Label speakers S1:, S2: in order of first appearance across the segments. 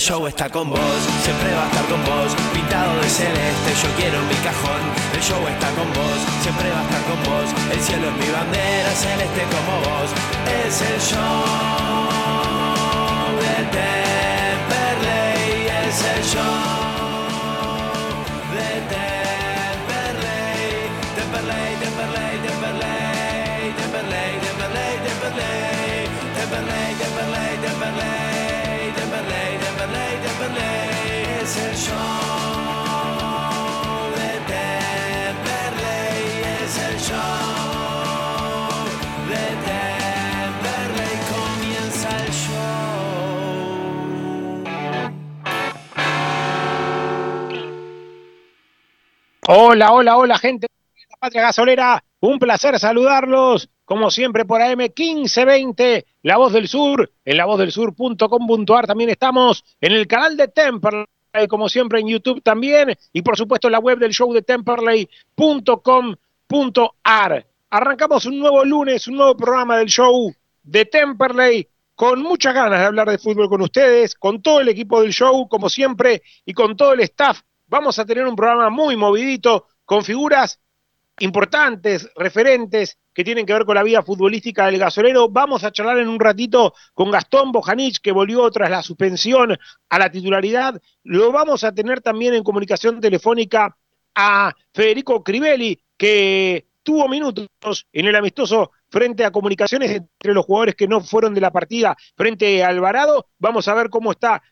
S1: El show está con vos, siempre va a estar con vos, pintado de celeste, yo quiero mi cajón. El show está con vos, siempre va a estar con vos, el cielo es mi bandera, celeste como vos. Es el show de Temperley, es el show de Temperley, Temperley, Temperley,
S2: Hola, hola, hola, gente de la Patria Gasolera. Un placer saludarlos, como siempre, por AM 1520, La Voz del Sur, en lavozdelSur.com.ar. También estamos en el canal de Temperley, como siempre en YouTube también, y por supuesto la web del show de Temperley.com.ar. Arrancamos un nuevo lunes, un nuevo programa del show de Temperley, con muchas ganas de hablar de fútbol con ustedes, con todo el equipo del show, como siempre, y con todo el staff. Vamos a tener un programa muy movidito, con figuras importantes, referentes, que tienen que ver con la vida futbolística del gasolero. Vamos a charlar en un ratito con Gastón Bojanich, que volvió tras la suspensión a la titularidad. Lo vamos a tener también en comunicación telefónica a Federico Crivelli, que tuvo minutos en el amistoso frente a comunicaciones entre los jugadores que no fueron de la partida frente a Alvarado. Vamos a ver cómo está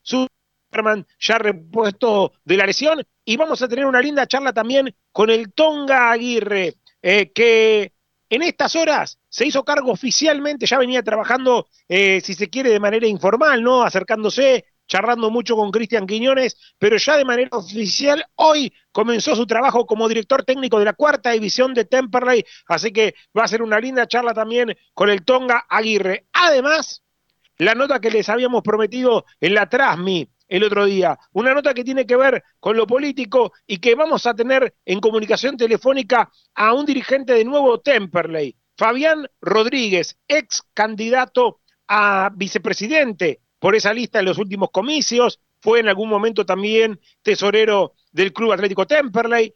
S2: Superman ya repuesto de la lesión y vamos a tener una linda charla también con el Tonga Aguirre, eh, que en estas horas se hizo cargo oficialmente, ya venía trabajando, eh, si se quiere, de manera informal, ¿no? Acercándose, charlando mucho con Cristian Quiñones, pero ya de manera oficial hoy comenzó su trabajo como director técnico de la cuarta división de Temperley, así que va a ser una linda charla también con el Tonga Aguirre. Además, la nota que les habíamos prometido en la Trasmi el otro día, una nota que tiene que ver con lo político y que vamos a tener en comunicación telefónica a un dirigente de nuevo Temperley, Fabián Rodríguez, ex candidato a vicepresidente por esa lista en los últimos comicios, fue en algún momento también tesorero del Club Atlético Temperley.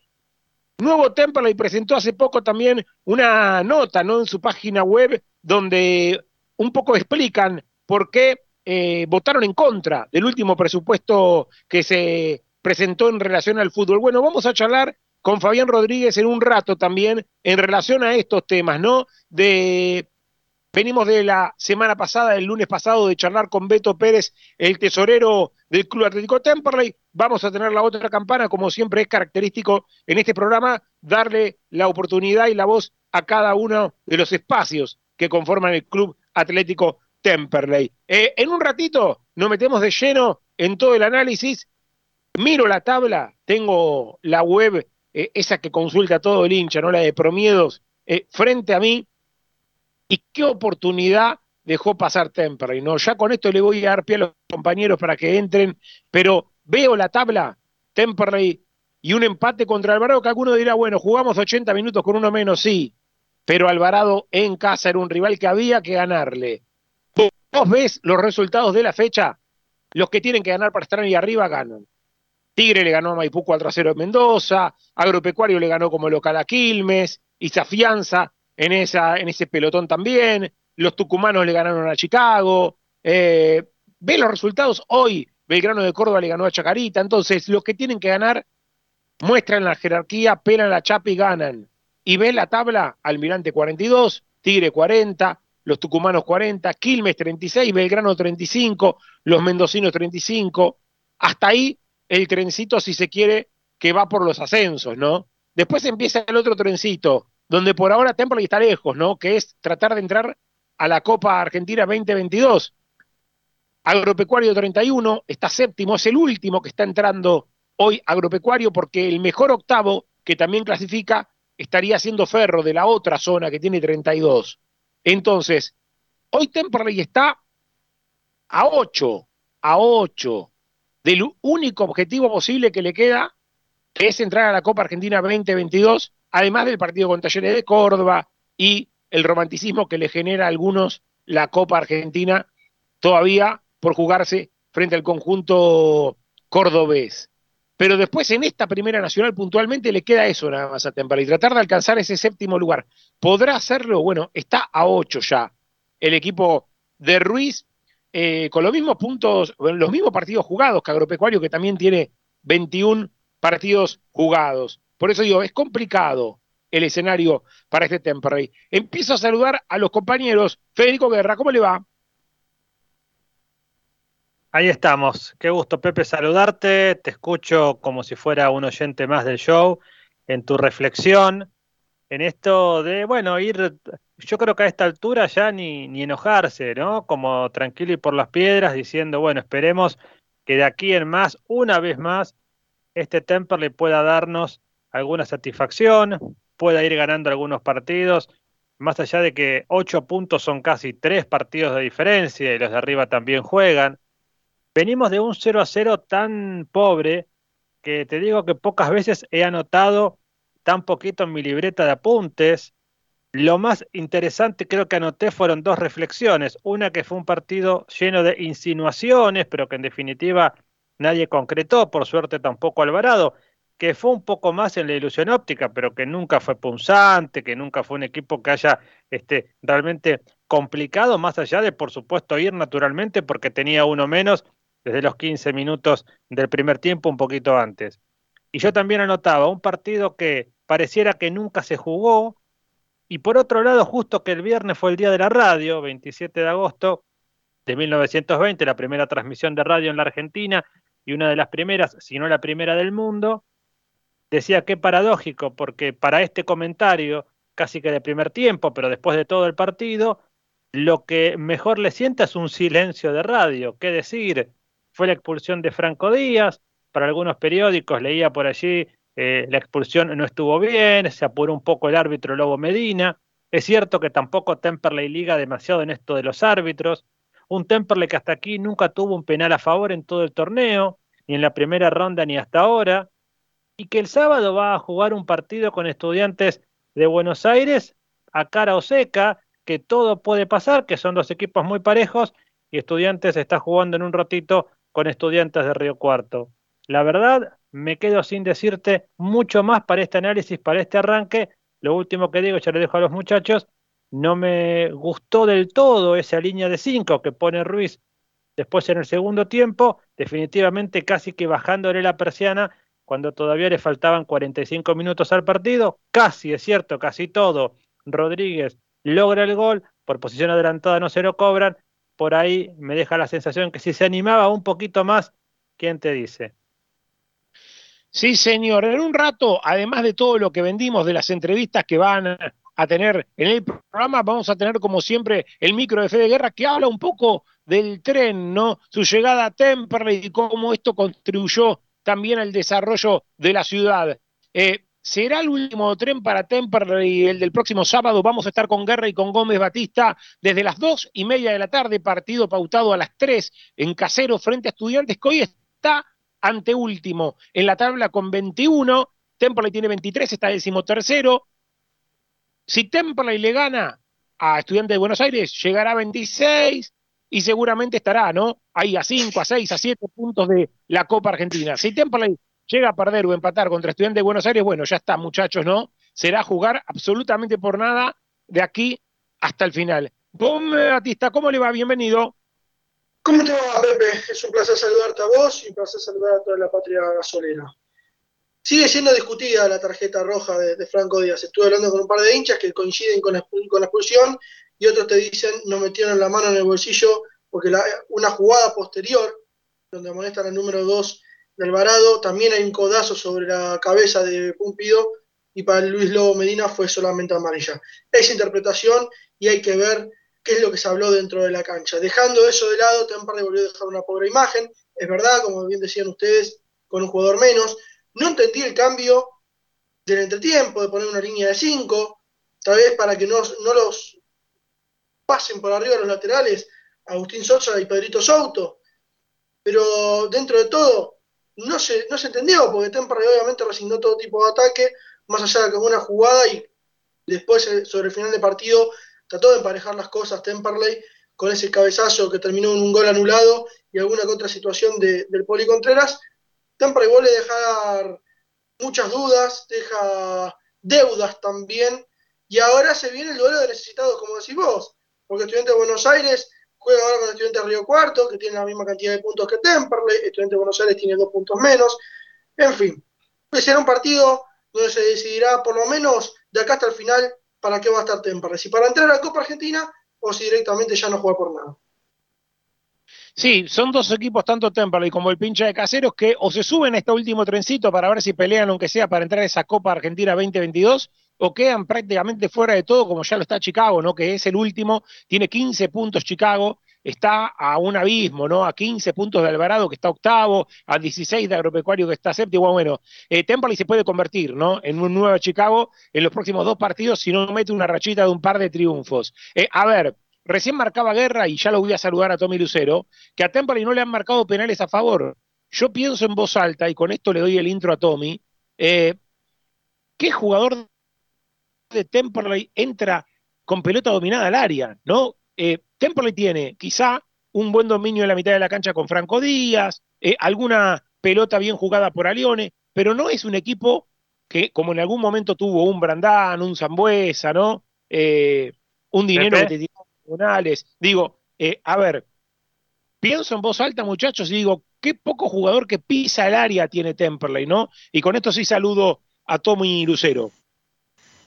S2: Nuevo Temperley presentó hace poco también una nota ¿no? en su página web donde un poco explican por qué eh, votaron en contra del último presupuesto que se presentó en relación al fútbol. Bueno, vamos a charlar con Fabián Rodríguez en un rato también en relación a estos temas, ¿no? De venimos de la semana pasada, el lunes pasado, de charlar con Beto Pérez, el tesorero del Club Atlético Temperley. Vamos a tener la otra campana, como siempre es característico en este programa, darle la oportunidad y la voz a cada uno de los espacios que conforman el Club Atlético Temperley. Eh, en un ratito nos metemos de lleno en todo el análisis. Miro la tabla, tengo la web, eh, esa que consulta todo el hincha, ¿no? La de Promiedos, eh, frente a mí. Y qué oportunidad dejó pasar Temperley, ¿no? Ya con esto le voy a dar pie a los compañeros para que entren, pero veo la tabla, Temperley y un empate contra Alvarado, que alguno dirá, bueno, jugamos 80 minutos con uno menos, sí, pero Alvarado en casa era un rival que había que ganarle. Vos ves los resultados de la fecha, los que tienen que ganar para estar ahí arriba ganan. Tigre le ganó a Maipú 4 a 0 en Mendoza, Agropecuario le ganó como local a Quilmes, y se afianza en, esa, ese pelotón también, los tucumanos le ganaron a Chicago, eh, ve los resultados. Hoy, Belgrano de Córdoba le ganó a Chacarita, entonces los que tienen que ganar muestran la jerarquía, pelan la chapa y ganan. Y ve la tabla, Almirante 42, Tigre 40, los tucumanos 40, Quilmes 36, Belgrano 35, los mendocinos 35. Hasta ahí el trencito, si se quiere, que va por los ascensos, ¿no? Después empieza el otro trencito, donde por ahora Temperley está lejos, ¿no? Que es tratar de entrar a la Copa Argentina 2022. Agropecuario 31 está séptimo, es el último que está entrando hoy Agropecuario porque el mejor octavo que también clasifica estaría siendo Ferro de la otra zona que tiene 32. Entonces, hoy Temperley está a 8, a 8 del único objetivo posible que le queda, que es entrar a la Copa Argentina 2022, además del partido con Talleres de Córdoba y el romanticismo que le genera a algunos la Copa Argentina todavía por jugarse frente al conjunto cordobés. Pero después en esta primera nacional puntualmente le queda eso nada más a Temperley, tratar de alcanzar ese séptimo lugar. ¿Podrá hacerlo? Bueno, está a 8 ya el equipo de Ruiz eh, con los mismos puntos, los mismos partidos jugados que Agropecuario, que también tiene 21 partidos jugados. Por eso digo, es complicado el escenario para este Temperley. Empiezo a saludar a los compañeros. Federico Guerra, ¿cómo le va?
S3: Ahí estamos. Qué gusto, Pepe, saludarte. Te escucho como si fuera un oyente más del show en tu reflexión, en esto de, bueno, ir yo creo que a esta altura ya ni, enojarse, ¿no? Como tranquilo y por las piedras, diciendo, bueno, esperemos que de aquí en más, una vez más, este Temperley pueda darnos alguna satisfacción, pueda ir ganando algunos partidos, más allá de que ocho puntos son casi tres partidos de diferencia y los de arriba también juegan. Venimos de un 0 a 0 tan pobre que te digo que pocas veces he anotado tan poquito en mi libreta de apuntes lo más interesante creo que anoté fueron dos reflexiones. Una que fue un partido lleno de insinuaciones, pero que en definitiva nadie concretó, por suerte tampoco Alvarado, que fue un poco más en la ilusión óptica, pero que nunca fue punzante, que nunca fue un equipo que haya este, realmente complicado, más allá de, por supuesto, ir naturalmente porque tenía uno menos desde los 15 minutos del primer tiempo, un poquito antes. Y yo también anotaba un partido que pareciera que nunca se jugó, y por otro lado, justo que el viernes fue el día de la radio, 27 de agosto de 1920, la primera transmisión de radio en la Argentina y una de las primeras, si no la primera del mundo, decía que paradójico, porque para este comentario, casi que de primer tiempo, pero después de todo el partido, lo que mejor le sienta es un silencio de radio. ¿Qué decir? Fue la expulsión de Franco Díaz, para algunos periódicos leía por allí eh, la expulsión no estuvo bien, se apuró un poco el árbitro Lobo Medina. Es cierto que tampoco Temperley liga demasiado en esto de los árbitros. Un Temperley que hasta aquí nunca tuvo un penal a favor en todo el torneo, ni en la primera ronda ni hasta ahora. Y que el sábado va a jugar un partido con estudiantes de Buenos Aires a cara o seca, que todo puede pasar, que son dos equipos muy parejos, y estudiantes está jugando en un ratito con estudiantes de Río Cuarto. La verdad, me quedo sin decirte mucho más para este análisis, para este arranque. Lo último que digo, ya le dejo a los muchachos, no me gustó del todo esa línea de cinco que pone Ruiz después en el segundo tiempo, definitivamente casi que bajándole la persiana cuando todavía le faltaban 45 minutos al partido, casi, es cierto, casi todo. Rodríguez logra el gol, por posición adelantada no se lo cobran, por ahí me deja la sensación que si se animaba un poquito más, ¿quién te dice?
S2: Sí, señor. En un rato, además de todo lo que vendimos de las entrevistas que van a tener en el programa, vamos a tener como siempre el micro de Fede Guerra que habla un poco del tren, ¿no? Su llegada a Temperley y cómo esto contribuyó también al desarrollo de la ciudad. Eh, será el último tren para Temperley el del próximo sábado. Vamos a estar con Guerra y con Gómez Batista desde las dos y media de la tarde, partido pautado a las tres en Casero frente a Estudiantes, que hoy está anteúltimo en la tabla con 21. Temperley tiene 23, está decimotercero. Si Temperley le gana a Estudiantes de Buenos Aires, llegará a 26 y seguramente estará, ¿no? Ahí a 5, a 6, a 7 puntos de la Copa Argentina. Si Temperley llega a perder o empatar contra Estudiantes de Buenos Aires, bueno, ya está, muchachos, ¿no? Será jugar absolutamente por nada de aquí hasta el final. Ponme, Batista, ¿cómo le va? Bienvenido.
S4: ¿Cómo te va, Pepe? Es un placer saludarte a vos y un placer saludar a toda la patria gasolera. Sigue siendo discutida la tarjeta roja de, Franco Díaz. Estuve hablando con un par de hinchas que coinciden con la, expulsión y otros te dicen no metieron la mano en el bolsillo porque una jugada posterior, donde amonestan al número 2 de Alvarado, también hay un codazo sobre la cabeza de Pumpido y para Luis Lobo Medina fue solamente amarilla. Es interpretación y hay que ver qué es lo que se habló dentro de la cancha. Dejando eso de lado, Temperley volvió a dejar una pobre imagen, es verdad, como bien decían ustedes, con un jugador menos. No entendí el cambio del entretiempo, de poner una línea de 5, tal vez para que no, no los pasen por arriba los laterales, Agustín Sosa y Pedrito Souto. Pero dentro de todo, no se, no se entendió, porque Temperley obviamente resignó todo tipo de ataque, más allá de que una jugada y después eh, sobre el final del partido trató de emparejar las cosas Temperley con ese cabezazo que terminó en un gol anulado y alguna que otra situación del Poli Contreras. Temperley vuelve a dejar muchas dudas, deja deudas también y ahora se viene el duelo de necesitados, como decís vos, porque Estudiante de Buenos Aires juega ahora con Estudiante de Río Cuarto, que tiene la misma cantidad de puntos que Temperley, Estudiante de Buenos Aires tiene dos puntos menos, en fin, pues será un partido donde se decidirá por lo menos de acá hasta el final para qué va a estar Temperley, si para entrar a la Copa Argentina o si directamente ya no juega por nada.
S2: Sí, son dos equipos, tanto Temperley como el pincha de Caseros, que o se suben a este último trencito para ver si pelean, aunque sea para entrar a esa Copa Argentina 2022, o quedan prácticamente fuera de todo, como ya lo está Chicago, ¿no? Que es el último, tiene 15 puntos Chicago, está a un abismo, ¿no? A 15 puntos de Alvarado, que está octavo, a 16 de Agropecuario, que está séptimo. Bueno, eh, se puede convertir, ¿no? En un nuevo Chicago en los próximos dos partidos si no mete una rachita de un par de triunfos. Eh, a ver, recién marcaba guerra, y ya lo voy a saludar a Tommy Lucero, que a Temperley no le han marcado penales a favor. Yo pienso en voz alta, y con esto le doy el intro a Tommy, eh, ¿qué jugador de Temperley entra con pelota dominada al área? ¿No? Eh, Temperley tiene quizá un buen dominio en la mitad de la cancha con Franco Díaz, eh, alguna pelota bien jugada por Alione, pero no es un equipo que, como en algún momento tuvo un Brandán, un Zambuesa, ¿no? Eh, un dinero que te tribunales. Digo, a ver, pienso en voz alta, muchachos, y digo, qué poco jugador que pisa el área tiene Temperley, ¿no? Y con esto sí saludo a Tommy Lucero.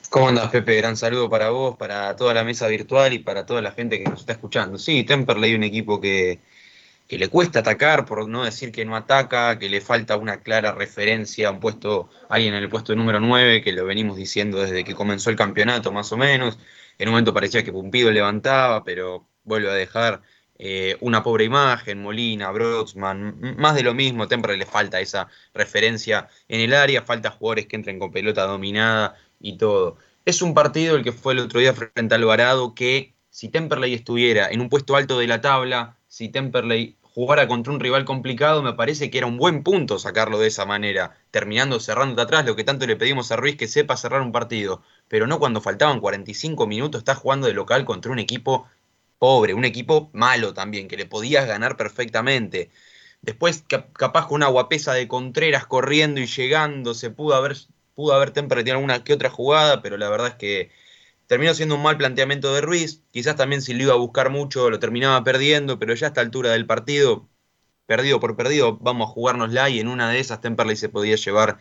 S5: ¿Cómo andas, Pepe? Gran saludo para vos, para toda la mesa virtual y para toda la gente que nos está escuchando. Sí, Temperley es un equipo que, le cuesta atacar, por no decir que no ataca, que le falta una clara referencia, un puesto, alguien en el puesto número 9, que lo venimos diciendo desde que comenzó el campeonato, más o menos. En un momento parecía que Pumpido levantaba, pero vuelve a dejar eh, una pobre imagen, Molina, Brodsman, más de lo mismo, Temperley le falta esa referencia en el área, falta jugadores que entren con pelota dominada y todo. Es un partido el que fue el otro día frente al Alvarado que si Temperley estuviera en un puesto alto de la tabla, si Temperley jugara contra un rival complicado, me parece que era un buen punto sacarlo de esa manera, terminando cerrando de atrás, lo que tanto le pedimos a Ruiz que sepa cerrar un partido, pero no cuando faltaban 45 minutos, está jugando de local contra un equipo pobre, un equipo malo también, que le podías ganar perfectamente. Después, capaz con una guapesa de Contreras corriendo y llegando, se pudo haber pudo haber Temperley alguna que otra jugada, pero la verdad es que terminó siendo un mal planteamiento de Ruiz. Quizás también si lo iba a buscar mucho lo terminaba perdiendo, pero ya a esta altura del partido, perdido por perdido, vamos a jugárnosla y en una de esas Temperley se podía llevar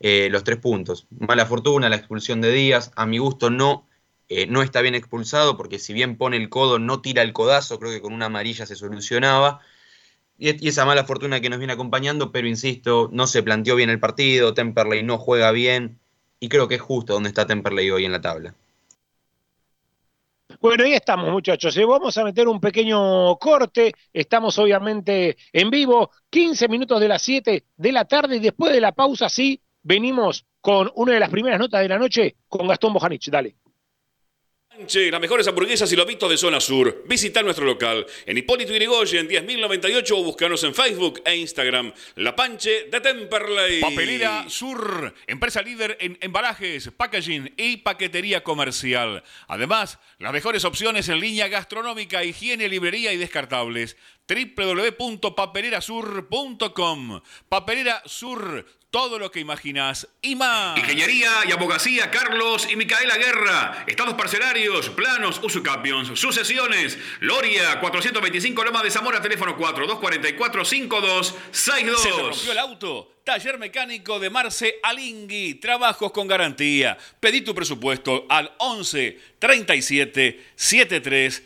S5: eh, los tres puntos. Mala fortuna, la expulsión de Díaz, a mi gusto no. Eh, no está bien expulsado porque si bien pone el codo no tira el codazo, creo que con una amarilla se solucionaba, y, esa mala fortuna que nos viene acompañando, pero insisto, no se planteó bien el partido, Temperley no juega bien y creo que es justo donde está Temperley hoy en la tabla.
S2: Bueno, ahí estamos, muchachos. ¿eh? Vamos a meter un pequeño corte. Estamos obviamente en vivo, 15 minutos de las 7 de la tarde y después de la pausa, sí, venimos con una de las primeras notas de la noche con Gastón Bojanich. Dale
S6: las mejores hamburguesas y lobitos de zona sur. Visita nuestro local en Hipólito Yrigoyen 10.098 o búscanos en Facebook e Instagram. La Panche de Temperley.
S7: Papelera Sur, empresa líder en embalajes, packaging y paquetería comercial. Además, las mejores opciones en línea gastronómica, higiene, librería y descartables www.papelerasur.com. Papelera Sur, todo lo que imaginas y más.
S6: Ingeniería y abogacía Carlos y Micaela Guerra. Estados parcelarios, planos, usucapions, sucesiones. Loria, 425 Loma de Zamora, teléfono 4244-5262.
S7: ¿Se te rompió el auto? Taller mecánico de Marce Alingui. Trabajos con garantía. Pedí tu presupuesto al 11 37 73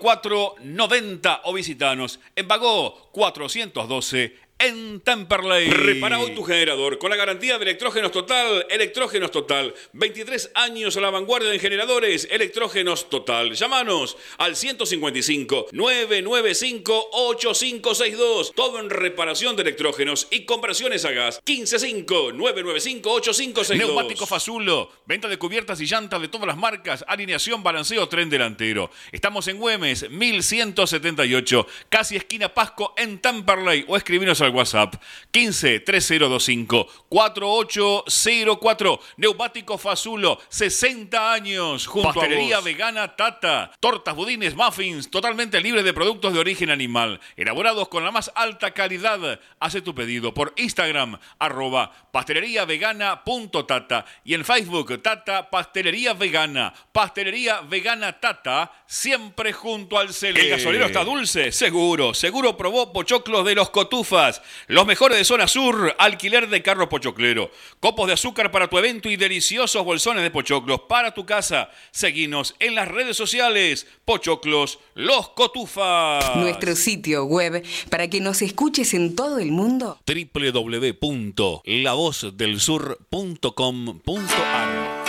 S7: 04 90 o visitanos en Pagó 412 en Temperley.
S6: Repara hoy tu generador con la garantía de Electrógenos Total. Electrógenos Total. 23 años a la vanguardia en generadores. Electrógenos Total. Llámanos al 155 995 8562. Todo en reparación de electrógenos y conversiones a gas. 155 995 8562.
S7: Neumático Fazulo, venta de cubiertas y llantas de todas las marcas, alineación, balanceo, tren delantero. Estamos en Güemes, 1178, casi esquina Pasco en Temperley o escribinos al WhatsApp 15 3025 4804. Neumático Fazulo, 60 años junto Pastelería Vegana Tata. Tortas, budines, muffins, totalmente libre de productos de origen animal, elaborados con la más alta calidad. Hace tu pedido por Instagram, arroba pastelería vegana punto tata y en Facebook Tata Pastelería Vegana. Pastelería Vegana Tata, siempre junto al cel. ¿El gasolero está dulce? Seguro. Seguro probó pochoclos de los cotufas. Los mejores de zona sur, alquiler de carro pochoclero. Copos de azúcar para tu evento y deliciosos bolsones de pochoclos para tu casa. Seguinos en las redes sociales. Pochoclos, los cotufas.
S8: Nuestro sitio web para que nos escuches en todo el mundo.
S7: www.lavozdelsur.com.ar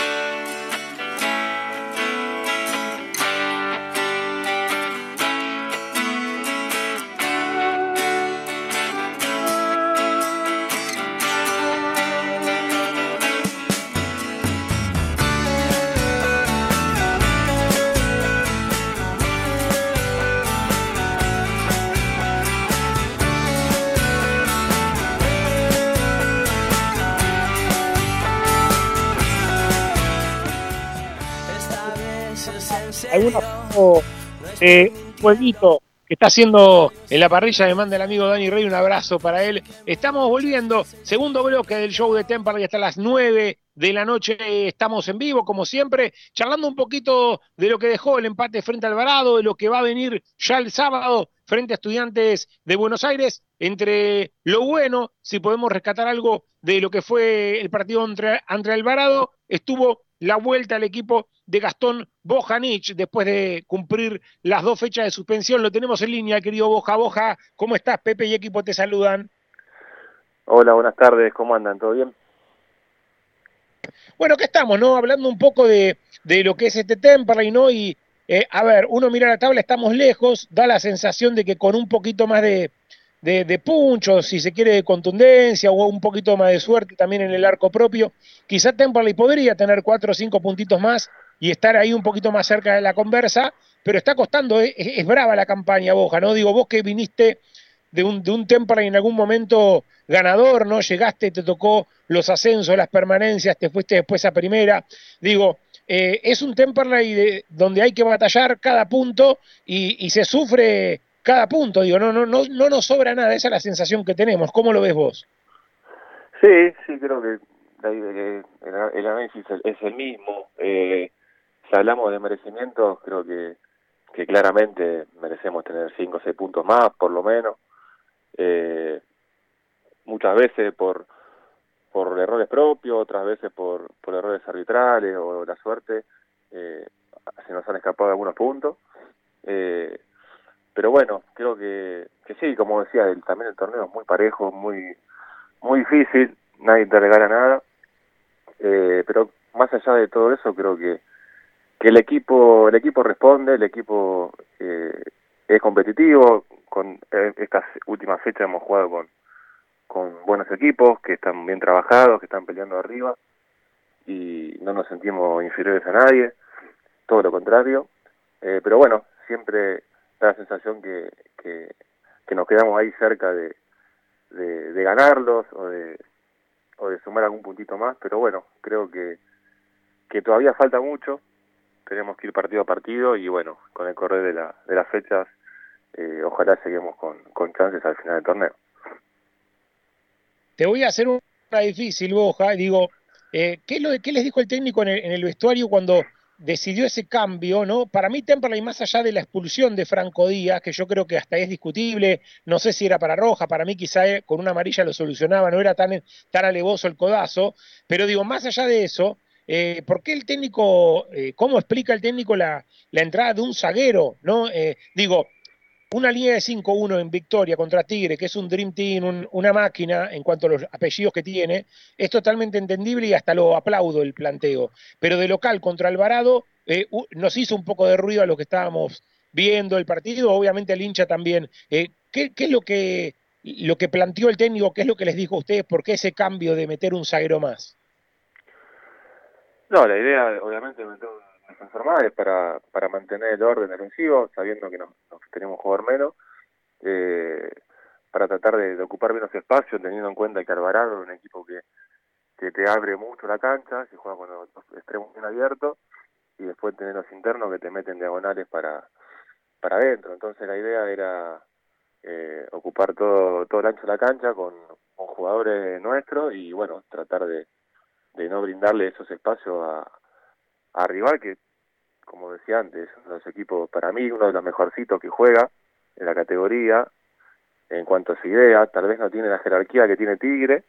S2: de fueguito que está haciendo en la parrilla, me manda el amigo Dani Rey, un abrazo para él. Estamos volviendo, segundo bloque del show de Temperley hasta las 9 de la noche estamos en vivo, como siempre, charlando un poquito de lo que dejó el empate frente a Alvarado, de lo que va a venir ya el sábado frente a estudiantes de Buenos Aires, entre lo bueno, si podemos rescatar algo de lo que fue el partido entre, entre Alvarado, estuvo la vuelta al equipo de Gastón Bojanic después de cumplir las dos fechas de suspensión. Lo tenemos en línea, querido Boja. Boja, ¿cómo estás? Pepe y equipo te saludan.
S9: Hola, buenas tardes, ¿cómo andan? ¿Todo bien?
S2: Bueno, que estamos, ¿no? Hablando un poco de, de lo que es este Temperley, ¿no? Y, eh, a ver, uno mira la tabla, estamos lejos, da la sensación de que con un poquito más de, de, de puncho, si se quiere, de contundencia o un poquito más de suerte también en el arco propio, quizá Temperley podría tener cuatro o cinco puntitos más y estar ahí un poquito más cerca de la conversa, pero está costando, es, es brava la campaña, Boja, ¿no? Digo, vos que viniste de un, de un Temperley en algún momento ganador, ¿no? Llegaste, te tocó los ascensos, las permanencias, te fuiste después a primera. Digo, eh, es un Temperley de, donde hay que batallar cada punto y, se sufre cada punto. Digo, no, no, no, no nos sobra nada, esa es la sensación que tenemos. ¿Cómo lo ves vos?
S9: Sí, sí, creo que el, análisis es el mismo. Eh, si hablamos de merecimientos, creo que, que claramente merecemos tener 5 o 6 puntos más, por lo menos. Eh, muchas veces por por errores propios, otras veces por, por errores arbitrales o la suerte, eh, se nos han escapado algunos puntos. Eh, pero bueno, creo que, que sí, como decía, el, también el torneo es muy parejo, muy muy difícil, nadie te regala nada. Eh, pero más allá de todo eso, creo que, que el equipo el equipo responde, el equipo eh, es competitivo. Con eh, estas últimas fechas hemos jugado con con buenos equipos que están bien trabajados, que están peleando arriba y no nos sentimos inferiores a nadie, todo lo contrario. Eh, pero bueno, siempre da la sensación que, que, nos quedamos ahí cerca de, de, de, ganarlos o de, o de sumar algún puntito más, pero bueno, creo que, que todavía falta mucho, tenemos que ir partido a partido y bueno, con el correr de, la, de las fechas, eh, ojalá seguimos con, con chances al final del torneo.
S2: Te voy a hacer una difícil, Boja, digo, eh, ¿qué, lo, ¿qué, les dijo el técnico en el, en el, vestuario cuando decidió ese cambio, no? Para mí Temperley, más allá de la expulsión de Franco Díaz, que yo creo que hasta es discutible, no sé si era para roja, para mí quizá eh, con una amarilla lo solucionaba, no era tan, tan alevoso el codazo, pero digo, más allá de eso, eh, ¿por qué el técnico, eh, cómo explica el técnico la, la, entrada de un zaguero, no? digo, una línea de 5-1 en victoria contra Tigre, que es un Dream Team, una máquina en cuanto a los apellidos que tiene, es totalmente entendible y hasta lo aplaudo el planteo. Pero de local contra Alvarado eh, nos hizo un poco de ruido a lo que estábamos viendo el partido, obviamente el hincha también. Eh, ¿qué, es lo que, lo que planteó el técnico? ¿Qué es lo que les dijo a ustedes? ¿Por qué ese cambio de meter un zaguero más?
S9: No, la idea obviamente meter un defensor más es para, para mantener el orden defensivo, sabiendo que nos, tenemos jugador menos, eh, para tratar de, ocupar bien los espacios, teniendo en cuenta que Alvarado es un equipo que, que te abre mucho la cancha, si juega con extremos bien abiertos, y después tener los internos que te meten diagonales para, para adentro. Entonces la idea era eh, ocupar todo, todo el ancho de la cancha con, jugadores nuestros y bueno, tratar de, de no brindarle esos espacios a, a rival que, como decía antes, uno los equipos, para mí, uno de los mejorcitos que juega en la categoría, en cuanto a su idea, tal vez no tiene la jerarquía que tiene Tigre,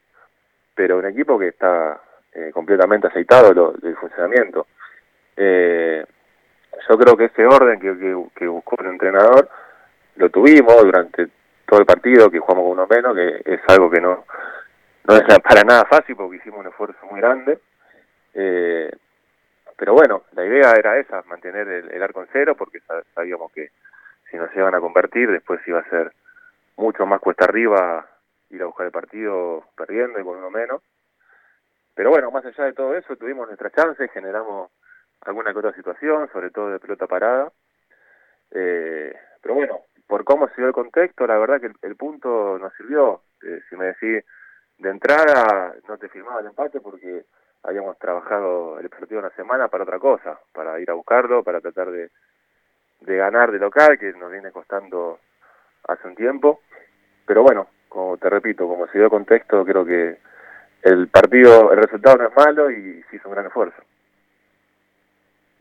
S9: pero un equipo que está eh, completamente aceitado lo, del funcionamiento. Eh, yo creo que ese orden que, que, buscó el entrenador lo tuvimos durante todo el partido, que jugamos con uno menos, que es algo que no, no es para nada fácil porque hicimos un esfuerzo muy grande. Eh, pero bueno, la idea era esa, mantener el, arco en cero, porque sabíamos que si nos iban a convertir, después iba a ser mucho más cuesta arriba ir a buscar el partido perdiendo y con uno menos. Pero bueno, más allá de todo eso, tuvimos nuestras chances, generamos alguna que otra situación, sobre todo de pelota parada. Eh, pero bueno, por cómo se dio el contexto, la verdad que el, punto nos sirvió. Eh, si me decís de entrada, no te firmaba el empate porque habíamos trabajado el partido una semana para otra cosa, para ir a buscarlo, para tratar de, de ganar de local, que nos viene costando hace un tiempo. Pero bueno, como te repito, como se dio contexto, creo que el partido, el resultado no es malo y se hizo un gran esfuerzo.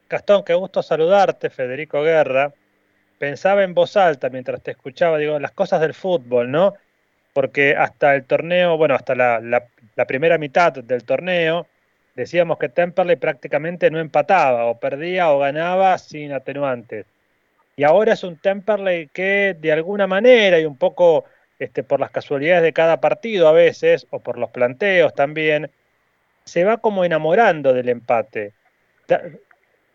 S3: Gastón, qué gusto saludarte, Federico Guerra. Pensaba en voz alta mientras te escuchaba, digo, las cosas del fútbol, ¿no? Porque hasta el torneo, bueno, hasta la, la primera mitad del torneo, decíamos que Temperley prácticamente no empataba, o perdía o ganaba sin atenuantes. Y ahora es un Temperley que de alguna manera y un poco este, por las casualidades de cada partido a veces, o por los planteos también, se va como enamorando del empate.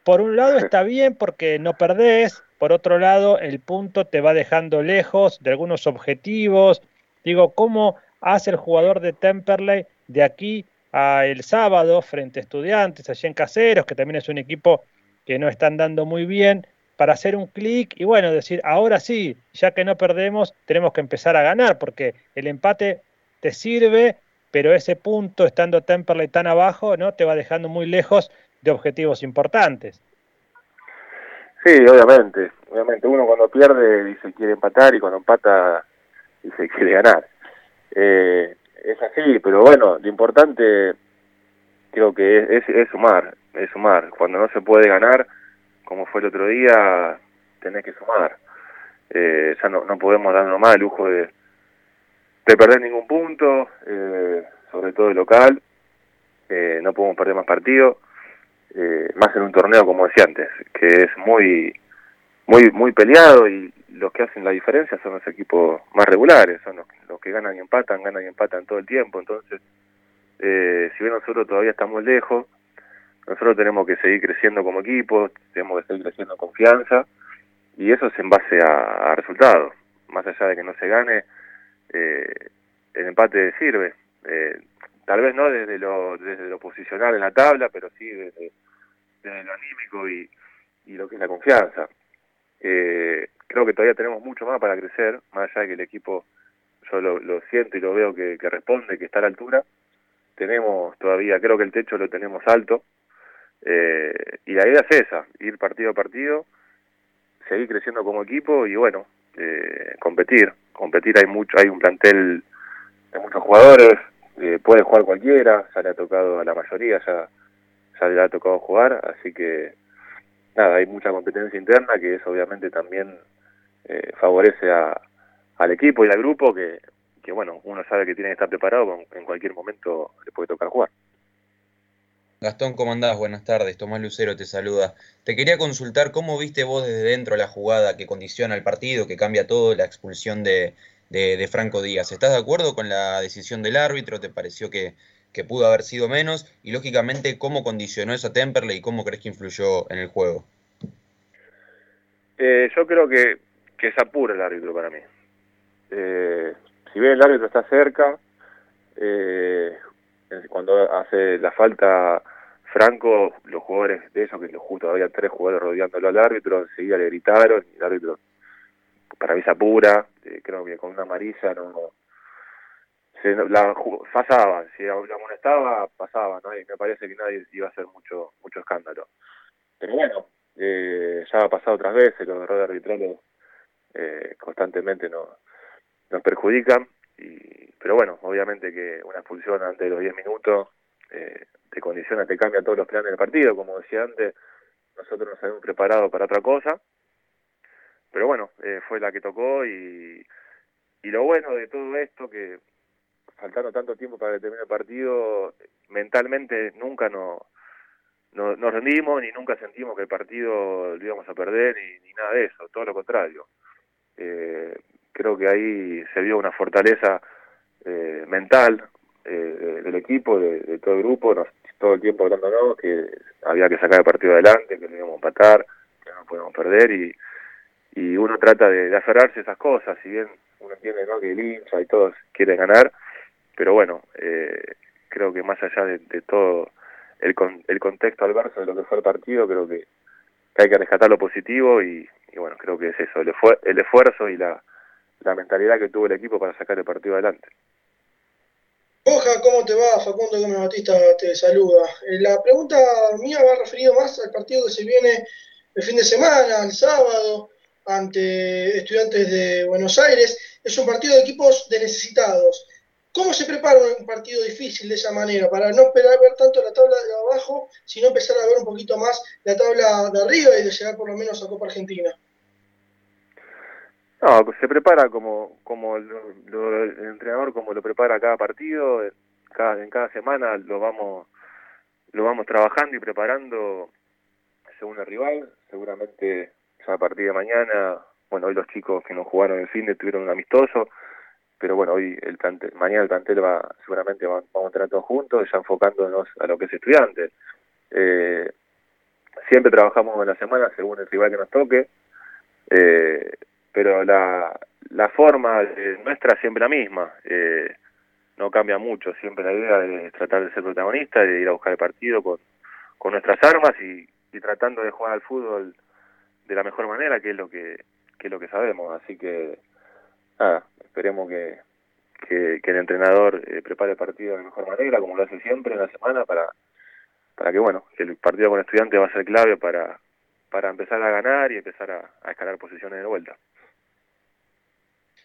S3: Por un lado está bien porque no perdés, por otro lado el punto te va dejando lejos de algunos objetivos. Digo, ¿cómo hace el jugador de Temperley de aquí el sábado frente a estudiantes, allí en Caseros, que también es un equipo que no están dando muy bien, para hacer un clic y bueno, decir, ahora sí, ya que no perdemos, tenemos que empezar a ganar, porque el empate te sirve, pero ese punto, estando Temperley tan abajo, ¿no? te va dejando muy lejos de objetivos importantes.
S9: Sí, obviamente, obviamente uno cuando pierde dice quiere empatar y cuando empata dice quiere ganar. Eh, es así, pero bueno, lo importante creo que es, es, sumar, es sumar. Cuando no se puede ganar, como fue el otro día, tenés que sumar. Eh, ya no, no podemos darnos más el lujo de, de perder ningún punto, eh, sobre todo el local. Eh, no podemos perder más partidos, eh, más en un torneo como decía antes, que es muy muy muy peleado y los que hacen la diferencia son los equipos más regulares, son los, los que ganan y empatan, ganan y empatan todo el tiempo. Entonces, eh, si bien nosotros todavía estamos lejos, nosotros tenemos que seguir creciendo como equipo, tenemos que seguir creciendo en confianza y eso es en base a, resultados. Más allá de que no se gane, eh, el empate sirve. Eh, tal vez no desde lo, desde lo posicional en la tabla, pero sí desde, desde lo anímico y, y lo que es la confianza. Eh, creo que todavía tenemos mucho más para crecer, más allá de que el equipo, yo lo, siento y lo veo que, responde, que está a la altura. Tenemos todavía, creo que el techo lo tenemos alto. Eh, y la idea es esa, ir partido a partido, seguir creciendo como equipo y bueno, eh, competir. Competir hay mucho, hay un plantel de muchos jugadores, eh, puede jugar cualquiera, ya le ha tocado a la mayoría, ya, ya le ha tocado jugar, así que hay mucha competencia interna que eso obviamente también eh, favorece a, al equipo y al grupo que, que, bueno, uno sabe que tiene que estar preparado, en cualquier momento le puede tocar jugar.
S5: Gastón, ¿cómo andás? Buenas tardes. Tomás Lucero te saluda. Te quería consultar cómo viste vos desde dentro la jugada que condiciona el partido, que cambia todo, la expulsión de, Franco Díaz. ¿Estás de acuerdo con la decisión del árbitro? ¿Te pareció que, pudo haber sido menos? Y lógicamente, ¿cómo condicionó eso a Temperley y cómo crees que influyó en el juego?
S9: Eh, yo creo que, que es apura el árbitro para mí. Eh, si bien el árbitro está cerca, eh, cuando hace la falta Franco, los jugadores de esos, que justo había tres jugadores rodeándolo al árbitro, enseguida le gritaron, y el árbitro para mí se apura, eh, creo que con una amarilla no se, la pasaba, si la, molestaba, pasaba, ¿no? Y me parece que nadie iba a hacer mucho mucho escándalo. Pero bueno, eh, ya ha pasado otras veces, los errores arbitrales eh, constantemente no, nos perjudican y, pero bueno, obviamente que una expulsión antes de los 10 minutos eh, te condiciona, te cambia todos los planes del partido. Como decía antes, nosotros nos habíamos preparado para otra cosa. Pero bueno, eh, fue la que tocó y, y lo bueno de todo esto, que faltando tanto tiempo para que termine el partido, mentalmente nunca nos, no, nos rendimos ni nunca sentimos que el partido lo íbamos a perder ni, nada de eso, todo lo contrario. Eh, creo que ahí se vio una fortaleza eh, mental eh, del equipo, de, todo el grupo, nos, todo el tiempo hablándonos que había que sacar el partido adelante, que no íbamos a empatar, que no podíamos perder y, y uno trata de, aferrarse a esas cosas, si bien uno entiende ¿no? que el hincha y todos quieren ganar, pero bueno, eh, creo que más allá de, todo el, el contexto adverso de lo que fue el partido, creo que, hay que rescatar lo positivo y, y bueno, creo que es eso, el, el esfuerzo y la, la mentalidad que tuvo el equipo para sacar el partido adelante.
S4: Oja, ¿cómo te va? Facundo Gómez Batista te saluda. Eh, la pregunta mía va referido más al partido que se viene el fin de semana, el sábado, ante estudiantes de Buenos Aires. Es un partido de equipos de necesitados. ¿Cómo se prepara un partido difícil de esa manera? Para no esperar ver tanto la tabla de abajo, sino empezar a ver un poquito más la tabla de arriba y de llegar por lo menos a Copa Argentina.
S9: No, se prepara como, como el entrenador como lo prepara cada partido, cada, en cada semana lo vamos, lo vamos trabajando y preparando según el rival, seguramente ya a partir de mañana, bueno, hoy los chicos que no jugaron el fin tuvieron un amistoso, pero bueno, hoy el mañana el plantel va, seguramente vamos a tener todos juntos, ya enfocándonos a lo que es estudiante. Eh, siempre trabajamos en la semana según el rival que nos toque, eh, pero la, la forma nuestra es siempre la misma. Eh, no cambia mucho, siempre la idea es tratar de ser protagonista, de ir a buscar el partido con, con nuestras armas y, y tratando de jugar al fútbol de la mejor manera, que es lo que, que es lo que sabemos. Así que, nada, esperemos que, que, el entrenador eh, prepare el partido de mejor manera, como lo hace siempre en la semana, para, para que, bueno, el partido con estudiantes va a ser clave para, para empezar a ganar y empezar a, a escalar posiciones de vuelta.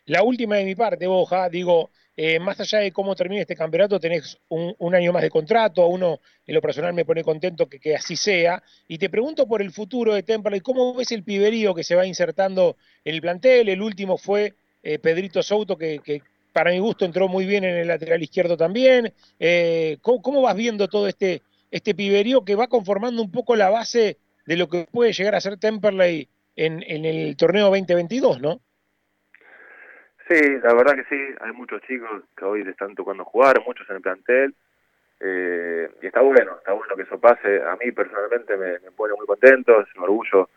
S2: La última de mi parte, Boja, digo, eh, más allá de cómo termine este campeonato, tenés un, año más de contrato, uno en lo personal me pone contento que, que así sea, y te pregunto por el futuro de Temperley, ¿cómo ves el piberío que se va insertando en el plantel? El último fue eh, Pedrito Souto, que, para mi gusto entró muy bien en el lateral izquierdo también. Eh, ¿cómo, vas viendo todo este, este piberío que va conformando un poco la base de lo que puede llegar a ser Temperley en, en el torneo 2022, no?
S9: Sí, la verdad que sí, hay muchos chicos que hoy le están tocando jugar, muchos en el plantel, eh, y está bueno, está bueno que eso pase. A mí personalmente me, pone muy contento, es un orgullo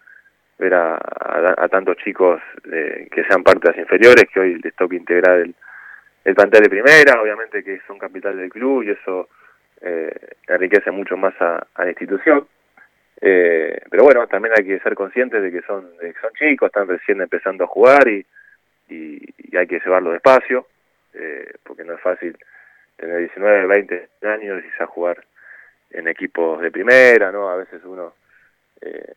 S9: ver a, tantos chicos que sean parte de las inferiores, que hoy les toca integrar el, el plantel de primera, obviamente que son capital del club y eso eh, enriquece mucho más a, la institución. Eh, pero bueno, también hay que ser conscientes de que son, de que son chicos, están recién empezando a jugar y y, hay que llevarlo despacio, eh, porque no es fácil tener 19, 20 años y ya jugar en equipos de primera, ¿no? A veces uno eh,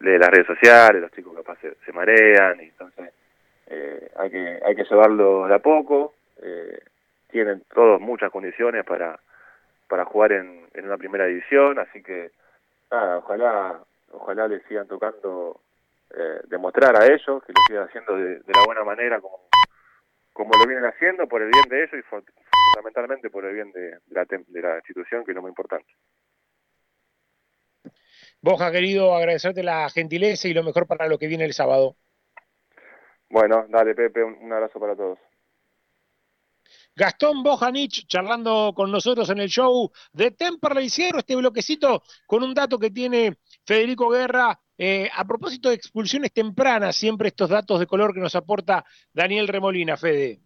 S9: lee las redes sociales, los chicos capaz se, se marean, y entonces eh, hay que hay que llevarlo de a poco. Eh, tienen todos muchas condiciones para para jugar en, en una primera división, así que nada, ojalá ojalá les sigan tocando eh, demostrar a ellos que lo siguen haciendo de, la buena manera como, como lo vienen haciendo por el bien de ellos y fundamentalmente por el bien de, la, de la institución que es lo muy importante.
S2: Boja, querido, agradecerte la gentileza y lo mejor para lo que viene el sábado.
S9: Bueno, dale Pepe, un abrazo para todos.
S2: Gastón Bojanich charlando con nosotros en el show de Temperley. Cierro este bloquecito con un dato que tiene Federico Guerra. Eh, a propósito de expulsiones tempranas, siempre estos datos de color que nos aporta Daniel Remolina, Fede.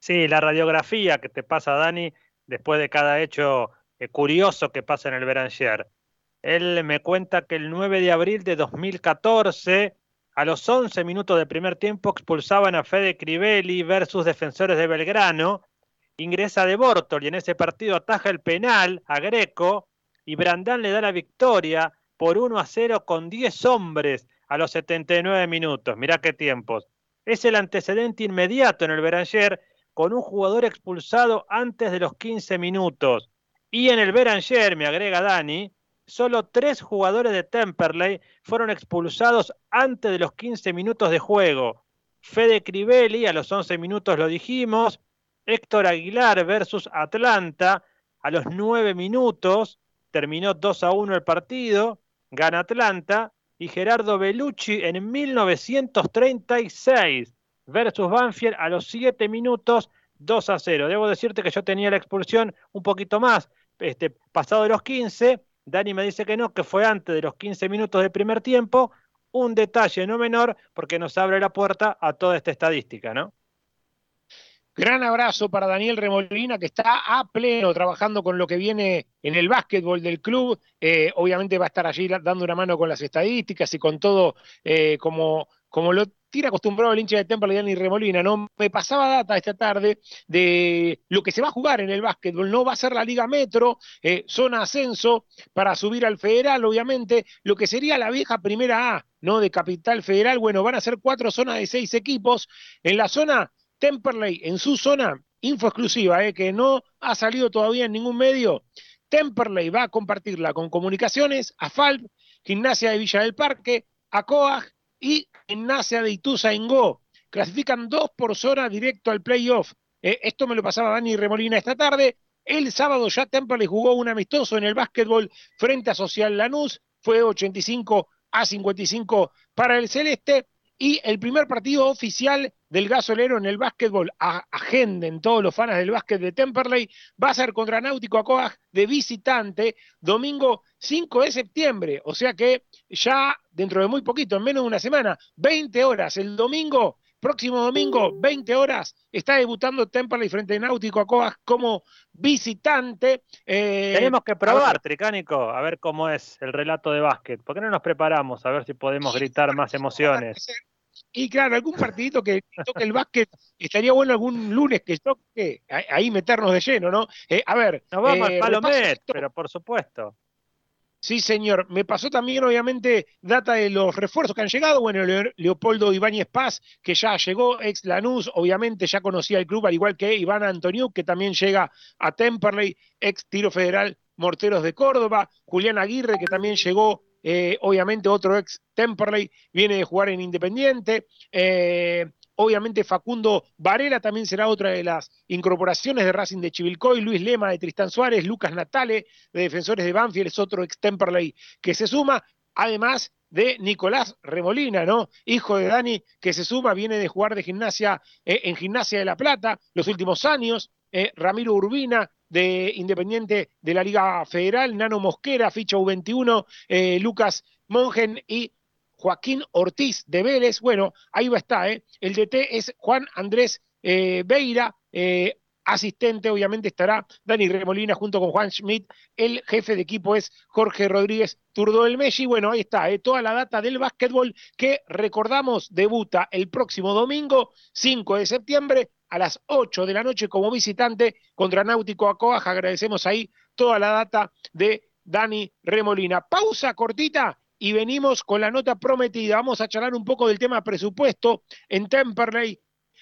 S3: Sí, la radiografía que te pasa, Dani, después de cada hecho eh, curioso que pasa en el Beranger. Él me cuenta que el 9 de abril de 2014 a los 11 minutos del primer tiempo expulsaban a Fede Crivelli versus Defensores de Belgrano. Ingresa de Bortoli en ese partido ataja el penal a Greco y Brandán le da la victoria por 1 a 0 con 10 hombres a los 79 minutos. Mirá qué tiempos. Es el antecedente inmediato en el Beranger con un jugador expulsado antes de los 15 minutos. Y en el Beranger, me agrega Dani, solo tres jugadores de Temperley fueron expulsados antes de los 15 minutos de juego. Fede Crivelli, a los 11 minutos lo dijimos. Héctor Aguilar versus Atlanta, a los 9 minutos. Terminó 2 a 1 el partido. Gana Atlanta. Y Gerardo Bellucci en 1936 versus Banfield a los 7 minutos 2 a 0. Debo decirte que yo tenía la expulsión un poquito más, este, pasado de los 15, Dani me dice que no, que fue antes de los 15 minutos del primer tiempo. Un detalle no menor porque nos abre la puerta a toda esta estadística, ¿no?
S2: Gran abrazo para Daniel Remolina, que está a pleno trabajando con lo que viene en el básquetbol del club. Eh, obviamente va a estar allí dando una mano con las estadísticas y con todo eh, como, como lo tira acostumbrado el hincha de Temple Dani Remolina, ¿no? Me pasaba data esta tarde de lo que se va a jugar en el básquetbol, no va a ser la Liga Metro, eh, zona ascenso para subir al federal, obviamente, lo que sería la vieja primera A, ¿no? De Capital Federal, bueno, van a ser cuatro zonas de seis equipos. En la zona Temperley, en su zona, info exclusiva, eh, que no ha salido todavía en ningún medio, Temperley va a compartirla con Comunicaciones, AFALP, Gimnasia de Villa del Parque, ACOAG, y Gimnasia de Ituza Go. Clasifican dos por zona directo al playoff. Eh, esto me lo pasaba Dani Remolina esta tarde. El sábado ya Temple jugó un amistoso en el básquetbol frente a Social Lanús. Fue 85 a 55 para el Celeste. Y el primer partido oficial del gasolero en el básquetbol, agenden todos los fans del básquet de Temperley, va a ser contra Náutico Acoag de visitante, domingo 5 de septiembre. O sea que ya dentro de muy poquito, en menos de una semana, 20 horas el domingo, próximo domingo, 20 horas, está debutando Temperley frente a Náutico Acoag como visitante.
S3: Eh, Tenemos que probar, Tricánico, a ver cómo es el relato de básquet. ¿Por qué no nos preparamos a ver si podemos gritar más emociones?
S2: Y claro, algún partidito que toque el básquet, estaría bueno algún lunes que toque, ahí meternos de lleno, ¿no? Eh, a ver.
S3: Nos vamos al eh, Palomet, pero por supuesto.
S2: Sí, señor. Me pasó también, obviamente, data de los refuerzos que han llegado. Bueno, Leopoldo Ibáñez Paz, que ya llegó, ex Lanús, obviamente ya conocía el club, al igual que Iván Antoniuk, que también llega a Temperley, ex Tiro Federal Morteros de Córdoba. Julián Aguirre, que también llegó eh, obviamente otro ex Temperley viene de jugar en Independiente. Eh, obviamente Facundo Varela también será otra de las incorporaciones de Racing de Chivilcoy, Luis Lema de Tristán Suárez, Lucas Natale de Defensores de Banfield es otro ex Temperley que se suma, además de Nicolás Remolina, ¿no? Hijo de Dani, que se suma, viene de jugar de gimnasia eh, en Gimnasia de La Plata los últimos años. Ramiro Urbina, de Independiente de la Liga Federal, Nano Mosquera, ficha U21, eh, Lucas Mongen y Joaquín Ortiz de Vélez. Bueno, ahí va a estar, ¿eh? El DT es Juan Andrés eh, Beira, eh, asistente obviamente estará Dani Remolina junto con Juan Schmidt, el jefe de equipo es Jorge Rodríguez Turdo del Messi, bueno, ahí está, toda la data del básquetbol que recordamos debuta el próximo domingo 5 de septiembre a las 8 de la noche como visitante contra Náutico Acoaja. Agradecemos ahí toda la data de Dani Remolina. Pausa cortita y venimos con la nota prometida. Vamos a charlar un poco del tema presupuesto en Temperley.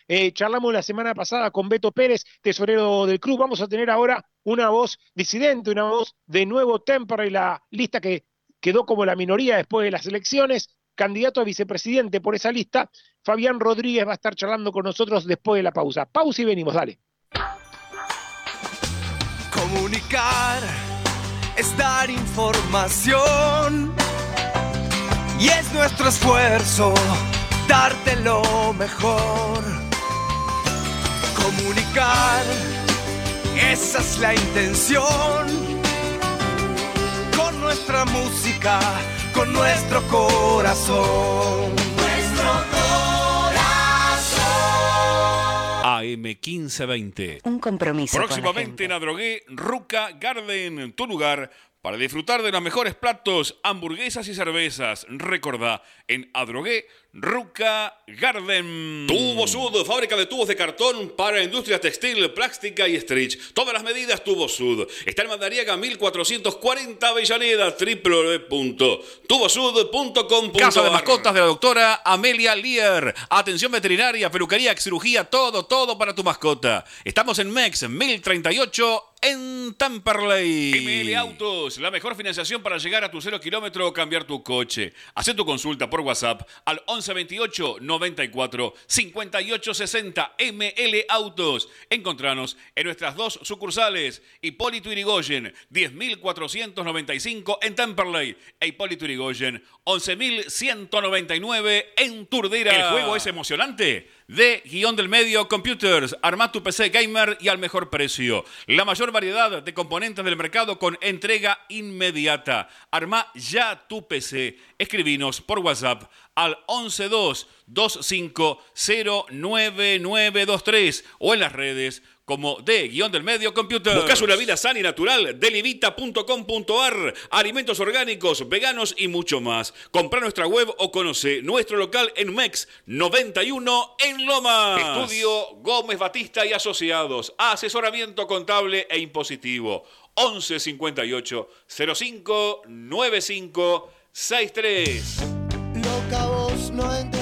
S2: Eh, charlamos la semana pasada con Beto Pérez, tesorero del club. Vamos a tener ahora una voz disidente, una voz de nuevo Temperley, la lista que quedó como la minoría después de las elecciones candidato a vicepresidente por esa lista. Fabián Rodríguez va a estar charlando con nosotros después de la pausa. Pausa y venimos, dale.
S1: Comunicar es dar información. Y es nuestro esfuerzo darte lo mejor. Comunicar, esa es la intención. Con nuestra música, con nuestro corazón. Nuestro corazón.
S7: AM 1520.
S8: Un compromiso. con la
S7: Próximamente en Adrogué, Ruca Garden, tu lugar para disfrutar de los mejores platos, hamburguesas y cervezas. Recordá, en Adrogué, Ruca Garden.
S6: Tubo Sud, fábrica de tubos de cartón para industria textil, plástica y stretch. Todas las medidas Tubo Sud. Está en Mandariaga 1440 Avellaneda, www.tubosud.com.
S7: Casa de mascotas de la doctora Amelia Lear. Atención veterinaria, peluquería, cirugía, todo, todo para tu mascota. Estamos en MEX 1038 en Temperley. ML Autos, la mejor financiación para llegar a tu cero kilómetro o cambiar tu coche. Haz tu consulta por WhatsApp al 1128 94 58 60 ML Autos. Encontranos en nuestras dos sucursales, Hipólito Irigoyen, 10.495 en Temperley e Hipólito Irigoyen, 11.199 en Turdera. El juego es emocionante. De guion del medio Computers, arma tu PC gamer y al mejor precio. La mayor variedad de componentes del mercado con entrega inmediata. Arma ya tu PC. Escribinos por WhatsApp al 112-2509-9923 o en las redes como de guion del medio Computers.
S6: Buscas una vida sana y natural, delivita.com.ar, alimentos orgánicos, veganos y mucho más. Compra nuestra web o conoce nuestro local en MEX 91 en Lomas. Estudio Gómez Batista y Asociados, asesoramiento contable e impositivo. 11 58 05 95 63.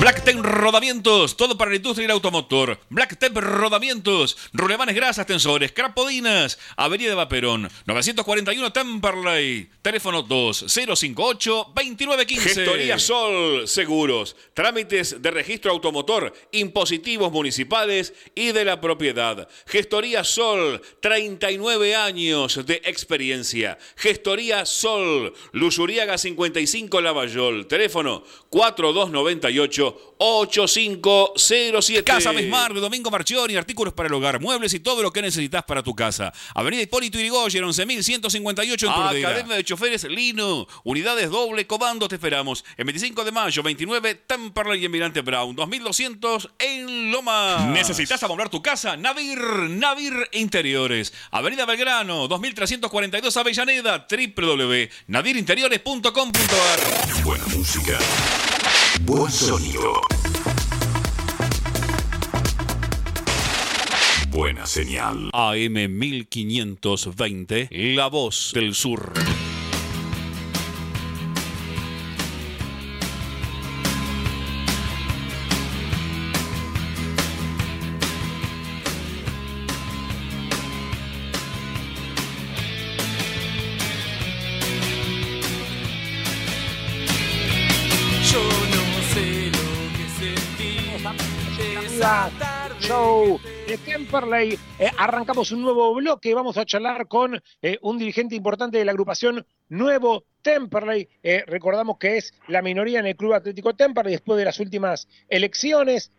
S7: Blacktep Rodamientos, todo para la industria del automotor. Blacktep Rodamientos, rulemanes grasas, tensores, crapodinas, Avenida de Vaperón, 941 Temperley, teléfono 2058-2915.
S6: Gestoría Sol, seguros, trámites de registro automotor, impositivos municipales y de la propiedad. Gestoría Sol, 39 años de experiencia. Gestoría Sol, Luzuriaga 55 Lavallol, teléfono 4298 8507.
S7: Casa Besmar de Domingo Marchioni, artículos para el hogar, muebles y todo lo que necesitas para tu casa. Avenida Hipólito Yrigoyen, 11158 en Turdera. Academia de Choferes Lino, unidades doble comando, te esperamos. El 25 de mayo, 29, Temperley y Emirante Brown, 2200 en Loma. ¿Necesitas amoblar tu casa? Navir, Navir Interiores. Avenida Belgrano, 2342 Avellaneda, www.nadirinteriores.com.ar.
S10: Buena música. Buen sonido. Buena señal.
S7: AM 1520, La Voz del Sur.
S2: Show. de Temperley. Eh, arrancamos un nuevo bloque. Vamos a charlar con eh, un dirigente importante de la agrupación Nuevo Temperley. Eh, recordamos que es la minoría en el Club Atlético Temperley después de las últimas elecciones.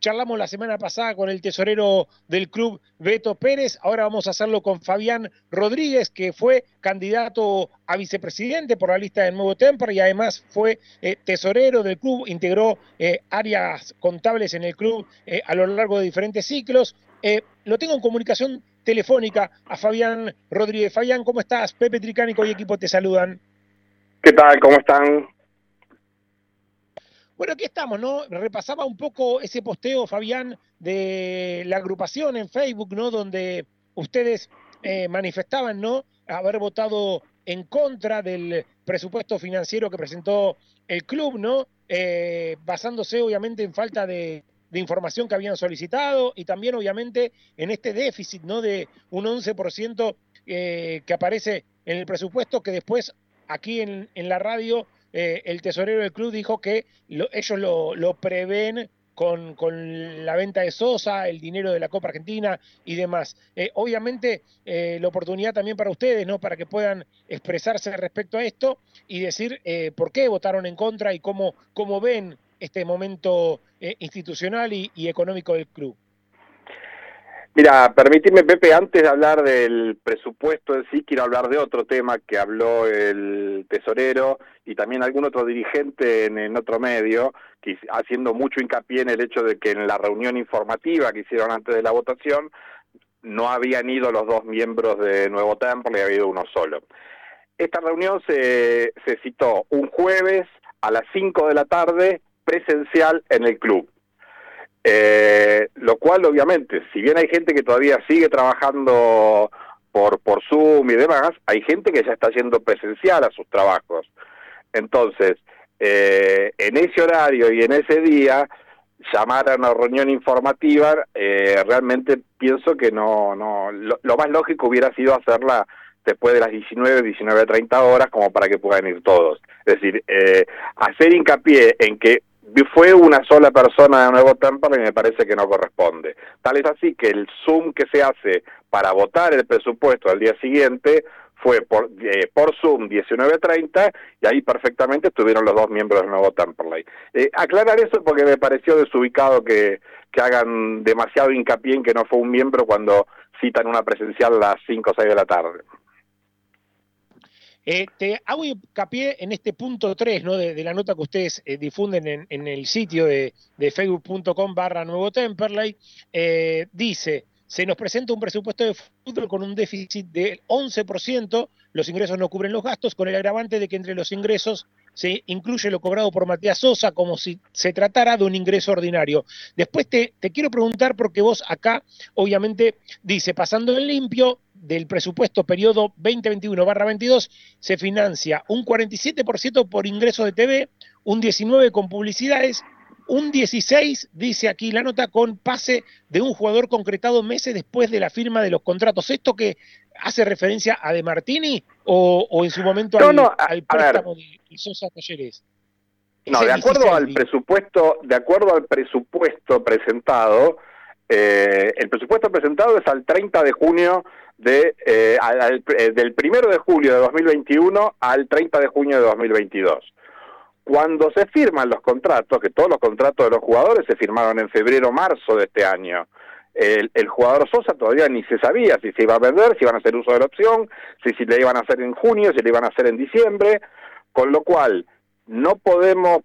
S2: Charlamos la semana pasada con el tesorero del club, Beto Pérez. Ahora vamos a hacerlo con Fabián Rodríguez, que fue candidato a vicepresidente por la lista de Nuevo Temperley y además fue tesorero del club, integró áreas contables en el club a lo largo de diferentes ciclos. Eh, lo tengo en comunicación telefónica a Fabián Rodríguez. Fabián, ¿cómo estás? Pepe Tricánico y equipo te saludan.
S11: ¿Qué tal? ¿Cómo están?
S2: Bueno, aquí estamos, ¿no? Repasaba un poco ese posteo, Fabián, de la agrupación en Facebook, ¿no? Donde ustedes eh, manifestaban, ¿no? Haber votado en contra del presupuesto financiero que presentó el club, ¿no? Eh, basándose obviamente en falta de, de información que habían solicitado y también obviamente en este déficit, ¿no? De un 11% eh, que aparece en el presupuesto que después aquí en, la radio eh, el tesorero del club dijo que ellos lo, lo prevén con, la venta de Sosa, el dinero de la Copa Argentina y demás. Eh, obviamente, eh, la oportunidad también para ustedes, ¿no? Para que puedan expresarse respecto a esto y decir eh, por qué votaron en contra y cómo, cómo ven este momento institucional y, y económico del club.
S11: Mira, permíteme, Pepe, antes de hablar del presupuesto en sí, quiero hablar de otro tema que habló el tesorero y también algún otro dirigente en, otro medio, que, haciendo mucho hincapié en el hecho de que en la reunión informativa que hicieron antes de la votación no habían ido los dos miembros de Nuevo Temple, había ido uno solo. Esta reunión se, se citó un jueves a las 5 de la tarde presencial en el club. Eh, lo cual obviamente, si bien hay gente que todavía sigue trabajando por, por Zoom y demás, hay gente que ya está yendo presencial a sus trabajos. Entonces, eh, en ese horario y en ese día, llamar a una reunión informativa, eh, realmente pienso que no, no lo, más lógico hubiera sido hacerla después de las 19, 19, 30 horas, como para que puedan ir todos. Es decir, eh, hacer hincapié en que fue una sola persona de Nuevo Temple y me parece que no corresponde. Tal es así que el Zoom que se hace para votar el presupuesto al día siguiente fue por, eh, por Zoom 19.30 y ahí perfectamente estuvieron los dos miembros del nuevo Temperley. Eh, aclarar eso porque me pareció desubicado que, que hagan demasiado hincapié en que no fue un miembro cuando citan una presencial a las 5 o 6 de la tarde.
S2: Te hago hincapié en este punto 3 ¿no? de, la nota que ustedes eh, difunden en, el sitio de, facebook.com barra nuevo Temperley. Eh, dice, se nos presenta un presupuesto de fútbol con un déficit del 11%, los ingresos no cubren los gastos, con el agravante de que entre los ingresos se incluye lo cobrado por Matías Sosa como si se tratara de un ingreso ordinario. Después te, te quiero preguntar, porque vos acá, obviamente, dice, pasando en limpio, del presupuesto periodo 2021-22 se financia un 47% por ingresos de TV, un 19% con publicidades, un 16, dice aquí la nota, con pase de un jugador concretado meses después de la firma de los contratos. ¿Esto que hace referencia a De Martini o, en su momento al, préstamo de Sosa Talleres?
S11: No, de acuerdo al presupuesto, de acuerdo al presupuesto presentado, eh, el presupuesto presentado es al 30 de junio de, eh, eh, del 1 de julio de 2021 al 30 de junio de 2022. Cuando se firman los contratos, que todos los contratos de los jugadores se firmaron en febrero marzo de este año, el, jugador Sosa todavía ni se sabía si se iba a vender, si iban a hacer uso de la opción, si, si le iban a hacer en junio, si le iban a hacer en diciembre, con lo cual no podemos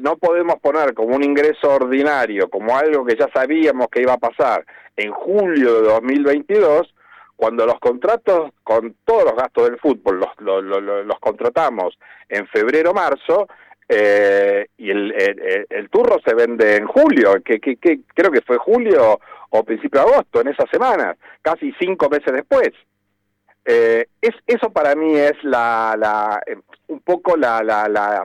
S11: no podemos poner como un ingreso ordinario, como algo que ya sabíamos que iba a pasar en julio de 2022, cuando los contratos con todos los gastos del fútbol los, los, contratamos en febrero-marzo, eh, y el, el, turro se vende en julio, que, que, creo que fue julio o principio de agosto, en esas semanas, casi cinco meses después. Eh, es, eso para mí es la, la eh, un poco la, la, la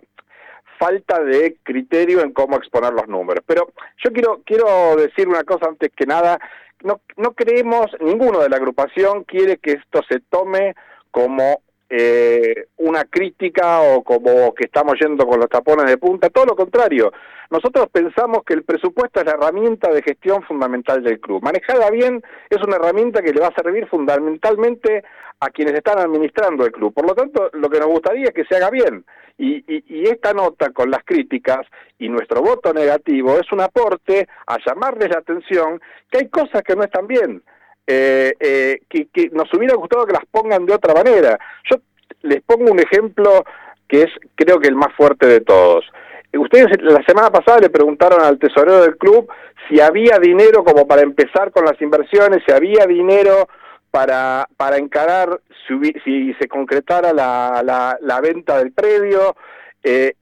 S11: falta de criterio en cómo exponer los números. Pero yo quiero, quiero decir una cosa antes que nada, no, no creemos, ninguno de la agrupación quiere que esto se tome como eh, una crítica o como que estamos yendo con los tapones de punta, todo lo contrario. Nosotros pensamos que el presupuesto es la herramienta de gestión fundamental del club. Manejada bien es una herramienta que le va a servir fundamentalmente a quienes están administrando el club. Por lo tanto, lo que nos gustaría es que se haga bien. Y, y, esta nota con las críticas y nuestro voto negativo es un aporte a llamarles la atención que hay cosas que no están bien. Eh, eh, que, nos hubiera gustado que las pongan de otra manera. Yo les pongo un ejemplo que es creo que el más fuerte de todos. Ustedes la semana pasada le preguntaron al tesorero del club si había dinero como para empezar con las inversiones, si había dinero para, para encarar si, si se concretara la, la, la, venta del predio. Eh,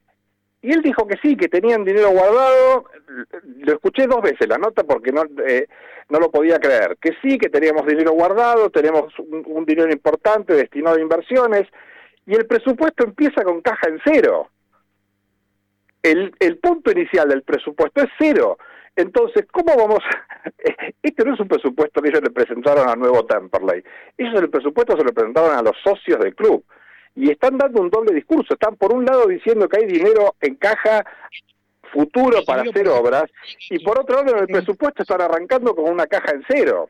S11: y él dijo que sí, que tenían dinero guardado. Lo escuché dos veces la nota porque no, eh, no lo podía creer. Que sí, que teníamos dinero guardado, tenemos un, dinero importante destinado a inversiones, y el presupuesto empieza con caja en cero. El, el punto inicial del presupuesto es cero. Entonces, ¿cómo vamos? Este no es un presupuesto que ellos le presentaron al nuevo Temperley. Ellos el presupuesto se lo presentaron a los socios del club. Y están dando un doble discurso. Están por un lado diciendo que hay dinero en caja futuro para hacer obras y por otro lado en el presupuesto están arrancando con una caja en cero.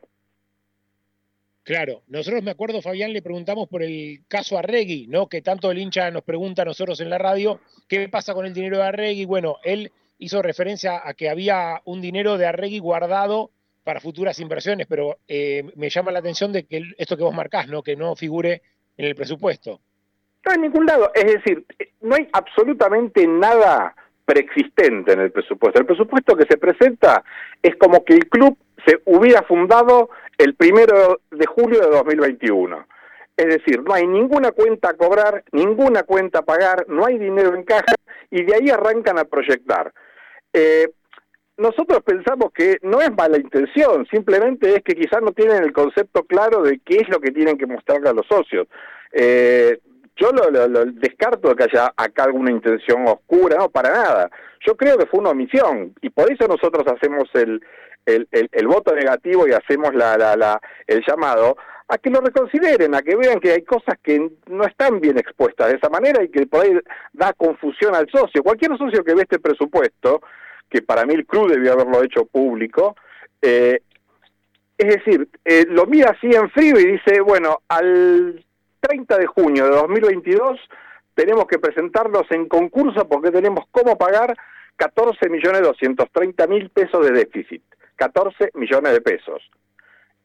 S2: Claro, nosotros me acuerdo, Fabián, le preguntamos por el caso Arregui, ¿no? Que tanto el hincha nos pregunta a nosotros en la radio, ¿qué pasa con el dinero de Arregui? Bueno, él hizo referencia a que había un dinero de Arregui guardado para futuras inversiones, pero eh, me llama la atención de que esto que vos marcás, ¿no? Que no figure en el presupuesto.
S11: No en ningún lado, es decir, no hay absolutamente nada preexistente en el presupuesto. El presupuesto que se presenta es como que el club se hubiera fundado el primero de julio de 2021. Es decir, no hay ninguna cuenta a cobrar, ninguna cuenta a pagar, no hay dinero en caja y de ahí arrancan a proyectar. Eh, nosotros pensamos que no es mala intención, simplemente es que quizás no tienen el concepto claro de qué es lo que tienen que mostrarle a los socios. Eh, yo lo, descarto de que haya acá alguna intención oscura, no, para nada. Yo creo que fue una omisión y por eso nosotros hacemos el, el, el, voto negativo y hacemos la, la, la, el llamado a que lo reconsideren, a que vean que hay cosas que no están bien expuestas de esa manera y que por ahí da confusión al socio. Cualquier socio que ve este presupuesto, que para mí el club debió haberlo hecho público, eh, es decir, eh, lo mira así en frío y dice, bueno, al 30 de junio de 2022 tenemos que presentarnos en concurso porque tenemos cómo pagar 14 millones 230 mil pesos de déficit. 14 millones de pesos.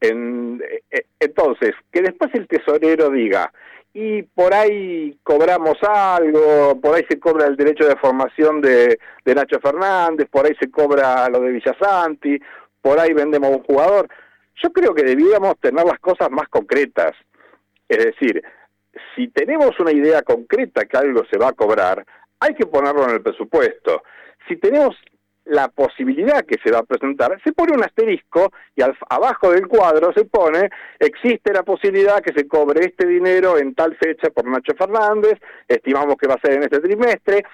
S11: En, eh, entonces, que después el tesorero diga, y por ahí cobramos algo, por ahí se cobra el derecho de formación de, de Nacho Fernández, por ahí se cobra lo de Villasanti, por ahí vendemos un jugador. Yo creo que debíamos tener las cosas más concretas. Es decir, si tenemos una idea concreta que algo se va a cobrar, hay que ponerlo en el presupuesto. Si tenemos la posibilidad que se va a presentar, se pone un asterisco y al, abajo del cuadro se pone, existe la posibilidad que se cobre este dinero en tal fecha por Nacho Fernández, estimamos que va a ser en este trimestre.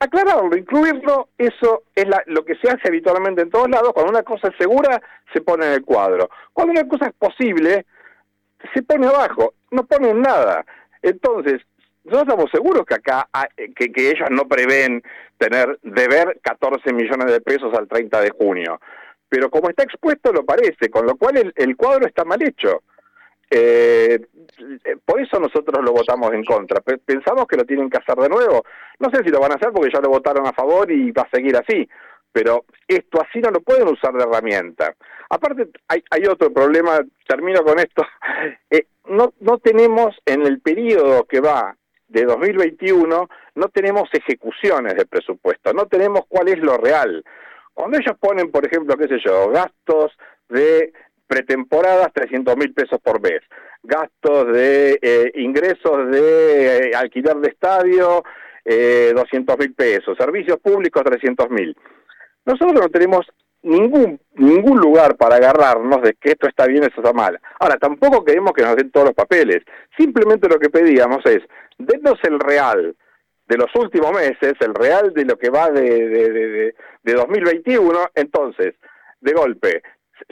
S11: Aclararlo, incluirlo, eso es lo que se hace habitualmente en todos lados, cuando una cosa es segura, se pone en el cuadro. Cuando una cosa es posible, se pone abajo, no ponen nada. Entonces, nosotros estamos seguros que acá, que, que ellos no prevén tener, deber 14 millones de pesos al 30 de junio. Pero como está expuesto lo parece, con lo cual el, cuadro está mal hecho. Eh, por eso nosotros lo votamos en contra. Pensamos que lo tienen que hacer de nuevo. No sé si lo van a hacer porque ya lo votaron a favor y va a seguir así. Pero esto así no lo pueden usar de herramienta. Aparte, hay, hay otro problema, termino con esto. Eh, no, no tenemos en el periodo que va de 2021 no tenemos ejecuciones de presupuesto, no tenemos cuál es lo real. Cuando ellos ponen, por ejemplo, qué sé yo, gastos de pretemporadas 300 mil pesos por mes, gastos de eh, ingresos de eh, alquiler de estadio eh, 200 mil pesos, servicios públicos 300 mil. Nosotros no tenemos ningún ningún lugar para agarrarnos de que esto está bien, esto está mal. Ahora, tampoco queremos que nos den todos los papeles. Simplemente lo que pedíamos es, denos el real de los últimos meses, el real de lo que va de, de, de, de 2021. Entonces, de golpe,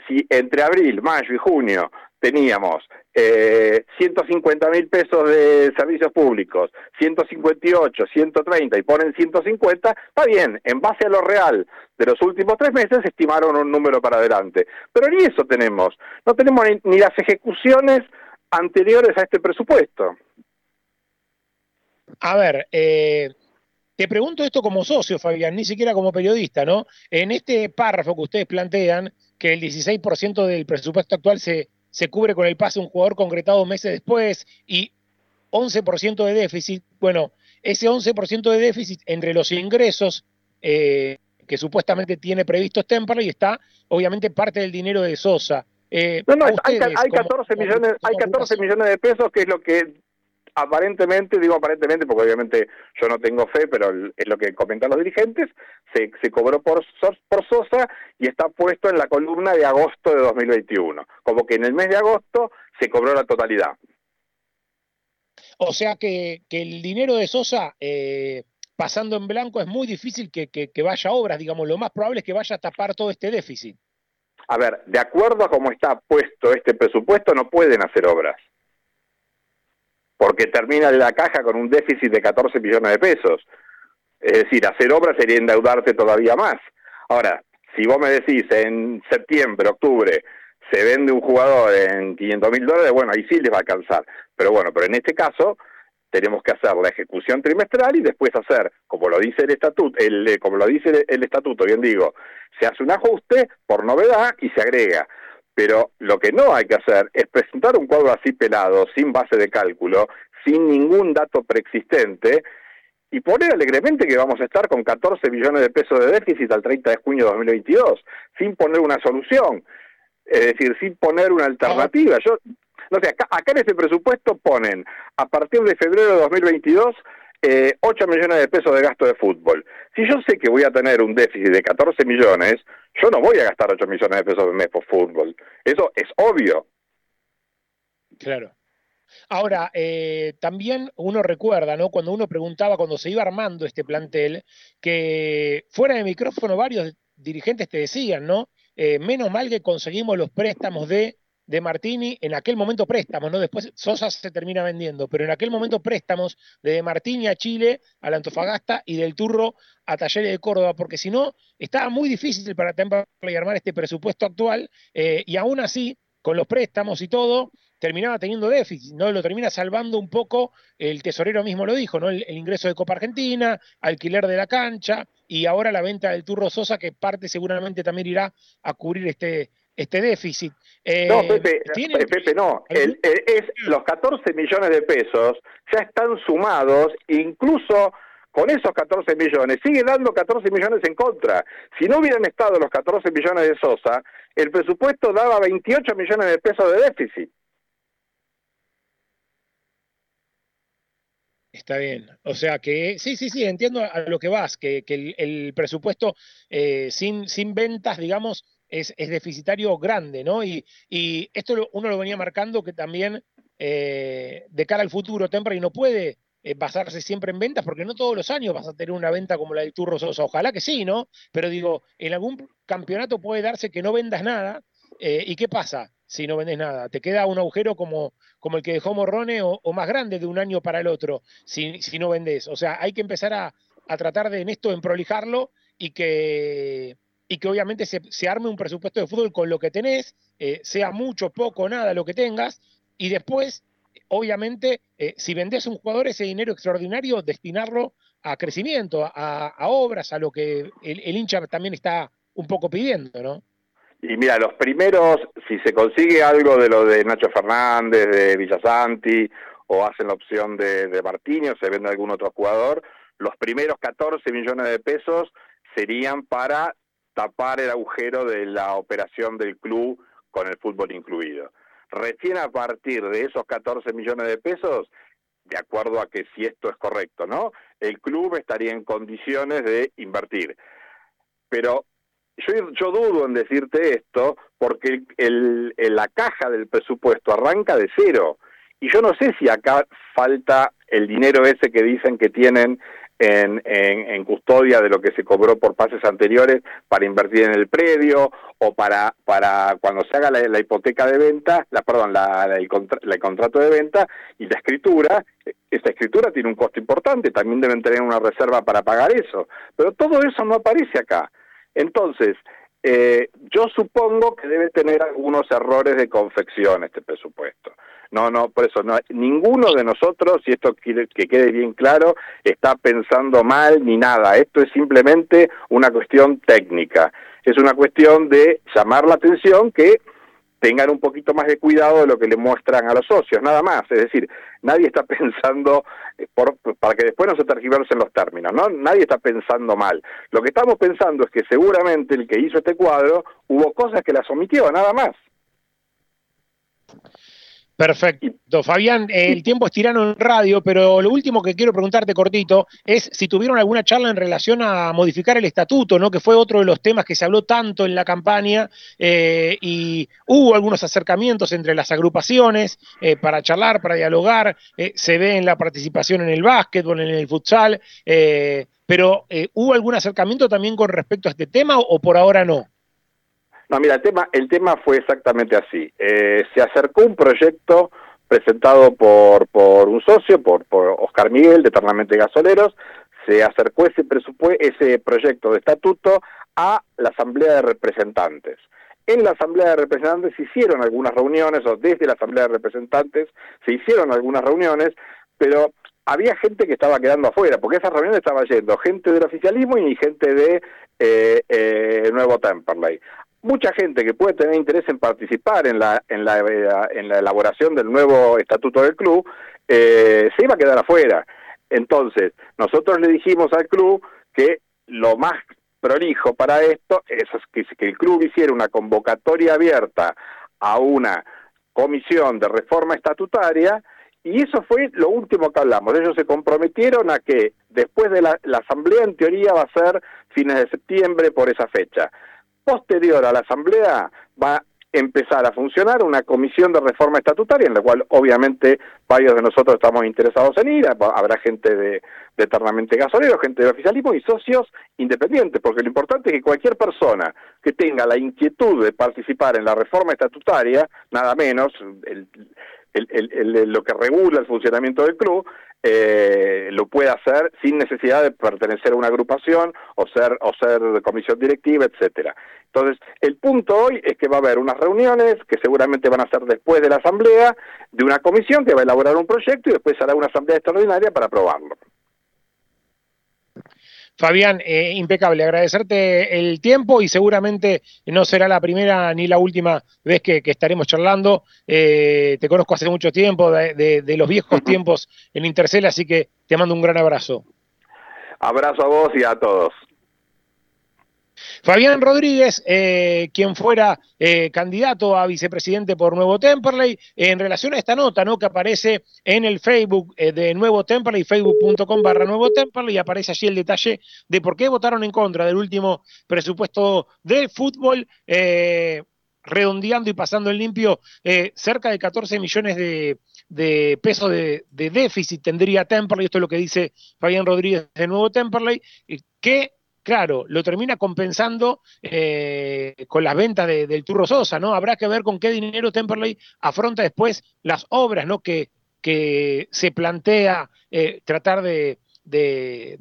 S11: si entre abril, mayo y junio teníamos eh, 150 mil pesos de servicios públicos, 158, 130 y ponen 150, está bien, en base a lo real de los últimos tres meses estimaron un número para adelante. Pero ni eso tenemos, no tenemos ni, las ejecuciones anteriores a este presupuesto.
S2: A ver, eh, te pregunto esto como socio, Fabián, ni siquiera como periodista, ¿no? En este párrafo que ustedes plantean, que el 16% del presupuesto actual se se cubre con el pase un jugador concretado meses después y 11% de déficit. Bueno, ese 11% de déficit entre los ingresos eh, que supuestamente tiene previsto Temperley y está obviamente parte del dinero de Sosa.
S11: Eh, no, no, hay, 14 millones, hay 14 millones de pesos que es lo que aparentemente, digo aparentemente porque obviamente yo no tengo fe, pero es lo que comentan los dirigentes, se, se cobró por, por Sosa y está puesto en la columna de agosto de 2021, como que en el mes de agosto se cobró la totalidad.
S2: O sea que, que el dinero de Sosa, eh, pasando en blanco es muy difícil que, que, vaya a obras, digamos, lo más probable es que vaya a tapar todo este déficit.
S11: A ver, de acuerdo a cómo está puesto este presupuesto, no pueden hacer obras. Porque termina la caja con un déficit de 14 millones de pesos. Es decir, hacer obras sería endeudarte todavía más. Ahora, si vos me decís en septiembre, octubre, se vende un jugador en 500 mil dólares, bueno, ahí sí les va a alcanzar. Pero bueno, pero en este caso tenemos que hacer la ejecución trimestral y después hacer, como lo dice el estatuto, el, eh, como lo dice el, estatuto, bien digo, se hace un ajuste por novedad y se agrega. Pero lo que no hay que hacer es presentar un cuadro así pelado, sin base de cálculo, sin ningún dato preexistente, y poner alegremente que vamos a estar con 14 millones de pesos de déficit al 30 de junio de 2022, sin poner una solución, es decir, sin poner una alternativa. Yo no sé, acá, en este presupuesto ponen a partir de febrero de 2022 eh, 8 millones de pesos de gasto de fútbol. Si yo sé que voy a tener un déficit de 14 millones, yo no voy a gastar 8 millones de pesos de mes por fútbol. Eso es obvio.
S2: Claro. Ahora, eh, también uno recuerda, ¿no? Cuando uno preguntaba, cuando se iba armando este plantel, que fuera de micrófono varios dirigentes te decían, ¿no? Eh, menos mal que conseguimos los préstamos de de Martini, en aquel momento préstamos, ¿no? Después Sosa se termina vendiendo, pero en aquel momento préstamos de Martini a Chile, a la Antofagasta y del Turro a Talleres de Córdoba, porque si no, estaba muy difícil para Temperley armar este presupuesto actual, eh, y aún así, con los préstamos y todo, terminaba teniendo déficit, ¿no? Lo termina salvando un poco, el tesorero mismo lo dijo, ¿no? El, ingreso de Copa Argentina, alquiler de la cancha y ahora la venta del Turro Sosa, que parte seguramente también irá a cubrir este, este déficit.
S11: no, eh, Pepe, Pepe no. El, es, los 14 millones de pesos ya están sumados, incluso con esos 14 millones, sigue dando 14 millones en contra. Si no hubieran estado los 14 millones de Sosa, el presupuesto daba 28 millones de pesos de déficit.
S2: Está bien. O sea que, sí, sí, sí, entiendo a lo que vas, que, el, presupuesto eh, sin, sin ventas, digamos, es, deficitario grande, ¿no? Y, esto uno lo venía marcando que también eh, de cara al futuro, y no puede eh, basarse siempre en ventas, porque no todos los años vas a tener una venta como la de Turro Sosa. Ojalá que sí, ¿no? Pero digo, en algún campeonato puede darse que no vendas nada. Eh, ¿Y qué pasa si no vendes nada? Te queda un agujero como, como el que dejó Morrone o, más grande de un año para el otro, si, si no vendes. O sea, hay que empezar a, a tratar de en esto en prolijarlo y que y que obviamente se, arme un presupuesto de fútbol con lo que tenés, eh, sea mucho, poco, nada lo que tengas, y después, obviamente, eh, si vendés un jugador, ese dinero extraordinario, destinarlo a crecimiento, a, obras, a lo que el, hincha también está un poco pidiendo, ¿no?
S11: Y mira, los primeros, si se consigue algo de lo de Nacho Fernández, de Villasanti, o hacen la opción de, de Martínez, o se vende algún otro jugador, los primeros 14 millones de pesos serían para tapar el agujero de la operación del club con el fútbol incluido. Recién a partir de esos 14 millones de pesos, de acuerdo a que si esto es correcto, ¿no? El club estaría en condiciones de invertir. Pero yo, yo dudo en decirte esto porque el, la caja del presupuesto arranca de cero. Y yo no sé si acá falta el dinero ese que dicen que tienen en, en, custodia de lo que se cobró por pases anteriores para invertir en el predio o para, para cuando se haga la, hipoteca de venta, la, perdón, la, el, contrato de venta y la escritura, esta escritura tiene un costo importante, también deben tener una reserva para pagar eso, pero todo eso no aparece acá. Entonces, eh, yo supongo que debe tener algunos errores de confección este presupuesto. No, no, por eso, no, ninguno de nosotros, y esto quiere que quede bien claro, está pensando mal ni nada. Esto es simplemente una cuestión técnica. Es una cuestión de llamar la atención que tengan un poquito más de cuidado de lo que le muestran a los socios, nada más. Es decir, nadie está pensando, eh, por, para que después no se tergiversen los términos, ¿no? Nadie está pensando mal. Lo que estamos pensando es que seguramente el que hizo este cuadro hubo cosas que las omitió, nada más.
S2: Perfecto. Fabián, eh, el tiempo es tirano en radio, pero lo último que quiero preguntarte cortito es si tuvieron alguna charla en relación a modificar el estatuto, ¿no? Que fue otro de los temas que se habló tanto en la campaña eh, y hubo algunos acercamientos entre las agrupaciones eh, para charlar, para dialogar. se ve en la participación en el básquetbol, en el futsal, pero ¿hubo algún acercamiento también con respecto a este tema o por ahora no?
S11: No, mira, el tema, el tema fue exactamente así. Eh, se acercó un proyecto presentado por, por un socio, por, por Oscar Miguel, de Eternamente Gasoleros, se acercó ese, ese proyecto de estatuto a la Asamblea de Representantes. En la Asamblea de Representantes se hicieron algunas reuniones, o desde la Asamblea de Representantes se hicieron algunas reuniones, pero había gente que estaba quedando afuera, porque esas reuniones estaba yendo gente del oficialismo y gente de eh, eh, Nuevo Temperley mucha gente que puede tener interés en participar en la, en la, en la elaboración del nuevo estatuto del club, eh, se iba a quedar afuera. Entonces, nosotros le dijimos al club que lo más prolijo para esto es que, que el club hiciera una convocatoria abierta a una comisión de reforma estatutaria y eso fue lo último que hablamos. Ellos se comprometieron a que después de la, la asamblea en teoría va a ser fines de septiembre por esa fecha posterior a la Asamblea va a empezar a funcionar una comisión de reforma estatutaria en la cual obviamente varios de nosotros estamos interesados en ir, habrá gente de, de eternamente gasolero, gente del oficialismo y socios independientes, porque lo importante es que cualquier persona que tenga la inquietud de participar en la reforma estatutaria, nada menos, el, lo que regula el funcionamiento del club, eh, lo puede hacer sin necesidad de pertenecer a una agrupación o ser o ser comisión directiva, etcétera. Entonces, el punto hoy es que va a haber unas reuniones que seguramente van a ser después de la asamblea de una comisión que va a elaborar un proyecto y después hará una asamblea extraordinaria para aprobarlo.
S2: Fabián, eh, impecable, agradecerte el tiempo y seguramente no será la primera ni la última vez que, estaremos charlando. Eh, te conozco hace mucho tiempo, de, de los viejos tiempos en Intercel, así que te mando un gran abrazo.
S11: Abrazo a vos y a todos.
S2: Fabián Rodríguez, eh, quien fuera eh, candidato a vicepresidente por Nuevo Temperley, en relación a esta nota ¿no? que aparece en el Facebook eh, de Nuevo Temperley, facebook.com barra Nuevo Temperley, aparece allí el detalle de por qué votaron en contra del último presupuesto de fútbol redondeando y pasando el limpio, cerca de 14 millones de, pesos de, déficit tendría Temperley, esto es lo que dice Fabián Rodríguez de Nuevo Temperley, que claro, lo termina compensando eh, con las ventas del Turro Sosa, ¿no? Habrá que ver con qué dinero Temperley afronta después las obras, ¿no? Que, que se plantea eh, tratar de,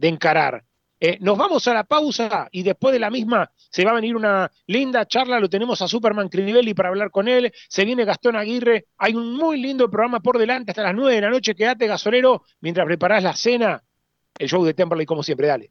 S2: encarar. Eh, nos vamos a la pausa y después de la misma se va a venir una linda charla, lo tenemos a Superman Crivelli para hablar con él, se viene Gastón Aguirre, hay un muy lindo programa por delante hasta las 9 de la noche, quédate gasolero mientras preparás la cena, el show de Temperley como siempre, dale.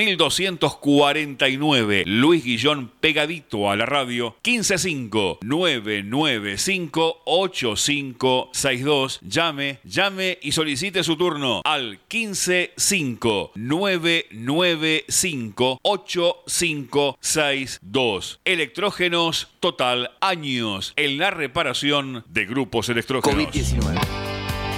S7: 1249. Luis Guillón pegadito a la radio. 155-995-8562. Llame, llame y solicite su turno al 155-995-8562. Electrógenos Total. Años en la reparación de grupos electrógenos.
S12: COVID-19.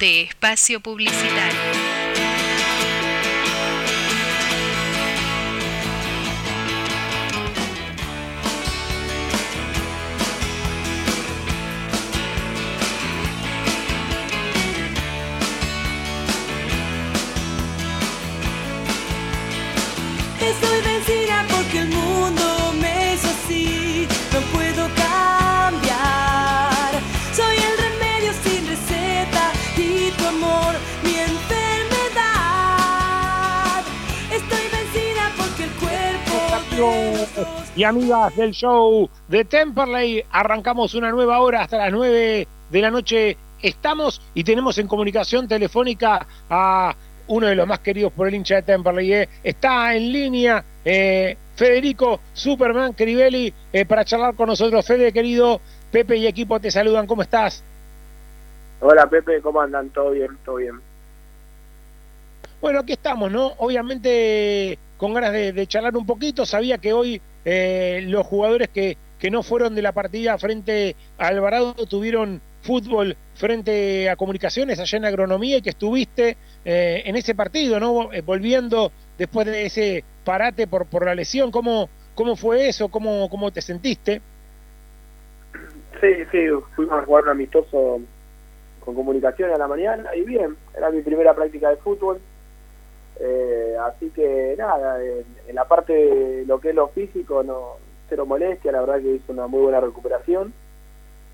S13: De espacio publicitario.
S14: Estoy vencida porque el mundo y
S2: amigas del show de Temperley, arrancamos una nueva hora hasta las 9 de la noche. Estamos y tenemos en comunicación telefónica a uno de los más queridos por el hincha de Temperley. ¿eh? Está en línea eh, Federico Superman Crivelli eh, para charlar con nosotros. Fede, querido, Pepe y equipo te saludan. ¿Cómo estás?
S15: Hola Pepe, ¿cómo andan? ¿Todo bien? ¿Todo bien?
S2: Bueno, aquí estamos, ¿no? Obviamente con ganas de, de charlar un poquito. Sabía que hoy eh, los jugadores que, que no fueron de la partida frente a Alvarado tuvieron fútbol frente a comunicaciones allá en agronomía y que estuviste eh, en ese partido, ¿no? Eh, volviendo después de ese parate por, por la lesión, ¿cómo, cómo fue eso? ¿Cómo, ¿Cómo te sentiste?
S15: Sí, sí, fuimos a jugar un amistoso con comunicación a la mañana y bien, era mi primera práctica de fútbol. Eh, así que nada, en, en la parte de lo que es lo físico, no cero molestia, la verdad que hice una muy buena recuperación.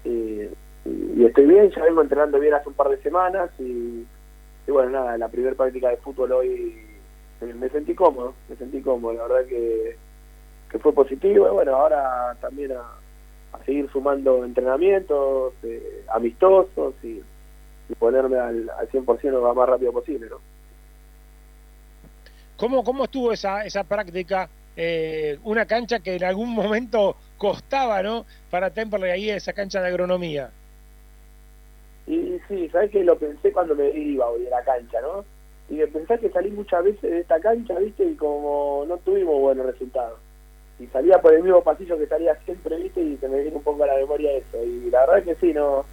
S15: Y, y estoy bien, ya vengo entrenando bien hace un par de semanas y, y bueno, nada, la primera práctica de fútbol hoy me, me sentí cómodo, me sentí cómodo, la verdad que, que fue positivo y bueno, ahora también a, a seguir sumando entrenamientos eh, amistosos y, y ponerme al, al 100% lo más rápido posible, ¿no?
S2: ¿Cómo, cómo estuvo esa, esa práctica? Eh, una cancha que en algún momento costaba, ¿no? Para Temperley ahí, esa cancha de agronomía.
S15: Y sí, sabes que lo pensé cuando me iba hoy de la cancha, ¿no? Y de que salí muchas veces de esta cancha, ¿viste? Y como no tuvimos buenos resultados. Y salía por el mismo pasillo que salía siempre, ¿viste? Y se me viene un poco a la memoria eso. Y la verdad es que sí, no,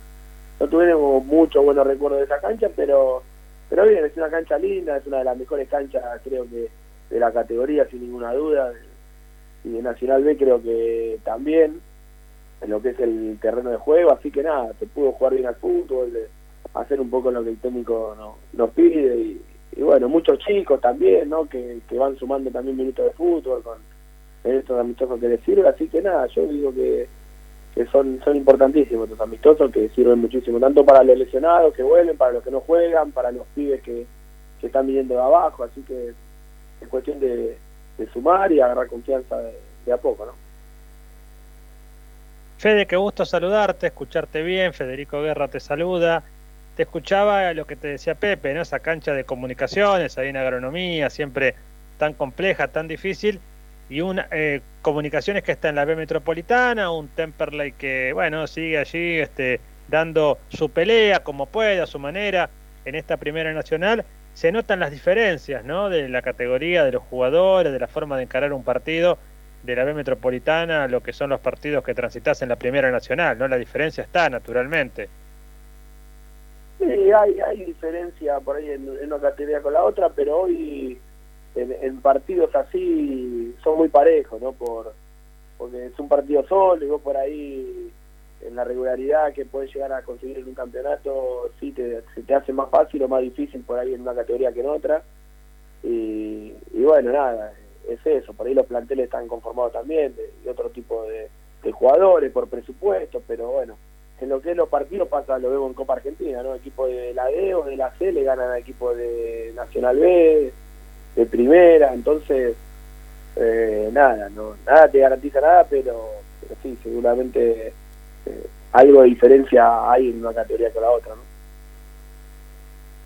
S15: no tuvimos muchos buenos recuerdos de esa cancha, pero pero bien, es una cancha linda, es una de las mejores canchas, creo que, de la categoría, sin ninguna duda. Y de Nacional B creo que también, en lo que es el terreno de juego, así que nada, te pudo jugar bien al fútbol, hacer un poco lo que el técnico no, nos pide y, y bueno, muchos chicos también, ¿no? Que, que van sumando también minutos de fútbol con estos amistosos que les sirve, así que nada, yo digo que, que son, son importantísimos estos amistosos que sirven muchísimo, tanto para los lesionados que vuelven, para los que no juegan, para los pibes que, que están viniendo de abajo, así que es cuestión de, sumar y agarrar confianza de, de a poco, ¿no?
S3: Fede, qué gusto saludarte, escucharte bien. Federico Guerra te saluda. Te escuchaba lo que te decía Pepe, ¿no? Esa cancha de comunicaciones, ahí en agronomía, siempre tan compleja, tan difícil. Y una eh, comunicaciones que está en la B Metropolitana, un Temperley que, bueno, sigue allí este, dando su pelea como puede, a su manera, en esta primera nacional. Se notan las diferencias, ¿no? De la categoría, de los jugadores, de la forma de encarar un partido de la B Metropolitana lo que son los partidos que transitas en la Primera Nacional, ¿no? La diferencia está, naturalmente.
S15: Sí, hay, hay diferencia por ahí en, en una categoría con la otra, pero hoy en, en partidos así son muy parejos, ¿no? Por, porque es un partido solo y vos por ahí en la regularidad que puedes llegar a conseguir en un campeonato, sí te, te hace más fácil o más difícil por ahí en una categoría que en otra. Y, y bueno, nada, es eso, por ahí los planteles están conformados también de, de otro tipo de, de, jugadores por presupuesto, pero bueno, en lo que es los partidos pasa, lo vemos en Copa Argentina, ¿no? Equipo de la D o de la C le ganan a equipo de Nacional B, de primera, entonces eh, nada, no nada te garantiza nada, pero, pero sí, seguramente eh, algo de diferencia hay en una categoría con la otra, ¿no?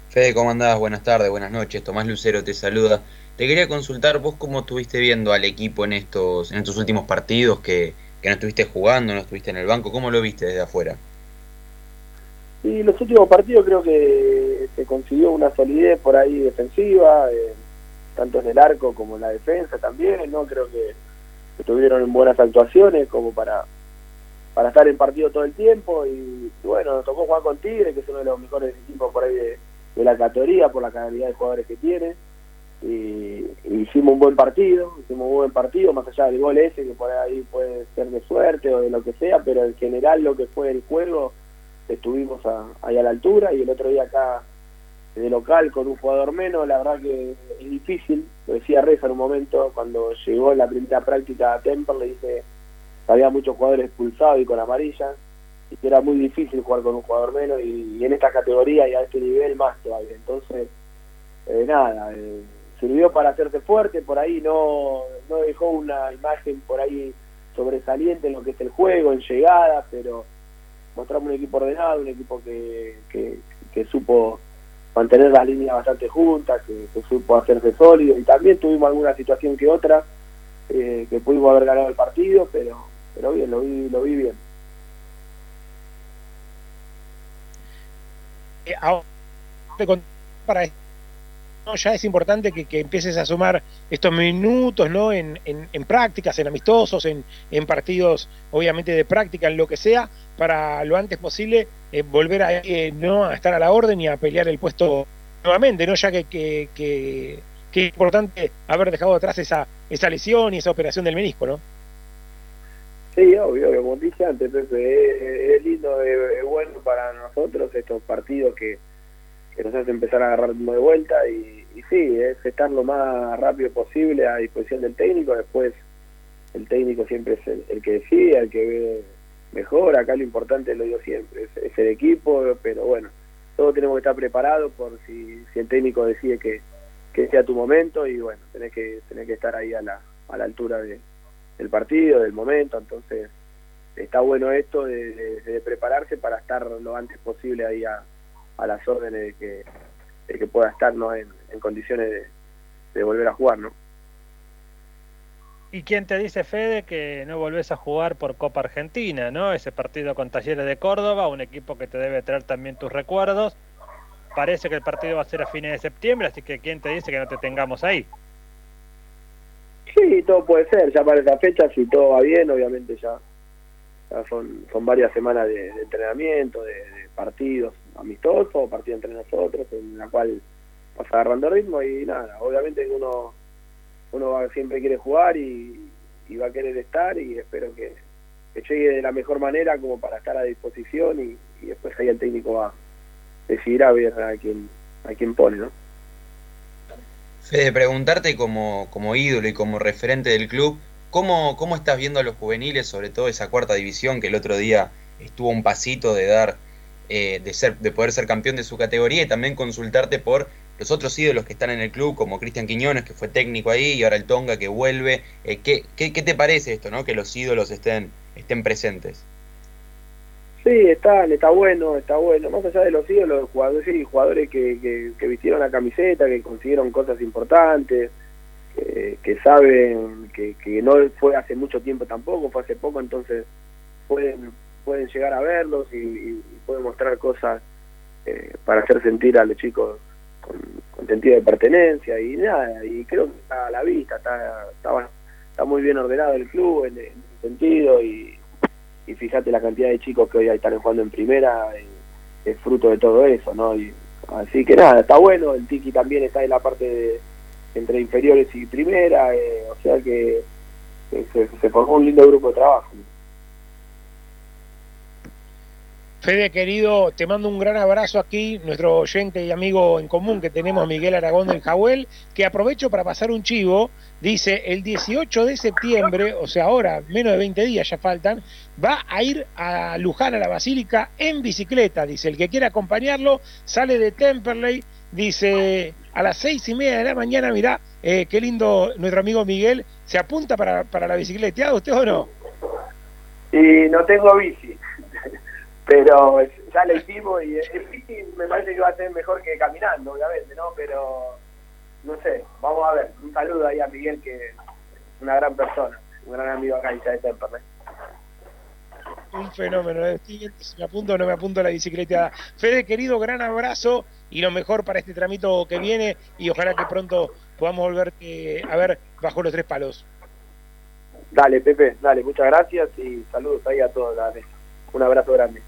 S5: Fede, ¿cómo andás? Buenas tardes, buenas noches. Tomás Lucero te saluda. Te quería consultar vos cómo estuviste viendo al equipo en estos, en estos últimos partidos que, que no estuviste jugando, no estuviste en el banco, ¿cómo lo viste desde afuera?
S15: Y los últimos partidos creo que se consiguió una solidez por ahí defensiva, eh, tanto en el arco como en la defensa también, ¿no? Creo que estuvieron en buenas actuaciones como para para estar en partido todo el tiempo y, bueno, nos tocó jugar con Tigre, que es uno de los mejores equipos por ahí de, la categoría por la calidad de jugadores que tiene y, y, hicimos un buen partido, hicimos un buen partido, más allá del gol ese que por ahí puede ser de suerte o de lo que sea, pero en general lo que fue el juego estuvimos a, ahí a la altura y el otro día acá de local con un jugador menos, la verdad que es difícil, lo decía Reza en un momento cuando llegó la primera práctica a Temple, le dice que había muchos jugadores expulsados y con amarilla y que era muy difícil jugar con un jugador menos y, y en esta categoría y a este nivel más todavía, entonces eh, nada, eh, sirvió para hacerse fuerte, por ahí no, no dejó una imagen por ahí sobresaliente en lo que es el juego, en llegada, pero mostramos un equipo ordenado, un equipo que, que, que supo mantener las líneas bastante juntas, que, que, supo hacerse sólido y también tuvimos alguna situación que otra eh, que pudimos haber ganado el partido, pero pero bien, lo vi, lo vi bien.
S2: Eh, ahora, ya es importante que, que, empieces a sumar estos minutos ¿no? en, en, en prácticas, en amistosos, en, en, partidos obviamente de práctica, en lo que sea, para lo antes posible eh, volver a, eh, ¿no? a estar a la orden y a pelear el puesto nuevamente, ¿no? ya que, que, que, es importante haber dejado atrás esa, esa lesión y esa operación del menisco, ¿no?
S15: Sí, obvio, como dije antes, es, lindo, es, bueno para nosotros estos partidos que, que nos hace empezar a agarrar de vuelta y, y sí, es estar lo más rápido posible a disposición del técnico, después el técnico siempre es el, el que decide, el que ve mejor, acá lo importante lo digo siempre, es, es, el equipo, pero bueno, todos tenemos que estar preparados por si, si el técnico decide que, que sea tu momento y bueno, tenés que, tenés que estar ahí a la, a la altura de, del partido, del momento, entonces está bueno esto de, de, prepararse para estar lo antes posible ahí a a las órdenes de que, de que pueda estar ¿no? en, en condiciones de, de, volver a jugar. ¿no?
S3: ¿Y quién te dice, Fede, que no volvés a jugar por Copa Argentina? ¿no? Ese partido con Talleres de Córdoba, un equipo que te debe traer también tus recuerdos. Parece que el partido va a ser a fines de septiembre, así que ¿quién te dice que no te tengamos ahí?
S15: Sí, todo puede ser, ya para esa fecha, si todo va bien, obviamente ya, ya son, varias semanas de, entrenamiento, de, de partidos, amistoso, partido entre nosotros, en la cual vas agarrando ritmo y nada, obviamente uno uno va, siempre quiere jugar y, y, va a querer estar y espero que, llegue de la mejor manera como para estar a disposición y, después ahí el técnico va decidirá ver a quién a quién pone, ¿no?
S5: Fede, preguntarte como, como ídolo y como referente del club, ¿cómo, ¿cómo estás viendo a los juveniles, sobre todo esa cuarta división que el otro día estuvo un pasito de dar, eh, de, ser, de poder ser campeón de su categoría y también consultarte por los otros ídolos que están en el club, como Cristian Quiñones, que fue técnico ahí, y ahora el Tonga que vuelve. Eh, ¿qué, qué, qué te parece esto, no? que los ídolos estén, estén presentes?
S15: Sí, está, está bueno, está bueno. Más allá de los ídolos, jugadores, sí, jugadores que, que, vistieron la camiseta, que consiguieron cosas importantes, que, saben que, que no fue hace mucho tiempo tampoco, fue hace poco, entonces pueden pueden llegar a verlos y, y pueden mostrar cosas eh, para hacer sentir a los chicos con, con, sentido de pertenencia y nada, y creo que está a la vista, está, está, muy bien ordenado el club en, en sentido y, y fíjate la cantidad de chicos que hoy están jugando en primera, eh, es fruto de todo eso, ¿no? Y, así que nada, está bueno, el Tiki también está en la parte de, entre inferiores y primera, eh, o sea que se, se, formó un lindo grupo de trabajo.
S2: Fede, querido, te mando un gran abrazo aquí, nuestro oyente y amigo en común que tenemos, Miguel Aragón del Jahuel, que aprovecho para pasar un chivo, dice, el 18 de septiembre, o sea, ahora, menos de 20 días ya faltan, va a ir a Luján, a la Basílica, en bicicleta, dice, el que quiera acompañarlo, sale de Temperley, dice, a las seis y media de la mañana, mirá, eh, qué lindo nuestro amigo Miguel, se apunta para, para la bicicleta, ¿usted o no?
S15: Y no tengo bici pero ya lo hicimos y el bici me parece que va a ser mejor que caminando, obviamente, ¿no? Pero no sé, vamos a ver. Un saludo ahí a Miguel, que es una gran persona, un gran amigo acá de Temperley.
S2: Un fenómeno, ¿eh? si me apunto o no me apunto a la bicicleta. Fede, querido, gran abrazo y lo mejor para este tramito que viene y ojalá que pronto podamos volver eh, a ver bajo los tres palos.
S15: Dale, Pepe, dale, muchas gracias y saludos ahí a todos. Dale. Un abrazo grande.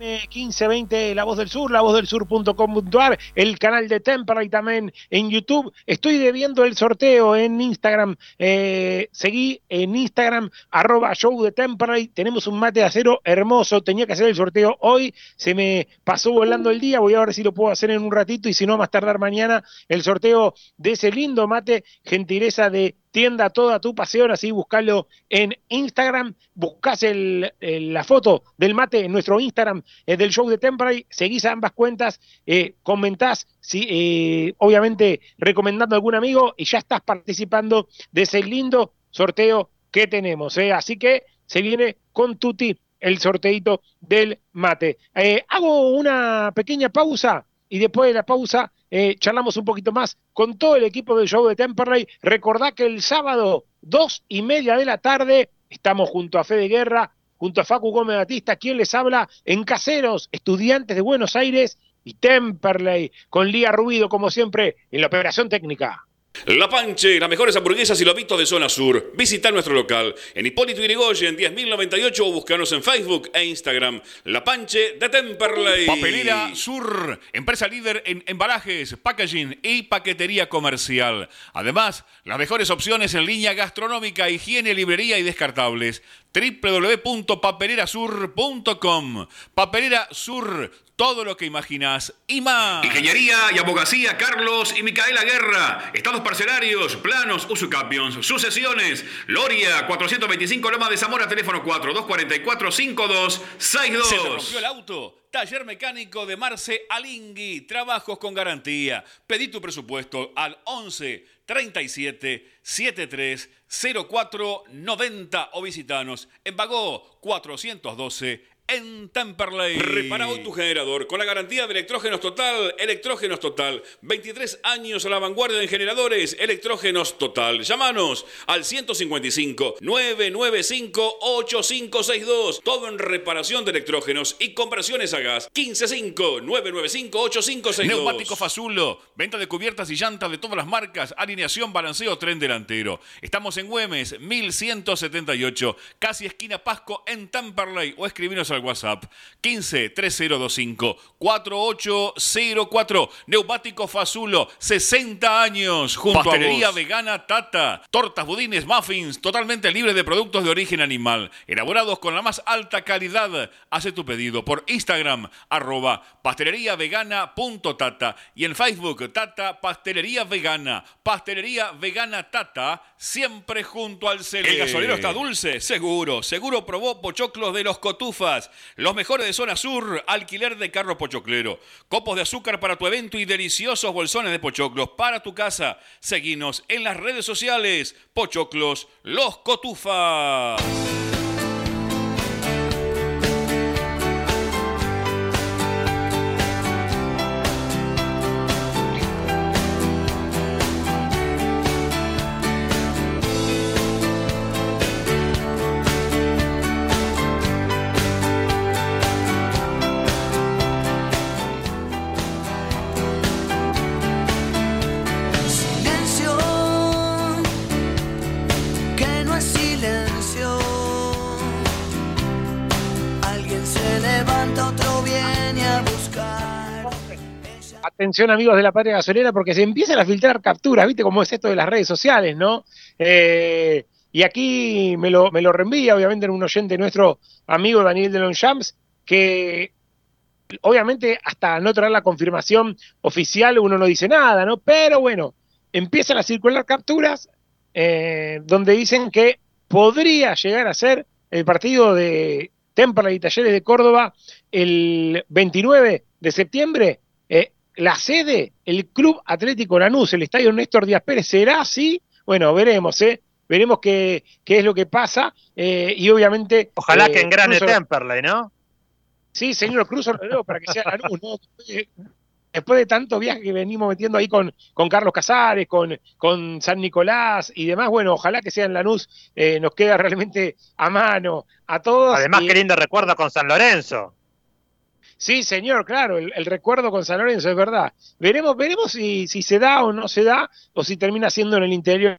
S2: 1520 La Voz del Sur, la voz del sur.com.ar, el canal de Temperley también en YouTube. Estoy debiendo el sorteo en Instagram. Eh, seguí en Instagram, arroba show de Temperley. Tenemos un mate de acero hermoso. Tenía que hacer el sorteo hoy. Se me pasó volando el día. Voy a ver si lo puedo hacer en un ratito y si no, más tardar mañana el sorteo de ese lindo mate, gentileza de tienda toda tu pasión, así buscalo en Instagram, buscás el, la foto del mate en nuestro Instagram eh, del show de Temperley, seguís a ambas cuentas, eh, comentás, sí, eh, obviamente recomendando a algún amigo y ya estás participando de ese lindo sorteo que tenemos. Así que se viene con Tuti el sorteito del mate. hago una pequeña pausa y después de la pausa eh, charlamos un poquito más con todo el equipo del show de Temperley. Recordá que el sábado, dos y media de la tarde, estamos junto a Fede Guerra, junto a Facu Gómez Batista, quien les habla en Caseros, estudiantes de Buenos Aires y Temperley, con Lía Rubido, como siempre, en la operación técnica.
S6: La Panche, las mejores hamburguesas y lobitos de zona sur. Visita nuestro local en Hipólito Yrigoyen 10.098 o búscanos en Facebook e Instagram. La Panche de Temperley.
S7: Papelera Sur, empresa líder en embalajes, packaging y paquetería comercial. Además, las mejores opciones en línea gastronómica, higiene, librería y descartables www.papelerasur.com. Papelera Sur, todo lo que imaginas y más.
S6: Ingeniería y abogacía Carlos y Micaela Guerra. Estados parcelarios, planos, usucapions, sucesiones. Loria, 425 Loma de Zamora, teléfono 4244-5262.
S7: ¿Se rompió el auto? Taller mecánico de Marce Alingui. Trabajos con garantía. Pedí tu presupuesto al 11 37 73 04 90 o visitanos en Bagó 412 en Temperley.
S6: Repara hoy tu generador con la garantía de Electrógenos Total. Electrógenos Total. 23 años a la vanguardia en generadores. Electrógenos Total. Llámanos al 155-995-8562. Todo en reparación de electrógenos y conversiones a gas. 155-995-8562.
S7: Neumático Fazulo. Venta de cubiertas y llantas de todas las marcas. Alineación, balanceo, tren delantero. Estamos en Güemes, 1178. Casi esquina Pasco en Temperley. O escribinos al al WhatsApp 15 3025 4804. Neumático Fazulo, 60 años junto Pastelería a vos. vegana Tata. Tortas, budines, muffins, totalmente libres de productos de origen animal. Elaborados con la más alta calidad. Hace tu pedido por Instagram, arroba pasteleriavegana.tata y en Facebook, Tata Pastelería Vegana. Pastelería Vegana Tata, siempre junto al cele.
S6: ¿El gasolero está dulce? Seguro. Seguro probó pochoclos de los cotufas. Los mejores de zona sur, alquiler de carro pochoclero. Copos de azúcar para tu evento y deliciosos bolsones de pochoclos para tu casa. Seguinos en las redes sociales. Pochoclos, los cotufas.
S2: Atención amigos de la patria gasolera porque se empiezan a filtrar capturas, ¿viste cómo es esto de las redes sociales, no? Eh, y aquí me lo, me lo reenvía, obviamente, un oyente nuestro amigo Daniel de Longchamps, que obviamente hasta no traer la confirmación oficial uno no dice nada, ¿no? Pero bueno, empiezan a circular capturas eh, donde dicen que podría llegar a ser el partido de Temperley y Talleres de Córdoba el 29 de septiembre. La sede, el Club Atlético Lanús, el Estadio Néstor Díaz Pérez, ¿será así? Bueno, veremos, ¿eh? Veremos qué, qué es lo que pasa eh, y obviamente...
S3: Ojalá
S2: eh,
S3: que engrane
S2: cruzo-
S3: Temperley, ¿no?
S2: Sí, señor, cruzo el reloj para que sea Lanús, ¿no? Después de- tanto viaje que venimos metiendo ahí con, con Carlos Casares, con, con San Nicolás y demás, bueno, ojalá que sea en Lanús, eh, nos queda realmente a mano a todos.
S3: Además, qué lindo recuerdo con San Lorenzo.
S2: Sí, señor, claro, el, recuerdo con San Lorenzo es verdad. Veremos, veremos si, si se da o no se da, o si termina siendo en el interior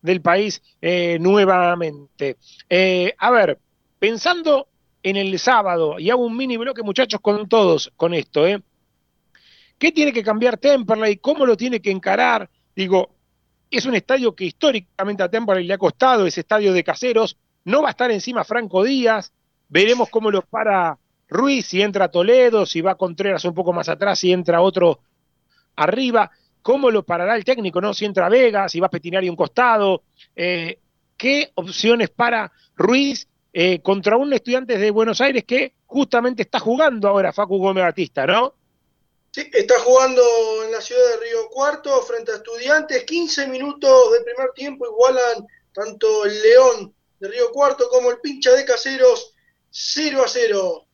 S2: del país eh, nuevamente. Eh, a ver, pensando en el sábado, y hago un mini bloque, muchachos, con todos, con esto, ¿eh? ¿Qué tiene que cambiar Temperley? ¿Cómo lo tiene que encarar? Digo, es un estadio que históricamente a Temperley le ha costado, ese estadio de caseros. No va a estar encima Franco Díaz. Veremos cómo lo para Ruiz, si entra Toledo, si va Contreras un poco más atrás, si entra otro arriba. ¿Cómo lo parará el técnico? ¿No? Si entra Vega, si va Petinari a un costado. Eh, ¿Qué opciones para Ruiz eh, contra un estudiante de Buenos Aires que justamente está jugando ahora Facu Gómez Batista, ¿no?
S4: Sí, está jugando en la ciudad de Río Cuarto frente a Estudiantes. 15 minutos del primer tiempo igualan tanto el León de Río Cuarto como el pincha de Caseros 0 a 0.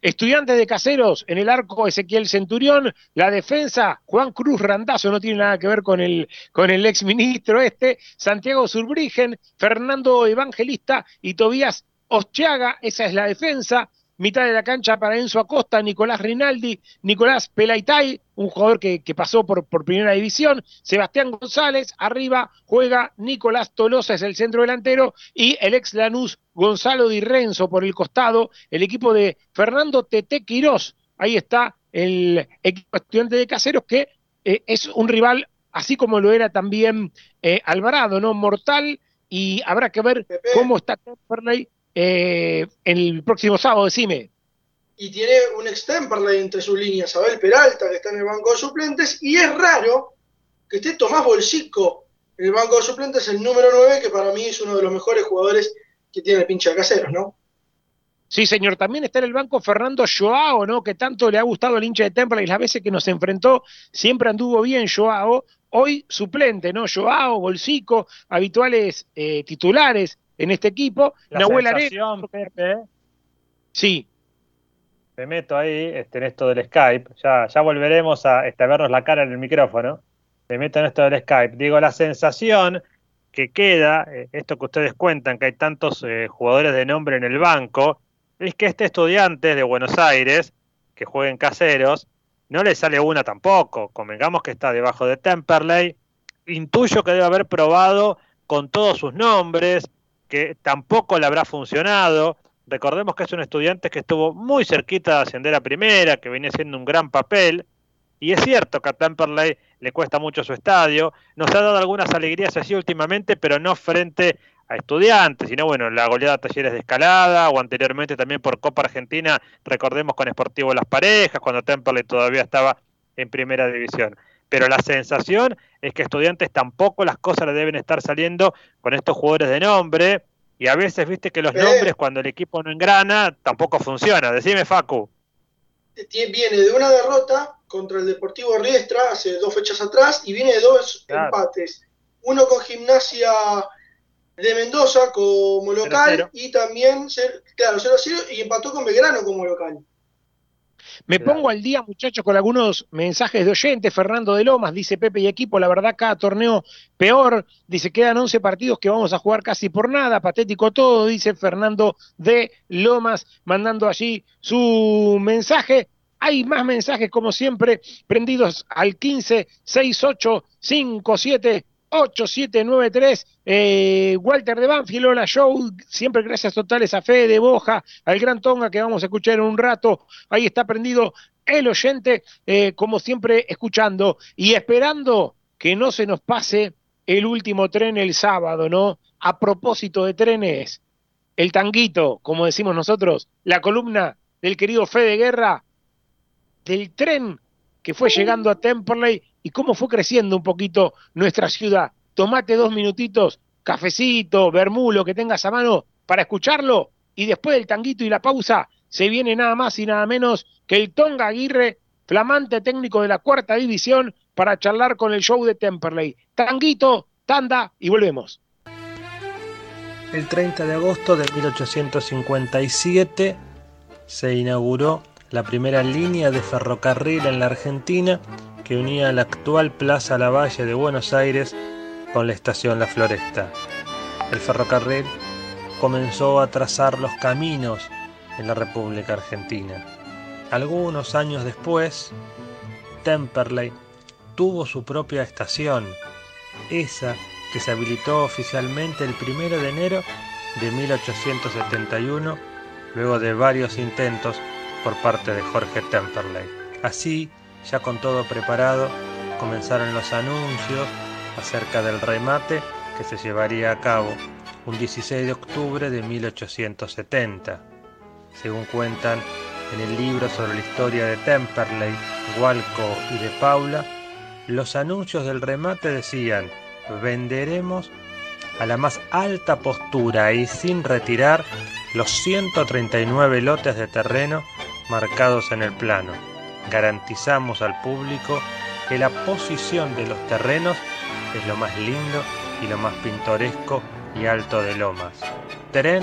S2: Estudiantes de Caseros en el arco Ezequiel Centurión, la defensa Juan Cruz Randazo, no tiene nada que ver con el, con el ex ministro este, Santiago Surbrigen, Fernando Evangelista y Tobías Oschaga, esa es la defensa. Mitad de la cancha para Enzo Acosta, Nicolás Rinaldi, Nicolás Pelaitay, un jugador que, que pasó por, por primera división, Sebastián González, arriba juega Nicolás Tolosa, es el centro delantero, y el ex Lanús Gonzalo Di Renzo por el costado, el equipo de Fernando Tete Quirós, ahí está el equipo estudiante de Caseros, que eh, es un rival, así como lo era también eh, Alvarado, ¿no? Mortal, y habrá que ver cómo está Temperley eh, el próximo sábado, decime.
S4: Y tiene un extemperley entre sus líneas, Abel Peralta, que está en el banco de suplentes. Y es raro que esté Tomás Bolsico en el banco de suplentes, el número 9, que para mí es uno de los mejores jugadores que tiene el pinche de caseros, ¿no?
S2: Sí, señor, también está en el banco Fernando Joao, ¿no? Que tanto le ha gustado al hincha de Temperley las veces que nos enfrentó, siempre anduvo bien Joao. Hoy suplente, ¿no? Joao, Bolsico, habituales eh, titulares en este equipo.
S3: La
S2: Nahuel Arena.
S3: Pepe,
S2: Sí.
S3: te meto ahí este, en esto del Skype. Ya, ya volveremos a, este, a vernos la cara en el micrófono. Te meto en esto del Skype. Digo, la sensación que queda, eh, esto que ustedes cuentan, que hay tantos eh, jugadores de nombre en el banco, es que este estudiante de Buenos Aires, que juega en caseros, no le sale una tampoco. Convengamos que está debajo de Temperley. Intuyo que debe haber probado con todos sus nombres, que tampoco le habrá funcionado. Recordemos que es un estudiante que estuvo muy cerquita de ascender a primera, que venía haciendo un gran papel. Y es cierto que a Temperley le cuesta mucho su estadio. Nos ha dado algunas alegrías así últimamente, pero no frente a estudiantes, sino bueno, la goleada de Talleres de Escalada o anteriormente también por Copa Argentina, recordemos con Sportivo Las Parejas, cuando Temperley todavía estaba en primera división. Pero la sensación es que estudiantes tampoco las cosas le deben estar saliendo con estos jugadores de nombre, y a veces, viste que los nombres, cuando el equipo no engrana, tampoco funciona. Decime, Facu.
S4: Viene de una derrota contra el Deportivo Riestra hace dos fechas atrás y viene de dos empates. Uno con Gimnasia de Mendoza como local y también, claro, 0-0 y empató con Belgrano como local.
S2: Me pongo al día, muchachos, con algunos mensajes de oyentes. Fernando de Lomas dice Pepe y equipo, la verdad, cada torneo peor. Dice, quedan 11 partidos que vamos a jugar casi por nada. Patético todo, dice Fernando de Lomas, mandando allí su mensaje. Hay más mensajes, como siempre, prendidos al 15 68 57 8793, eh, Walter de Banfield, hola show, siempre gracias totales a Fede de Boja, al Gran Tonga que vamos a escuchar en un rato, ahí está prendido el oyente, eh, como siempre escuchando y esperando que no se nos pase el último tren el sábado, ¿no? A propósito de trenes, el tanguito, como decimos nosotros, la columna del querido Fede Guerra, del tren que fue llegando a Temperley y cómo fue creciendo un poquito nuestra ciudad. Tomate dos minutitos, cafecito, vermulo que tengas a mano para escucharlo y después del tanguito y la pausa se viene nada más y nada menos que el Tonga Aguirre, flamante técnico de la cuarta división, para charlar con el show de Temperley. Tanguito, tanda y volvemos.
S16: El 30 de agosto de 1857 se inauguró la primera línea de ferrocarril en la Argentina que unía la actual Plaza Lavalle de Buenos Aires con la estación La Floresta. El ferrocarril comenzó a trazar los caminos en la República Argentina. Algunos años después, Temperley tuvo su propia estación, esa que se habilitó oficialmente el 1 de enero de 1871, luego de varios intentos por parte de Jorge Temperley. Así, ya con todo preparado, comenzaron los anuncios acerca del remate que se llevaría a cabo un 16 de octubre de 1870. Según cuentan en el libro sobre la historia de Temperley, Walco y de Paula, los anuncios del remate decían, venderemos a la más alta postura y sin retirar los 139 lotes de terreno marcados en el plano garantizamos al público que la posición de los terrenos es lo más lindo y lo más pintoresco y alto de Lomas. Tren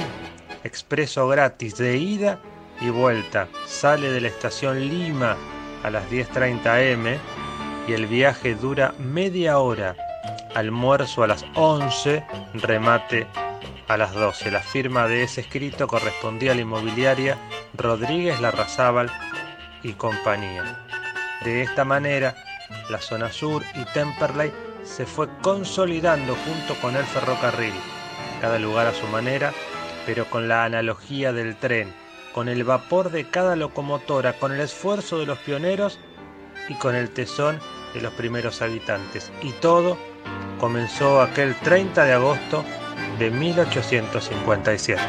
S16: expreso gratis de ida y vuelta. Sale de la estación Lima a las 10.30 am y el viaje dura media hora. Almuerzo a las 11, remate a las 12. La firma de ese escrito correspondía a la inmobiliaria Rodríguez Larrazábal y compañía. De esta manera, la zona sur y Temperley se fue consolidando junto con el ferrocarril, cada lugar a su manera, pero con la analogía del tren, con el vapor de cada locomotora, con el esfuerzo de los pioneros y con el tesón de los primeros habitantes. Y todo comenzó aquel 30 de agosto de 1857.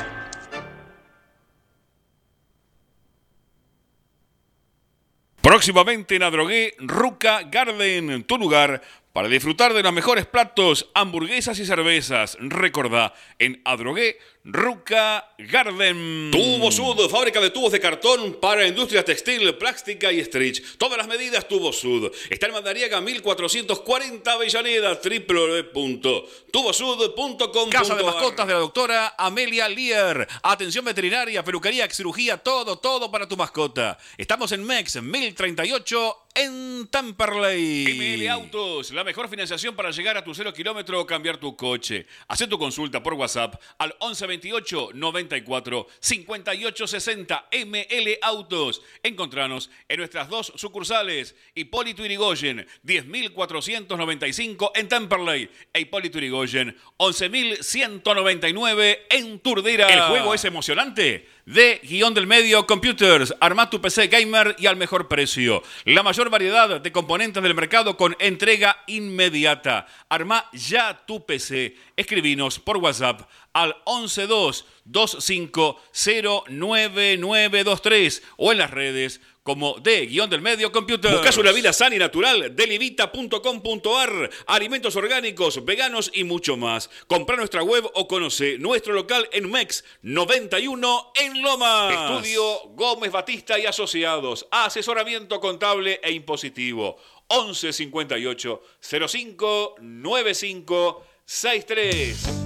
S7: Próximamente en Adrogué, Ruca Garden, tu lugar para disfrutar de los mejores platos, hamburguesas y cervezas. Recordá, en Adrogué, Ruca Garden.
S6: Tubo Sud, fábrica de tubos de cartón para industria textil, plástica y stretch. Todas las medidas Tubo Sud. Está en Madariaga 1440 Avellaneda, www.tubosud.com.
S7: Casa de mascotas de la doctora Amelia Lear. Atención veterinaria, peluquería, cirugía, todo, todo para tu mascota. Estamos en MEX 1038 en Temperley. ML Autos, la mejor financiación para llegar a tu cero kilómetro o cambiar tu coche. Haz tu consulta por WhatsApp al 11 28 94 58 60 ML Autos. Encontranos en nuestras dos sucursales, Hipólito Irigoyen, 10.495 en Temperley e Hipólito Irigoyen, 11.199 en Turdera. El juego es emocionante. De guion del medio Computers, arma tu PC gamer y al mejor precio. La mayor variedad de componentes del mercado con entrega inmediata. Arma ya tu PC. Escribinos por WhatsApp al 112-2509-9923 o en las redes como de guion del medio computer.
S6: Buscas una vida sana y natural, delivita.com.ar, alimentos orgánicos, veganos y mucho más. Compra nuestra web o conoce nuestro local en MEX 91 en Loma. Estudio Gómez Batista y Asociados, asesoramiento contable e impositivo. 11 58 05 95 63.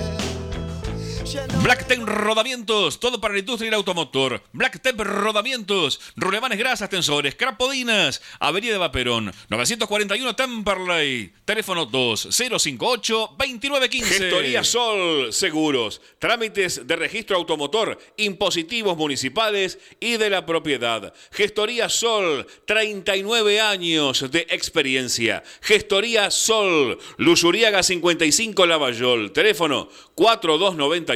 S7: Blacktep Rodamientos, todo para la industria del automotor. Blacktep Rodamientos, rulemanes grasas, tensores, crapodinas, Avenida de Vaperón, 941 Temperley, teléfono 2058-2915.
S6: Gestoría Sol, seguros, trámites de registro automotor, impositivos municipales y de la propiedad. Gestoría Sol, 39 años de experiencia. Gestoría Sol, Luzuriaga 55 Lavallol, teléfono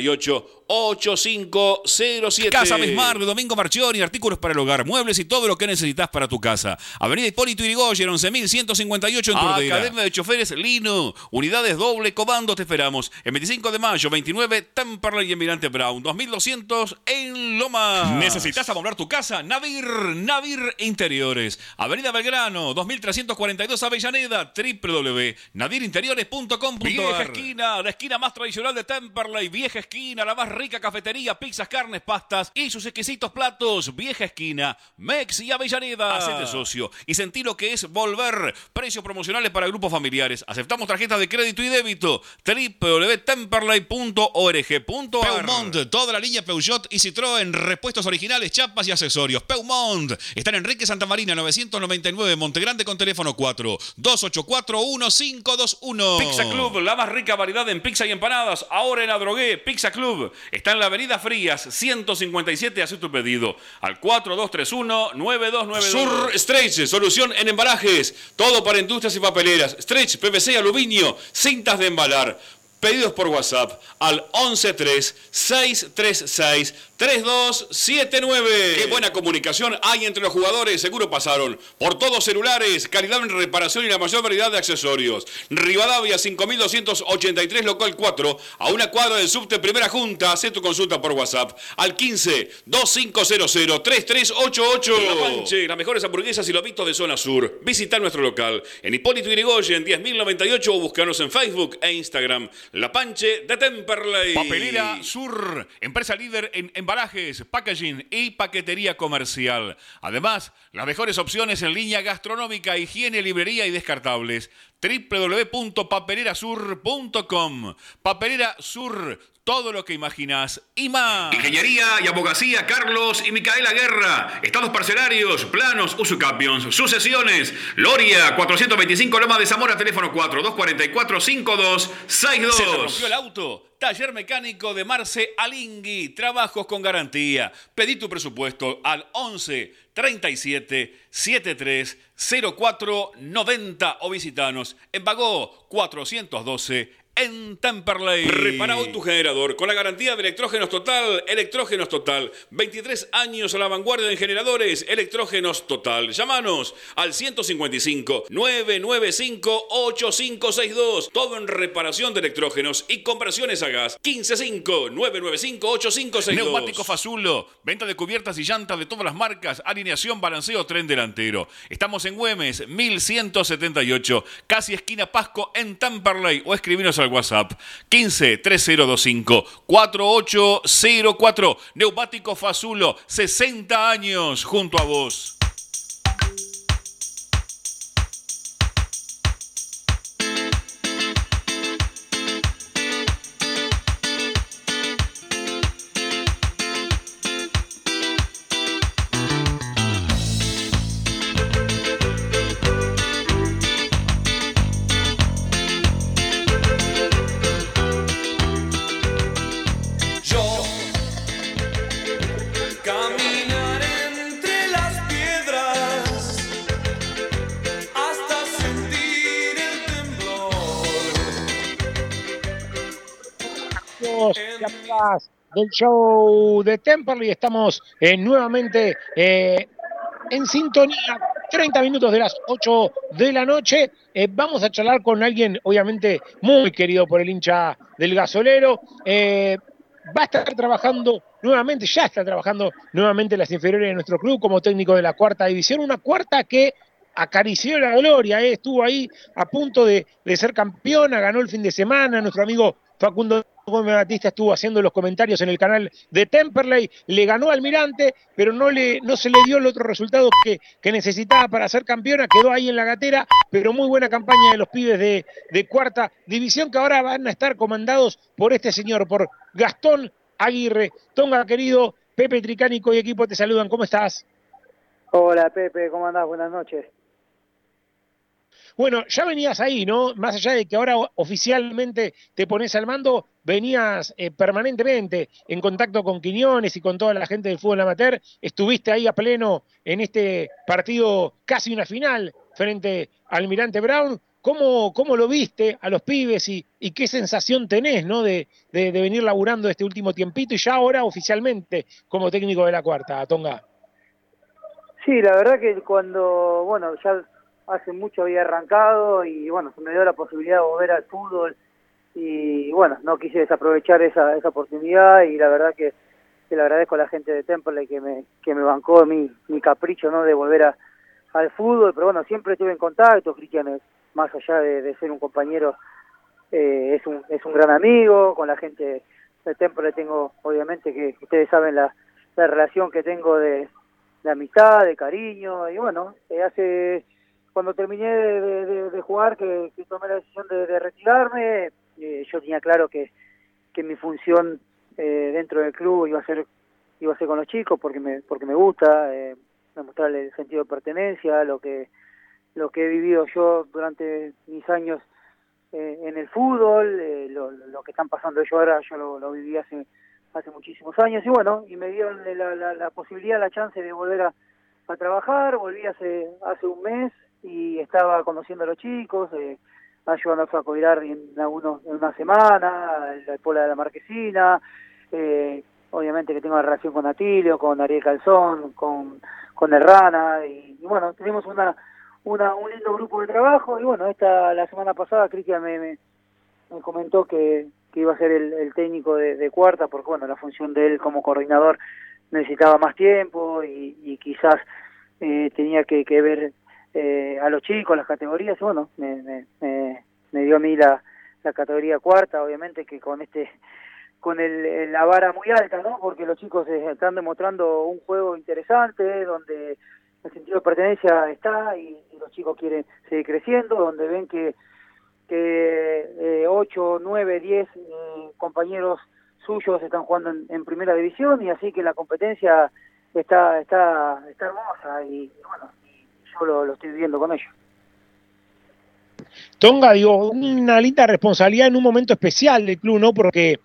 S6: 4298 8507.
S7: Casa Besmar de Domingo Marchioni, artículos para el hogar, muebles y todo lo que necesitas para tu casa. Avenida Hipólito Yrigoyen, 11158 en. Academia de Choferes Lino, unidades doble comando, te esperamos. El 25 de mayo, 29, Temperley y Emirante Brown, 2200 en Loma. ¿Necesitas amoblar tu casa? Navir, Navir Interiores. Avenida Belgrano, 2342 Avellaneda, www.nadirinteriores.com.ar. Vieja esquina, la esquina más tradicional de Temperley, vieja esquina, la más rica cafetería, pizzas, carnes, pastas y sus exquisitos platos. Vieja esquina, Mex y Avellaneda. Hacete socio y sentí lo que es volver. Precios promocionales para grupos familiares. Aceptamos tarjetas de crédito y débito. www.temperley.org.ar Peumont, toda la línea Peugeot y Citroën, repuestos originales, chapas y accesorios. Peumont, está en Enrique Santa Marina, 999, Montegrande con teléfono 4 284 1521.
S6: Pizza Club, la más rica variedad en pizza y empanadas. Ahora en Adrogué, Pizza Club. Está en la Avenida Frías, 157. Haz tu pedido al 4231-9292. Sur Stretch, solución en embalajes. Todo para industrias y papeleras. Stretch, PVC aluminio. Cintas de embalar. Pedidos por WhatsApp al 113-636-3279. Qué buena comunicación hay entre los jugadores. Seguro pasaron por todos celulares, calidad en reparación y la mayor variedad de accesorios. Rivadavia 5283, local 4, a una cuadra del subte Primera Junta. Haz tu consulta por WhatsApp al 15-2500-3388. La Panche, las mejores hamburguesas y lobitos de zona sur. Visita nuestro local en Hipólito Yrigoyen 10.098 o búscanos en Facebook e Instagram. La Panche de Temperley.
S7: Papelera Sur, empresa líder en embalajes, packaging y paquetería comercial. Además, las mejores opciones en línea gastronómica, higiene, librería y descartables. www.papelerasur.com Papelera Sur, todo lo que imaginas y más.
S6: Ingeniería y abogacía Carlos y Micaela Guerra. Estados parcelarios, planos, usucapions, sucesiones. Loria, 425 Loma de Zamora, teléfono 4 244 5262.
S7: ¿Se te rompió el auto? Taller mecánico de Marce Alingui. Trabajos con garantía. Pedí tu presupuesto al 11 37 73 04 90 o visitanos en Bagó 412 en Temperley.
S6: Repara hoy tu generador con la garantía de Electrógenos Total. Electrógenos Total. 23 años a la vanguardia en generadores. Electrógenos Total. Llámanos al 155-995-8562. Todo en reparación de electrógenos y conversiones a gas. 155-995-8562.
S7: Neumático Fazulo. Venta de cubiertas y llantas de todas las marcas. Alineación, balanceo, tren delantero. Estamos en Güemes, 1178. Casi esquina Pasco en Temperley. O escribinos al WhatsApp 15 3025 4804. Neumático Fazulo, 60 años junto a vos.
S2: Del show de Temperley. Estamos eh, nuevamente eh, en sintonía. 30 minutos de las 8 de la noche. Eh, vamos a charlar con alguien, obviamente, muy querido por el hincha del gasolero. Va a estar trabajando nuevamente, ya está trabajando nuevamente en las inferiores de nuestro club como técnico de la cuarta división. Una cuarta que acarició la gloria, estuvo ahí a punto de ser campeona, ganó el fin de semana. Nuestro amigo Facundo Gómez Batista estuvo haciendo los comentarios en el canal de Temperley, le ganó al Almirante, pero no, le, no se le dio el otro resultado que, que necesitaba para ser campeona, quedó ahí en la gatera, pero muy buena campaña de los pibes de, de cuarta división que ahora van a estar comandados por este señor, por Gastón Aguirre. Tonga, querido, Pepe Tricánico y equipo te saludan, ¿cómo estás?
S17: Hola Pepe, ¿cómo andás? Buenas noches.
S2: Bueno, ya venías ahí, ¿no? Más allá de que ahora oficialmente te pones al mando, venías eh, permanentemente en contacto con Quiñones y con toda la gente del fútbol amateur. Estuviste ahí a pleno en este partido, casi una final, frente al Almirante Brown. ¿Cómo, cómo lo viste a los pibes y, y qué sensación tenés, ¿no? De, de, de venir laburando este último tiempito y ya ahora oficialmente como técnico de la cuarta, Tonga.
S17: Sí, la verdad que cuando, bueno, ya hace mucho había arrancado y bueno, se me dio la posibilidad de volver al fútbol y bueno, no quise desaprovechar esa, esa oportunidad y la verdad que, que le agradezco a la gente de Temple que me, que me bancó mi, mi capricho ¿no? de volver a, al fútbol, pero bueno, siempre estuve en contacto, Cristian más allá de, de ser un compañero, eh, es, un, es un gran amigo, con la gente de Temple tengo, obviamente que ustedes saben la, la relación que tengo de, de amistad, de cariño, y bueno, eh, hace cuando terminé de, de, jugar, que, tomé la decisión de, de retirarme, eh, yo tenía claro que, que mi función eh, dentro del club iba a ser iba a ser con los chicos porque me porque me gusta eh, demostrarle el sentido de pertenencia lo que lo que he vivido yo durante mis años eh, en el fútbol eh, lo, lo que están pasando ellos ahora yo lo, lo viví hace hace muchísimos años y bueno y me dieron la, la, la posibilidad la chance de volver a, a trabajar volví hace hace un mes y estaba conociendo a los chicos eh, ayudando a Flaco Virar en, algunos, en una semana, la Pola de la Marquesina, eh, obviamente que tengo una relación con Atilio, con Ariel Calzón, con, con Errana, y, bueno, tenemos una, una, un lindo grupo de trabajo, y bueno, esta la semana pasada Cristian me, me, me, comentó que, que iba a ser el, el técnico de, de, cuarta, porque bueno, la función de él como coordinador necesitaba más tiempo y, y quizás eh, tenía que, que ver eh, a los chicos, las categorías, bueno, me, me, me, me dio a mí la, categoría cuarta, obviamente que con este con el, la vara muy alta, ¿no? Porque los chicos están demostrando un juego interesante, donde el sentido de pertenencia está y, los chicos quieren seguir creciendo, donde ven que que eh, 8, 9, 10 eh, compañeros suyos están jugando en, primera división y así que la competencia está está está hermosa y bueno lo, lo estoy viviendo con ellos.
S2: Tonga, digo, una linda responsabilidad en un momento especial del club, ¿no? Porque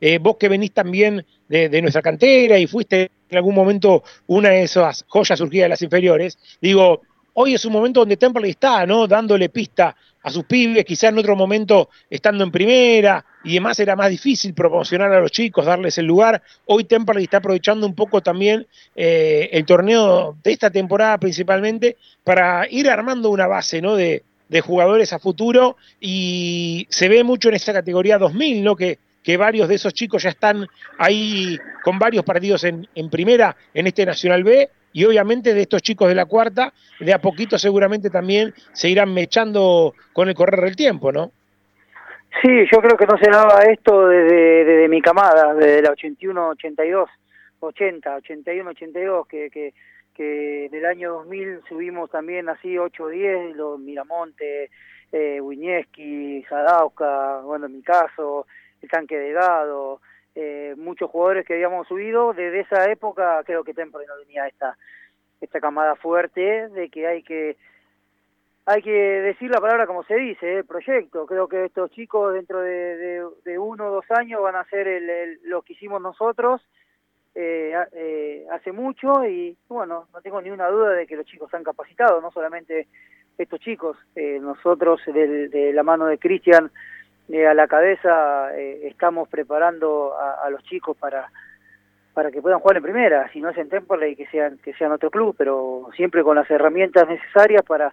S2: eh, vos que venís también de, de, nuestra cantera y fuiste en algún momento una de esas joyas surgidas de las inferiores, digo, hoy es un momento donde Temple está, ¿no? Dándole pista a sus pibes, quizás en otro momento estando en primera y demás era más difícil promocionar a los chicos, darles el lugar. Hoy Temple está aprovechando un poco también eh, el torneo de esta temporada principalmente para ir armando una base, ¿no? De, de jugadores a futuro y se ve mucho en esta categoría 2000, ¿no? Que, que varios de esos chicos ya están ahí con varios partidos en, en, primera en este Nacional B y obviamente de estos chicos de la cuarta, de a poquito seguramente también se irán mechando con el correr del tiempo, ¿no?
S17: Sí, yo creo que no se daba esto desde, desde mi camada, desde la 81-82, 80, 81-82, que, que que en el año 2000 subimos también así 8 o 10, los Miramonte, eh, Winieski, Sadauska, bueno, en mi caso, el tanque de Gado, eh, muchos jugadores que habíamos subido, desde esa época creo que Temple no tenía esta, esta camada fuerte de que hay que hay que decir la palabra como se dice, el proyecto. Creo que estos chicos dentro de, de, uno o dos años van a ser el, el, lo que hicimos nosotros eh, eh, hace mucho y bueno, no tengo ni una duda de que los chicos están capacitados, no solamente estos chicos, eh, nosotros de, la mano de Cristian eh, a la cabeza eh, estamos preparando a, a los chicos para para que puedan jugar en primera, si no es en Temperley que sean que sean otro club, pero siempre con las herramientas necesarias para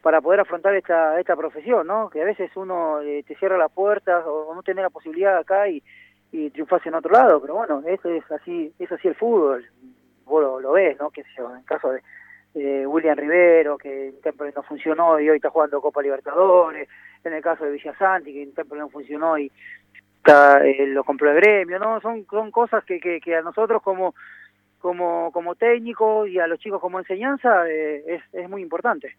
S17: para poder afrontar esta esta profesión, ¿no? Que a veces uno eh, te cierra las puertas o, o no tener la posibilidad acá y, y triunfas en otro lado, pero bueno, eso es así es así el fútbol, vos lo, lo ves, ¿no? Que en caso de eh, William Rivero, que en Temperley no funcionó y hoy está jugando Copa Libertadores, en el caso de Villasanti, que Temperley no funcionó y está, eh, lo compró el gremio, ¿no? Son, son cosas que, que, que a nosotros como como como técnicos y a los chicos como enseñanza eh, es, es muy importante.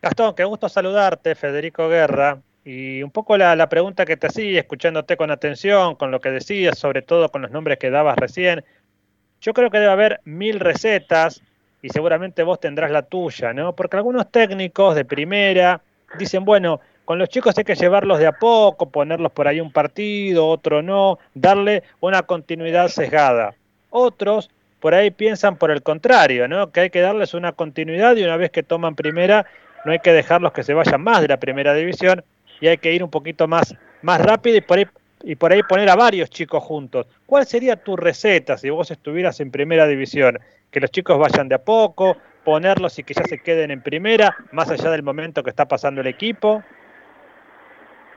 S3: Gastón, qué gusto saludarte, Federico Guerra. Y un poco la, la, pregunta que te hacía, escuchándote con atención, con lo que decías, sobre todo con los nombres que dabas recién, yo creo que debe haber mil recetas y seguramente vos tendrás la tuya, ¿no? Porque algunos técnicos de primera dicen, bueno, con los chicos hay que llevarlos de a poco, ponerlos por ahí un partido, otro no, darle una continuidad sesgada. Otros por ahí piensan por el contrario, ¿no? Que hay que darles una continuidad y una vez que toman primera, no hay que dejarlos que se vayan más de la primera división y hay que ir un poquito más, más rápido y por ahí y por ahí poner a varios chicos juntos. ¿Cuál sería tu receta si vos estuvieras en primera división? Que los chicos vayan de a poco, ponerlos y que ya se queden en primera, más allá del momento que está pasando el equipo.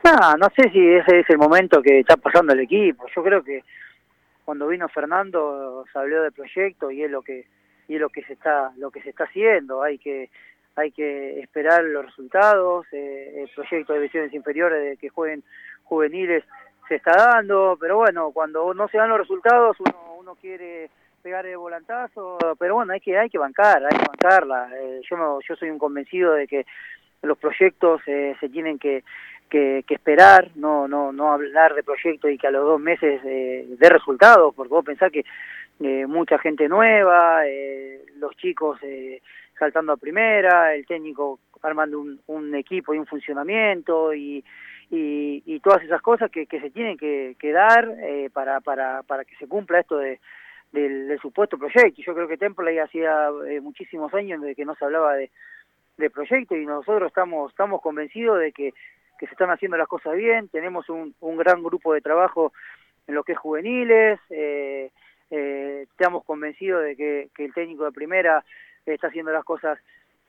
S17: No, no sé si ese es el momento que está pasando el equipo. Yo creo que cuando vino Fernando se habló del proyecto y es lo que y es lo que se está lo que se está haciendo. Hay que hay que esperar los resultados. Eh, el proyecto de divisiones inferiores de que jueguen juveniles se está dando, pero bueno, cuando no se dan los resultados uno, uno quiere pegar el volantazo, pero bueno, hay que hay que bancar, hay que bancarla. Eh, yo yo soy un convencido de que los proyectos eh, se tienen que, que, que, esperar, no no no hablar de proyectos y que a los dos meses eh, dé resultados, porque vos pensás que eh, mucha gente nueva, eh, los chicos saltando a primera, el técnico armando un, equipo y un funcionamiento y y, y todas esas cosas que, que se tienen que, que dar eh, para, para, para que se cumpla esto de, del, del supuesto proyecto. Yo creo que Temple hacía eh, muchísimos años de que no se hablaba de, de proyecto y nosotros estamos, estamos convencidos de que, que se están haciendo las cosas bien, tenemos un, un gran grupo de trabajo en lo que es juveniles, eh, eh, estamos convencidos de que, que el técnico de primera está haciendo las cosas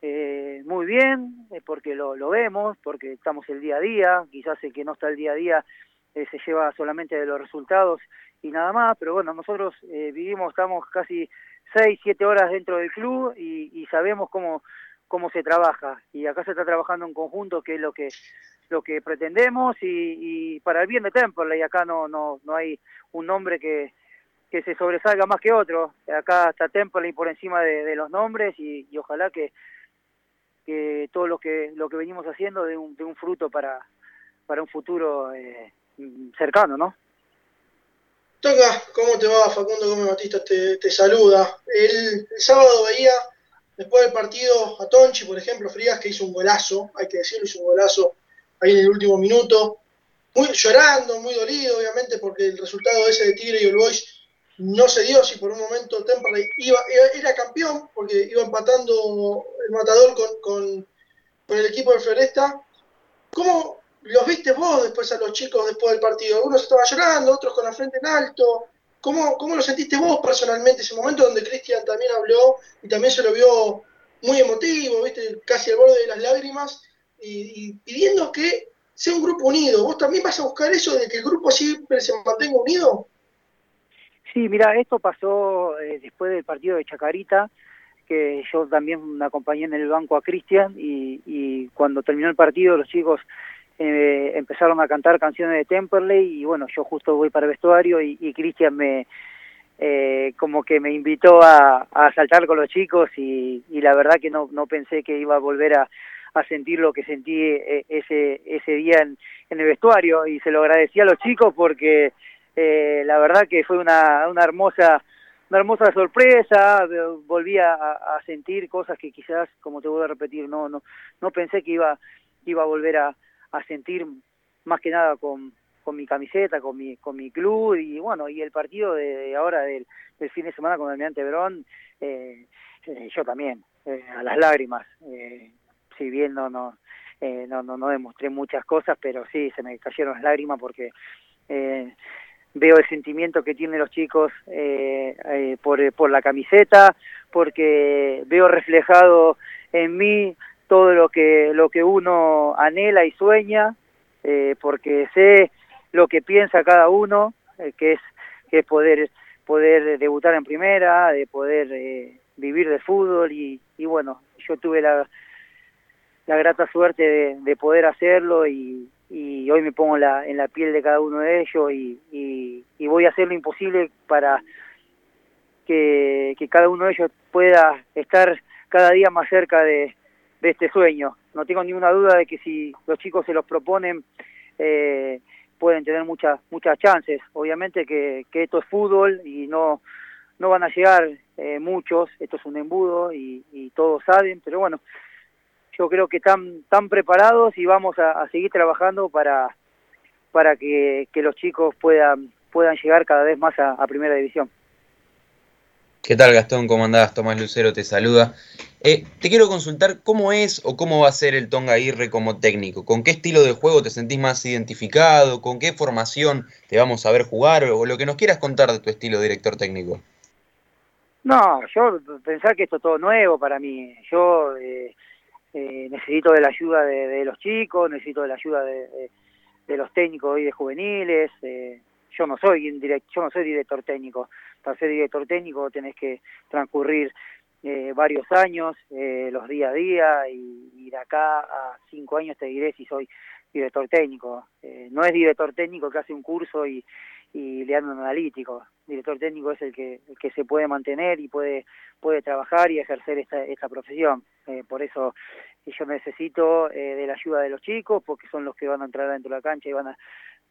S17: eh, muy bien, eh, porque lo, lo vemos, porque estamos el día a día, quizás el que no está el día a día eh, se lleva solamente de los resultados y nada más, pero bueno, nosotros eh, vivimos, estamos casi seis, siete horas dentro del club y, y sabemos cómo, cómo se trabaja. Y acá se está trabajando en conjunto que es lo que lo que pretendemos y, y para el bien de Temple y acá no no no hay un nombre que que se sobresalga más que otro. Acá está Temple por encima de, de los nombres y, y ojalá que que todo lo que lo que venimos haciendo de un, de un fruto para para un futuro eh, cercano, ¿no?
S4: Toca, ¿cómo te va? Facundo Gómez Batista te, te saluda. El, sábado veía, después del partido, a Tonchi, por ejemplo, Frías, que hizo un golazo, hay que decirlo, hizo un golazo ahí en el último minuto, muy llorando, muy dolido, obviamente, porque el resultado ese de Tigre y el Boys no se dio si por un momento Temperley iba, era campeón porque iba empatando el matador con, con, el equipo de Floresta. ¿Cómo los viste vos después a los chicos después del partido? Unos estaban llorando, otros con la frente en alto. ¿Cómo, cómo lo sentiste vos personalmente ese momento donde Cristian también habló y también se lo vio muy emotivo, viste, casi al borde de las lágrimas y, pidiendo que sea un grupo unido? ¿Vos también vas a buscar eso de que el grupo siempre se mantenga unido?
S17: Sí, mira, esto pasó eh, después del partido de Chacarita, que yo también acompañé en el banco a Cristian y, cuando terminó el partido los chicos eh, empezaron a cantar canciones de Temperley y bueno, yo justo voy para el vestuario y, y Cristian me eh, como que me invitó a, saltar con los chicos y, y la verdad que no, no pensé que iba a volver a, sentir lo que sentí eh, ese, ese día en, el vestuario y se lo agradecí a los chicos porque eh, la verdad que fue una, una hermosa una hermosa sorpresa, volví a, a, sentir cosas que quizás, como te voy a repetir, no no no pensé que iba iba a volver a, a sentir más que nada con, con mi camiseta, con mi con mi club y bueno, y el partido de, ahora del, fin de semana con el Almirante Verón, eh, eh, yo también, eh, a las lágrimas, eh, si bien no, no eh, no, no, no demostré muchas cosas, pero sí, se me cayeron las lágrimas porque veo el sentimiento que tienen los chicos eh, eh, por, por la camiseta, porque veo reflejado en mí todo lo que, lo que uno anhela y sueña, eh, porque sé lo que piensa cada uno, eh, que es que es poder poder debutar en primera, de poder eh, vivir de fútbol y, y bueno, yo tuve la, la grata suerte de, de poder hacerlo y, y hoy me pongo la, en la piel de cada uno de ellos y, y, y voy a hacer lo imposible para que cada uno de ellos pueda estar cada día más cerca de, de este sueño. No tengo ninguna duda de que si los chicos se los proponen, eh, pueden tener muchas muchas chances. Obviamente que, que esto es fútbol y no no van a llegar eh, muchos, esto es un embudo y, todos saben, pero bueno, yo creo que están tan preparados y vamos a, seguir trabajando para para que, los chicos puedan puedan llegar cada vez más a primera división.
S5: ¿Qué tal Gastón? ¿Cómo andás? Tomás Lucero te saluda. Eh, te quiero consultar cómo es o cómo va a ser el Tonga Aguirre como técnico. ¿Con qué estilo de juego te sentís más identificado? ¿Con qué formación te vamos a ver jugar? O lo que nos quieras contar de tu estilo director técnico.
S17: No, yo pensar que esto es todo nuevo para mí. Yo eh, eh, necesito de la ayuda de, los chicos, necesito de la ayuda de, los técnicos y de juveniles. Eh, yo no soy yo no soy director técnico. Para ser director técnico tenés que transcurrir eh, varios años, eh, los día a día, y, de acá a cinco años te diré si soy director técnico. Eh, no es director técnico que hace un curso y, y le dan un analítico. Director técnico es el que, el que se puede mantener y puede, puede trabajar y ejercer esta, esta profesión. Eh, por eso yo necesito eh, de la ayuda de los chicos, porque son los que van a entrar dentro de la cancha y van a,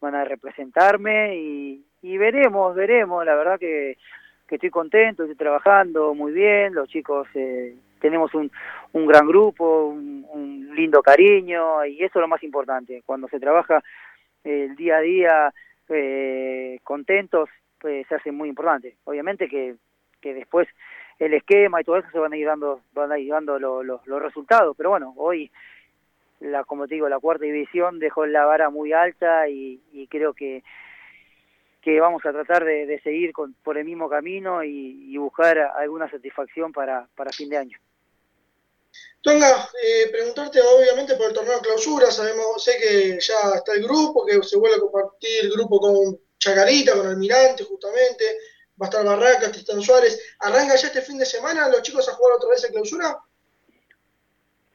S17: van a representarme y, y veremos, veremos. La verdad que estoy contento, estoy trabajando muy bien, los chicos eh, tenemos un, un gran grupo, un, un, lindo cariño y eso es lo más importante. Cuando se trabaja el día a día eh, contentos, pues se hace muy importante. Obviamente que, que después el esquema y todo eso se van a ir dando, van a ir dando lo, lo, los resultados, pero bueno, hoy la como te digo, la cuarta división dejó la vara muy alta y, creo que que vamos a tratar de, de seguir con, por el mismo camino y, buscar alguna satisfacción para, para fin de año.
S4: Tonga, eh, preguntarte obviamente por el torneo clausura, sabemos, sé que ya está el grupo, que se vuelve a compartir el grupo con Chacarita, con Almirante justamente, va a estar Barracas, Tristán Suárez, ¿arranca ya este fin de semana los chicos a jugar otra vez en clausura?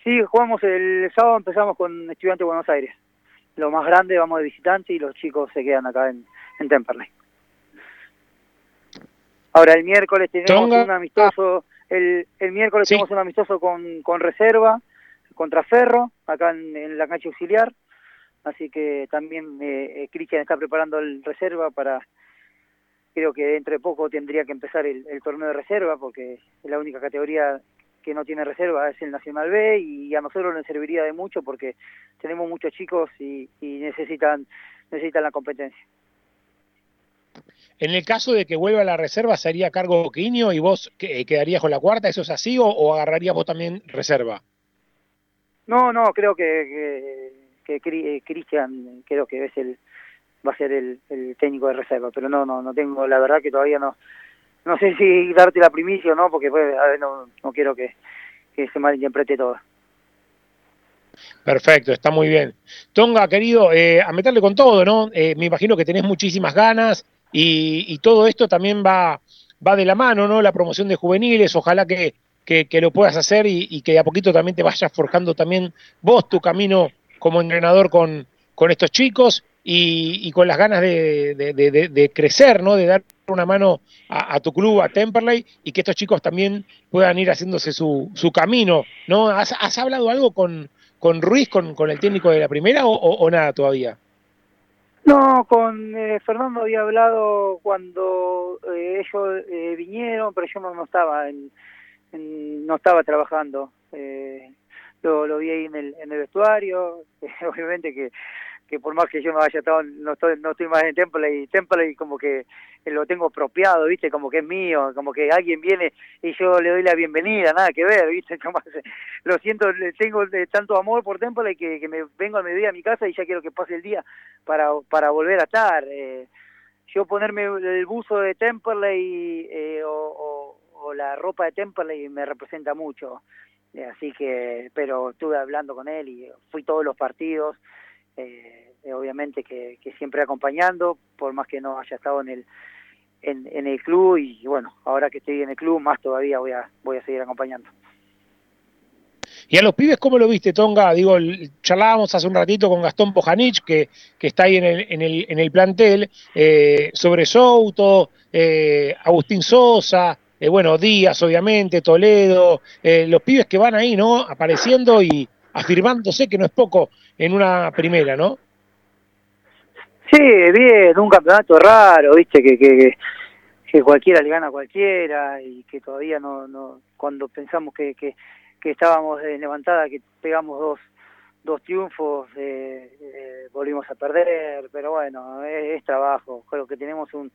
S17: Sí, jugamos el sábado, empezamos con Estudiantes de Buenos Aires. Lo más grande, vamos de visitante y los chicos se quedan acá en, en Temperley. Ahora el miércoles tenemos Tonga. un amistoso, el, el miércoles sí. tenemos un amistoso con, con reserva contra Ferro, acá en, en la cancha auxiliar, así que también eh, Cristian está preparando el reserva para, creo que dentro de poco tendría que empezar el, el torneo de reserva, porque es la única categoría que no tiene reserva es el Nacional B y a nosotros nos serviría de mucho porque tenemos muchos chicos y, y necesitan necesitan la competencia.
S2: En el caso de que vuelva a la reserva, ¿sería cargo Quiño y vos quedarías con la cuarta? ¿Eso es así o, o agarrarías vos también reserva?
S17: No, no, creo que, que, que eh, Cristian creo que es el va a ser el, el, técnico de reserva, pero no, no, no tengo, la verdad que todavía no, no sé si darte la primicia o no, porque pues, a ver, no, no quiero que, que se malinterprete todo.
S2: Perfecto, está muy bien. Tonga, querido, eh, a meterle con todo, ¿no? Eh, me imagino que tenés muchísimas ganas, y, y, todo esto también va, va de la mano, ¿no? La promoción de juveniles, ojalá que, que, lo puedas hacer y, que a poquito también te vayas forjando también vos tu camino como entrenador con, con estos chicos y, con las ganas de, de, de, de, crecer, ¿no? De dar una mano a, tu club, a Temperley, y que estos chicos también puedan ir haciéndose su, su camino, ¿no? ¿Has, ¿Has, hablado algo con, con Ruiz, con, con el técnico de la primera o, nada todavía?
S17: No, con eh, Fernando había hablado cuando eh, ellos eh, vinieron, pero yo no, estaba en, no estaba trabajando. Eh, lo, lo vi ahí en el, en el vestuario, obviamente que, que por más que yo no haya estado, no estoy, no estoy más en Temple y Temple como que lo tengo apropiado, viste, como que es mío, como que alguien viene y yo le doy la bienvenida, nada que ver, viste, lo siento, tengo de tanto amor por Temple que, que me vengo al mediodía a mi casa y ya quiero que pase el día para, para volver a estar. Eh, yo ponerme el buzo de Temperley eh, o, o, la ropa de Temperley me representa mucho. Eh, así que, pero estuve hablando con él y fui todos los partidos, eh, obviamente que, que, siempre acompañando, por más que no haya estado en el en, en, el club y bueno, ahora que estoy en el club más todavía voy a voy a seguir acompañando.
S2: Y a los pibes, ¿cómo lo viste, Tonga? Digo, charlábamos hace un ratito con Gastón Pojanich, que, que está ahí en el, en el, en el plantel, eh, sobre Souto, eh, Agustín Sosa, eh, bueno, Díaz, obviamente, Toledo, eh, los pibes que van ahí, ¿no? Apareciendo y afirmándose que no es poco en una primera, ¿no?
S17: Sí, bien, un campeonato raro, viste, que, que, que cualquiera le gana a cualquiera y que todavía no, no cuando pensamos que, que que estábamos en levantada, que pegamos dos, dos triunfos, eh, eh, volvimos a perder, pero bueno, es, es, trabajo. Creo que tenemos un,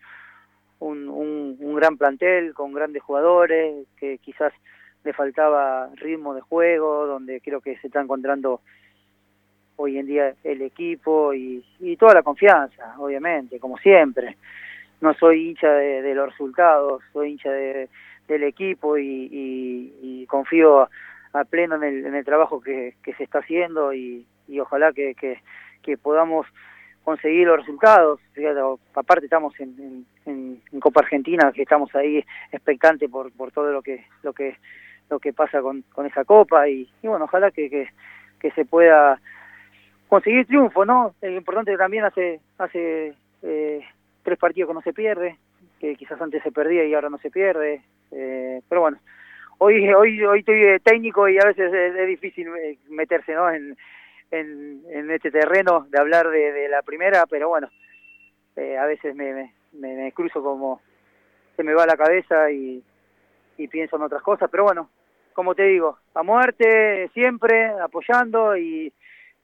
S17: un, un, un gran plantel con grandes jugadores, que quizás le faltaba ritmo de juego, donde creo que se está encontrando hoy en día el equipo y, toda la confianza, obviamente, como siempre. No soy hincha de, de los resultados, soy hincha de, del equipo y, y, y confío a pleno en el, en el trabajo que, que se está haciendo y, y ojalá que, que, que, podamos conseguir los resultados. Fíjate, aparte estamos en, en, Copa Argentina, que estamos ahí expectantes por, por todo lo que lo que lo que pasa con, con esa copa y, bueno, ojalá que, que se pueda conseguir triunfo, ¿no? Es importante también hace hace eh, tres partidos que no se pierde, que quizás antes se perdía y ahora no se pierde, eh, pero bueno, hoy hoy hoy estoy técnico y a veces es, es difícil meterse no en, en, en, este terreno de hablar de, de la primera pero bueno eh, a veces me, me, me, cruzo como se me va la cabeza y, y pienso en otras cosas pero bueno como te digo a muerte siempre apoyando y,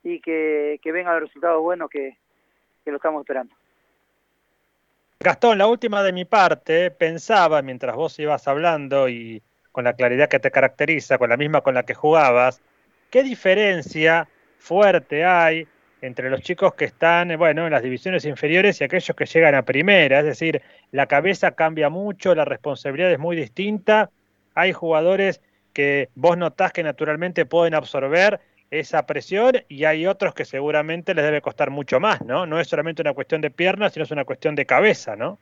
S17: y que, que vengan los resultados que, que lo estamos esperando
S3: Gastón, la última de mi parte, pensaba mientras vos ibas hablando y con la claridad que te caracteriza, con la misma con la que jugabas, ¿qué diferencia fuerte hay entre los chicos que están, bueno, en las divisiones inferiores y aquellos que llegan a primera? Es decir, la cabeza cambia mucho, la responsabilidad es muy distinta. Hay jugadores que vos notás que naturalmente pueden absorber esa presión y hay otros que seguramente les debe costar mucho más, ¿no? No es solamente una cuestión de piernas, sino es una cuestión de cabeza, ¿no?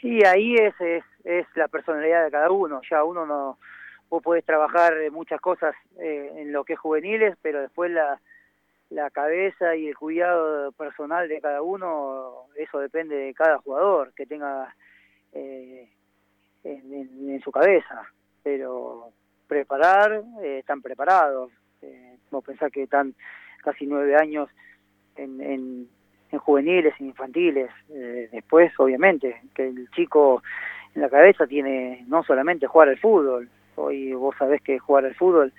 S17: Sí, ahí es, es, es la personalidad de cada uno. Ya uno no, vos podés trabajar muchas cosas eh, en lo que es juveniles, pero después la, la cabeza y el cuidado personal de cada uno, eso depende de cada jugador que tenga eh, en, su cabeza. Pero preparar, eh, están preparados. Eh, vos pensás que están casi nueve años en, en en juveniles, en infantiles. Eh, después, obviamente, que el chico en la cabeza tiene no solamente jugar al fútbol, hoy vos sabés que jugar al fútbol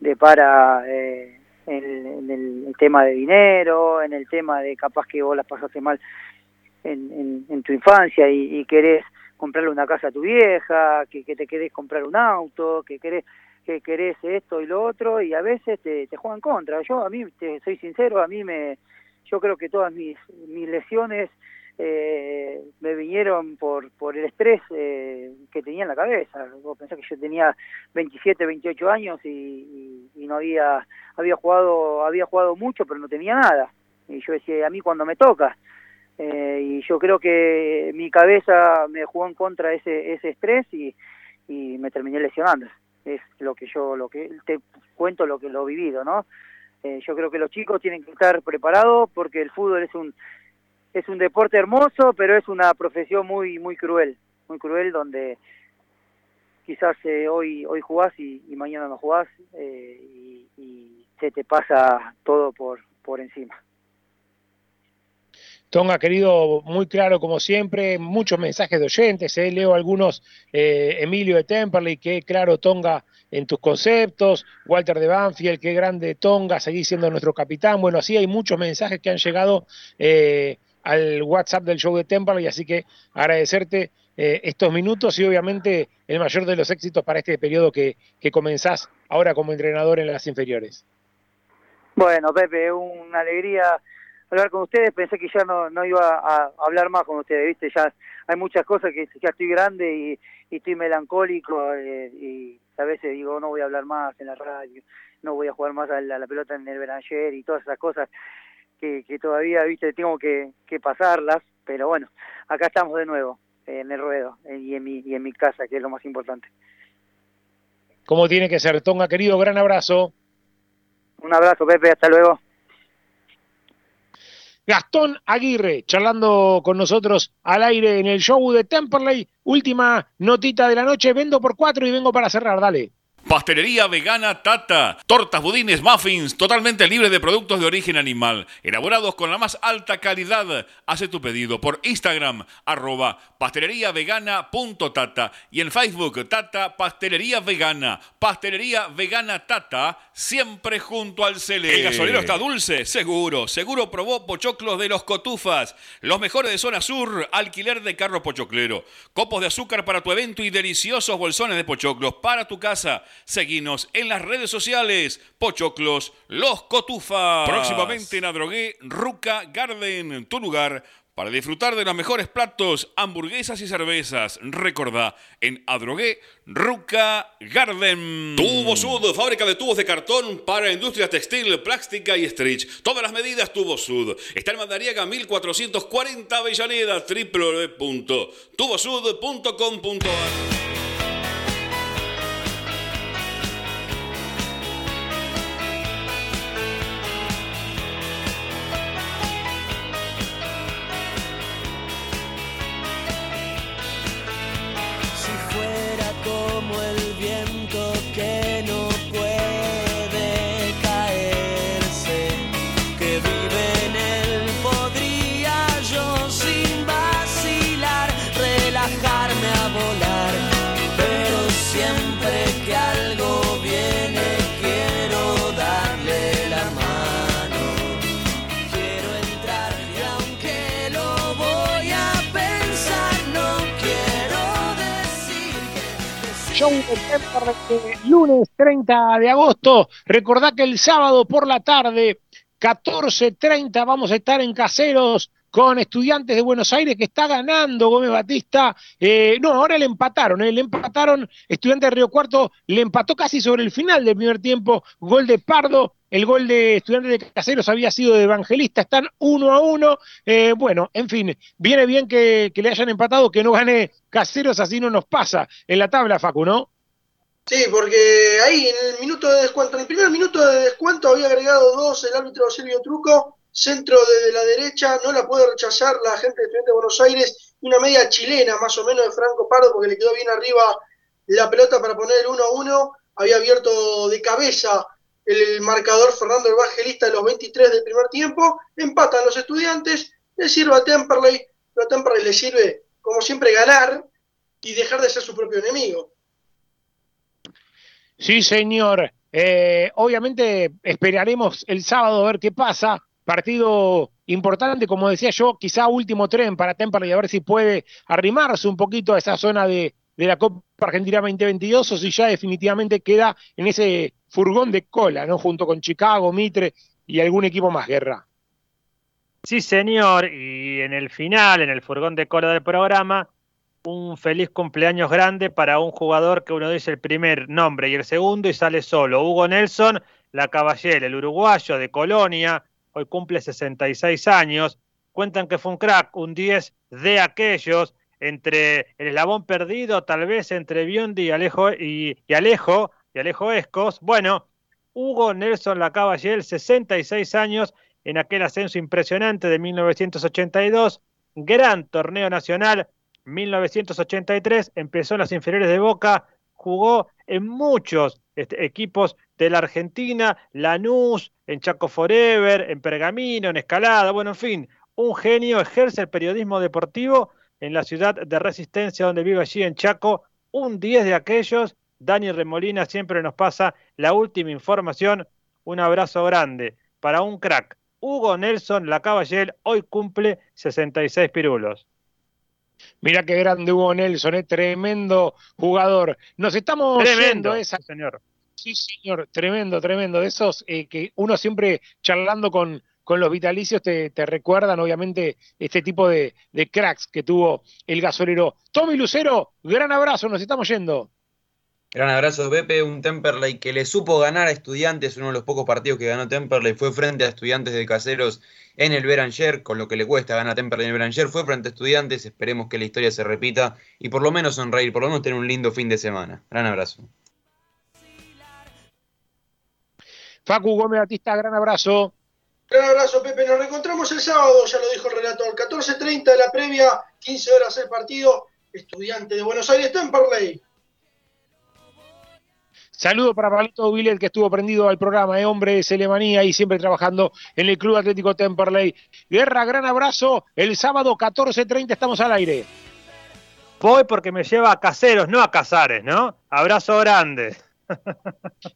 S17: depara eh, en, en el, tema de dinero, en el tema de capaz que vos las pasaste mal en, en, en tu infancia y, y, querés comprarle una casa a tu vieja, que, que te querés comprar un auto, que querés que querés esto y lo otro y a veces te, juegan contra. Yo a mí, te soy sincero, a mí me yo creo que todas mis, mis lesiones eh, me vinieron por, por el estrés eh, que tenía en la cabeza. Vos pensás que yo tenía 27, 28 años y, y, y, no había, había jugado, había jugado mucho, pero no tenía nada. Y yo decía, a mí cuando me toca. Eh, y yo creo que mi cabeza me jugó en contra ese, ese estrés y, y me terminé lesionando. Es lo que yo, lo que te cuento, lo que lo he vivido, ¿no? Eh, yo creo que los chicos tienen que estar preparados porque el fútbol es un es un deporte hermoso, pero es una profesión muy muy cruel, muy cruel donde quizás eh, hoy hoy jugás y, mañana no jugás eh, y, y, se te pasa todo por por encima.
S2: Tonga, querido, muy claro como siempre, muchos mensajes de oyentes, eh, leo algunos, eh, Emilio de Temperley, que claro, Tonga en tus conceptos. Walter de Banfield, qué grande Tonga, seguís siendo nuestro capitán. Bueno, así hay muchos mensajes que han llegado eh, al WhatsApp del show de Temple y así que agradecerte eh, estos minutos y obviamente el mayor de los éxitos para este periodo que, que comenzás ahora como entrenador en las inferiores.
S17: Bueno, Pepe, una alegría hablar con ustedes. Pensé que ya no, no iba a hablar más con ustedes, ¿viste? Ya hay muchas cosas que ya estoy grande y, y estoy melancólico eh, y a veces digo, no voy a hablar más en la radio, no voy a jugar más a la, la pelota en el Belanger y todas esas cosas que, que todavía, ¿viste? Tengo que, que pasarlas, pero bueno, acá estamos de nuevo en el ruedo eh, y en mi, y en mi casa, que es lo más importante.
S2: Como tiene que ser, Tonga, querido, gran abrazo.
S17: Un abrazo, Pepe, hasta luego.
S2: Gastón Aguirre, charlando con nosotros al aire en el show de Temperley. Última notita de la noche, vendo por cuatro y vengo para cerrar, dale.
S7: Pastelería vegana Tata. Tortas, budines, muffins, totalmente libres de productos de origen animal. Elaborados con la más alta calidad. Hace tu pedido por Instagram, arroba pasteleriavegana.tata. Y en Facebook, Tata Pastelería Vegana. Pastelería Vegana Tata, siempre junto al Cele. El gasolero está dulce, seguro. Seguro probó pochoclos de los cotufas. Los mejores de zona sur, alquiler de carro pochoclero. Copos de azúcar para tu evento y deliciosos bolsones de pochoclos para tu casa. Seguinos en las redes sociales. Pochoclos, Los Cotufas. Próximamente en Adrogué, Ruca Garden, tu lugar para disfrutar de los mejores platos, hamburguesas y cervezas. Recordá, en Adrogué, Ruca Garden. Tubo Sud, fábrica de tubos de cartón para industria textil, plástica y stretch. Todas las medidas Tubo Sud. Está en Mandariaga 1440 Avellaneda, www.tubosud.com.ar.
S2: Lunes 30 de agosto. Recordá que el sábado por la tarde, 14.30, vamos a estar en Caseros con Estudiantes de Buenos Aires que está ganando Gómez Batista. Eh, no, ahora le empataron, eh, le empataron. Estudiantes de Río Cuarto le empató casi sobre el final del primer tiempo. Gol de Pardo. El gol de Estudiantes de Caseros había sido de Evangelista. Están uno a uno. Eh, bueno, en fin, viene bien que, le hayan empatado, que no gane Caseros, así no nos pasa en la tabla, Facu, ¿no?
S4: Sí, porque ahí en el minuto de descuento, en el primer minuto de descuento había agregado dos el árbitro Silvio Truco, centro desde la derecha, no la puede rechazar la gente de Estudiantes de Buenos Aires, una media chilena más o menos de Franco Pardo porque le quedó bien arriba la pelota para poner el 1-1, había abierto de cabeza el marcador Fernando Evangelista de los 23 del primer tiempo, empatan los estudiantes, le sirve a Temperley, pero a Temperley le sirve como siempre ganar y dejar de ser su propio enemigo.
S2: Sí, señor. Eh, obviamente esperaremos el sábado a ver qué pasa. Partido importante, como decía yo, quizá último tren para Temperley, a ver si puede arrimarse un poquito a esa zona de, de la Copa Argentina 2022 o si ya definitivamente queda en ese furgón de cola, ¿no? Junto con Chicago, Mitre y algún equipo más, Guerra.
S3: Sí, señor. Y en el final, en el furgón de cola del programa, un feliz cumpleaños grande para un jugador que uno dice el primer nombre y el segundo y sale solo. Hugo Nelson, la caballera, el uruguayo de Colonia, hoy cumple 66 años. Cuentan que fue un crack, un 10 de aquellos, entre el eslabón perdido, tal vez entre Biondi y Alejo, y, Alejo, y Alejo Escos. Bueno, Hugo Nelson Lacaballel, 66 años, en aquel ascenso impresionante de 1982, gran torneo nacional, 1983, empezó en las inferiores de Boca, jugó en muchos este, equipos de la Argentina, Lanús, en Chaco Forever, en Pergamino, en Escalada, bueno, en fin, un genio, ejerce el periodismo deportivo en la ciudad de Resistencia, donde vive allí en Chaco, un 10 de aquellos Dani Remolina siempre nos pasa la última información. Un abrazo grande para un crack. Hugo Nelson Lacaballel hoy cumple 66 pirulos.
S2: Mira qué grande Hugo Nelson, es tremendo jugador. Nos estamos
S3: Tremendo,
S2: yendo esa.
S3: señor.
S2: Sí, señor, tremendo, tremendo. De esos eh, que uno siempre charlando con, con los vitalicios te, te recuerdan, obviamente, este tipo de, de cracks que tuvo el gasolero. Tommy Lucero, gran abrazo, nos estamos yendo.
S5: Gran abrazo, Pepe. Un Temperley que le supo ganar a Estudiantes, uno de los pocos partidos que ganó Temperley fue frente a Estudiantes de Caseros en el Beranger, con lo que le cuesta ganar a Temperley en el Beranger. Fue frente a Estudiantes, esperemos que la historia se repita y por lo menos sonreír, por lo menos tener un lindo fin de semana. Gran abrazo.
S2: Facu Gómez Batista, gran abrazo.
S4: Gran abrazo, Pepe. Nos reencontramos el sábado, ya lo dijo el relator. 14.30 de la previa, 15 horas el partido. Estudiante de Buenos Aires, Temperley.
S2: Saludo para Pablito Villet, que estuvo prendido al programa, ¿eh? hombre de Celemanía y siempre trabajando en el Club Atlético Temperley. Guerra, gran abrazo. El sábado 14.30 estamos al aire.
S3: Voy porque me lleva a Caseros, no a Casares, ¿no? Abrazo grande.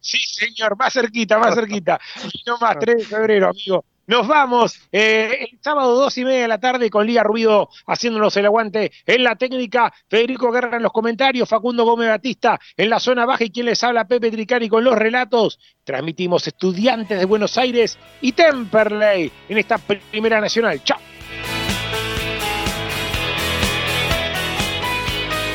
S2: Sí, señor, más cerquita, más cerquita. No más, 3 de febrero, amigo. Nos vamos eh, el sábado dos y media de la tarde con Liga Ruido haciéndonos el aguante en la técnica. Federico Guerra en los comentarios, Facundo Gómez Batista en la zona baja y quien les habla Pepe Tricari con los relatos. Transmitimos Estudiantes de Buenos Aires y Temperley en esta primera nacional. Chao.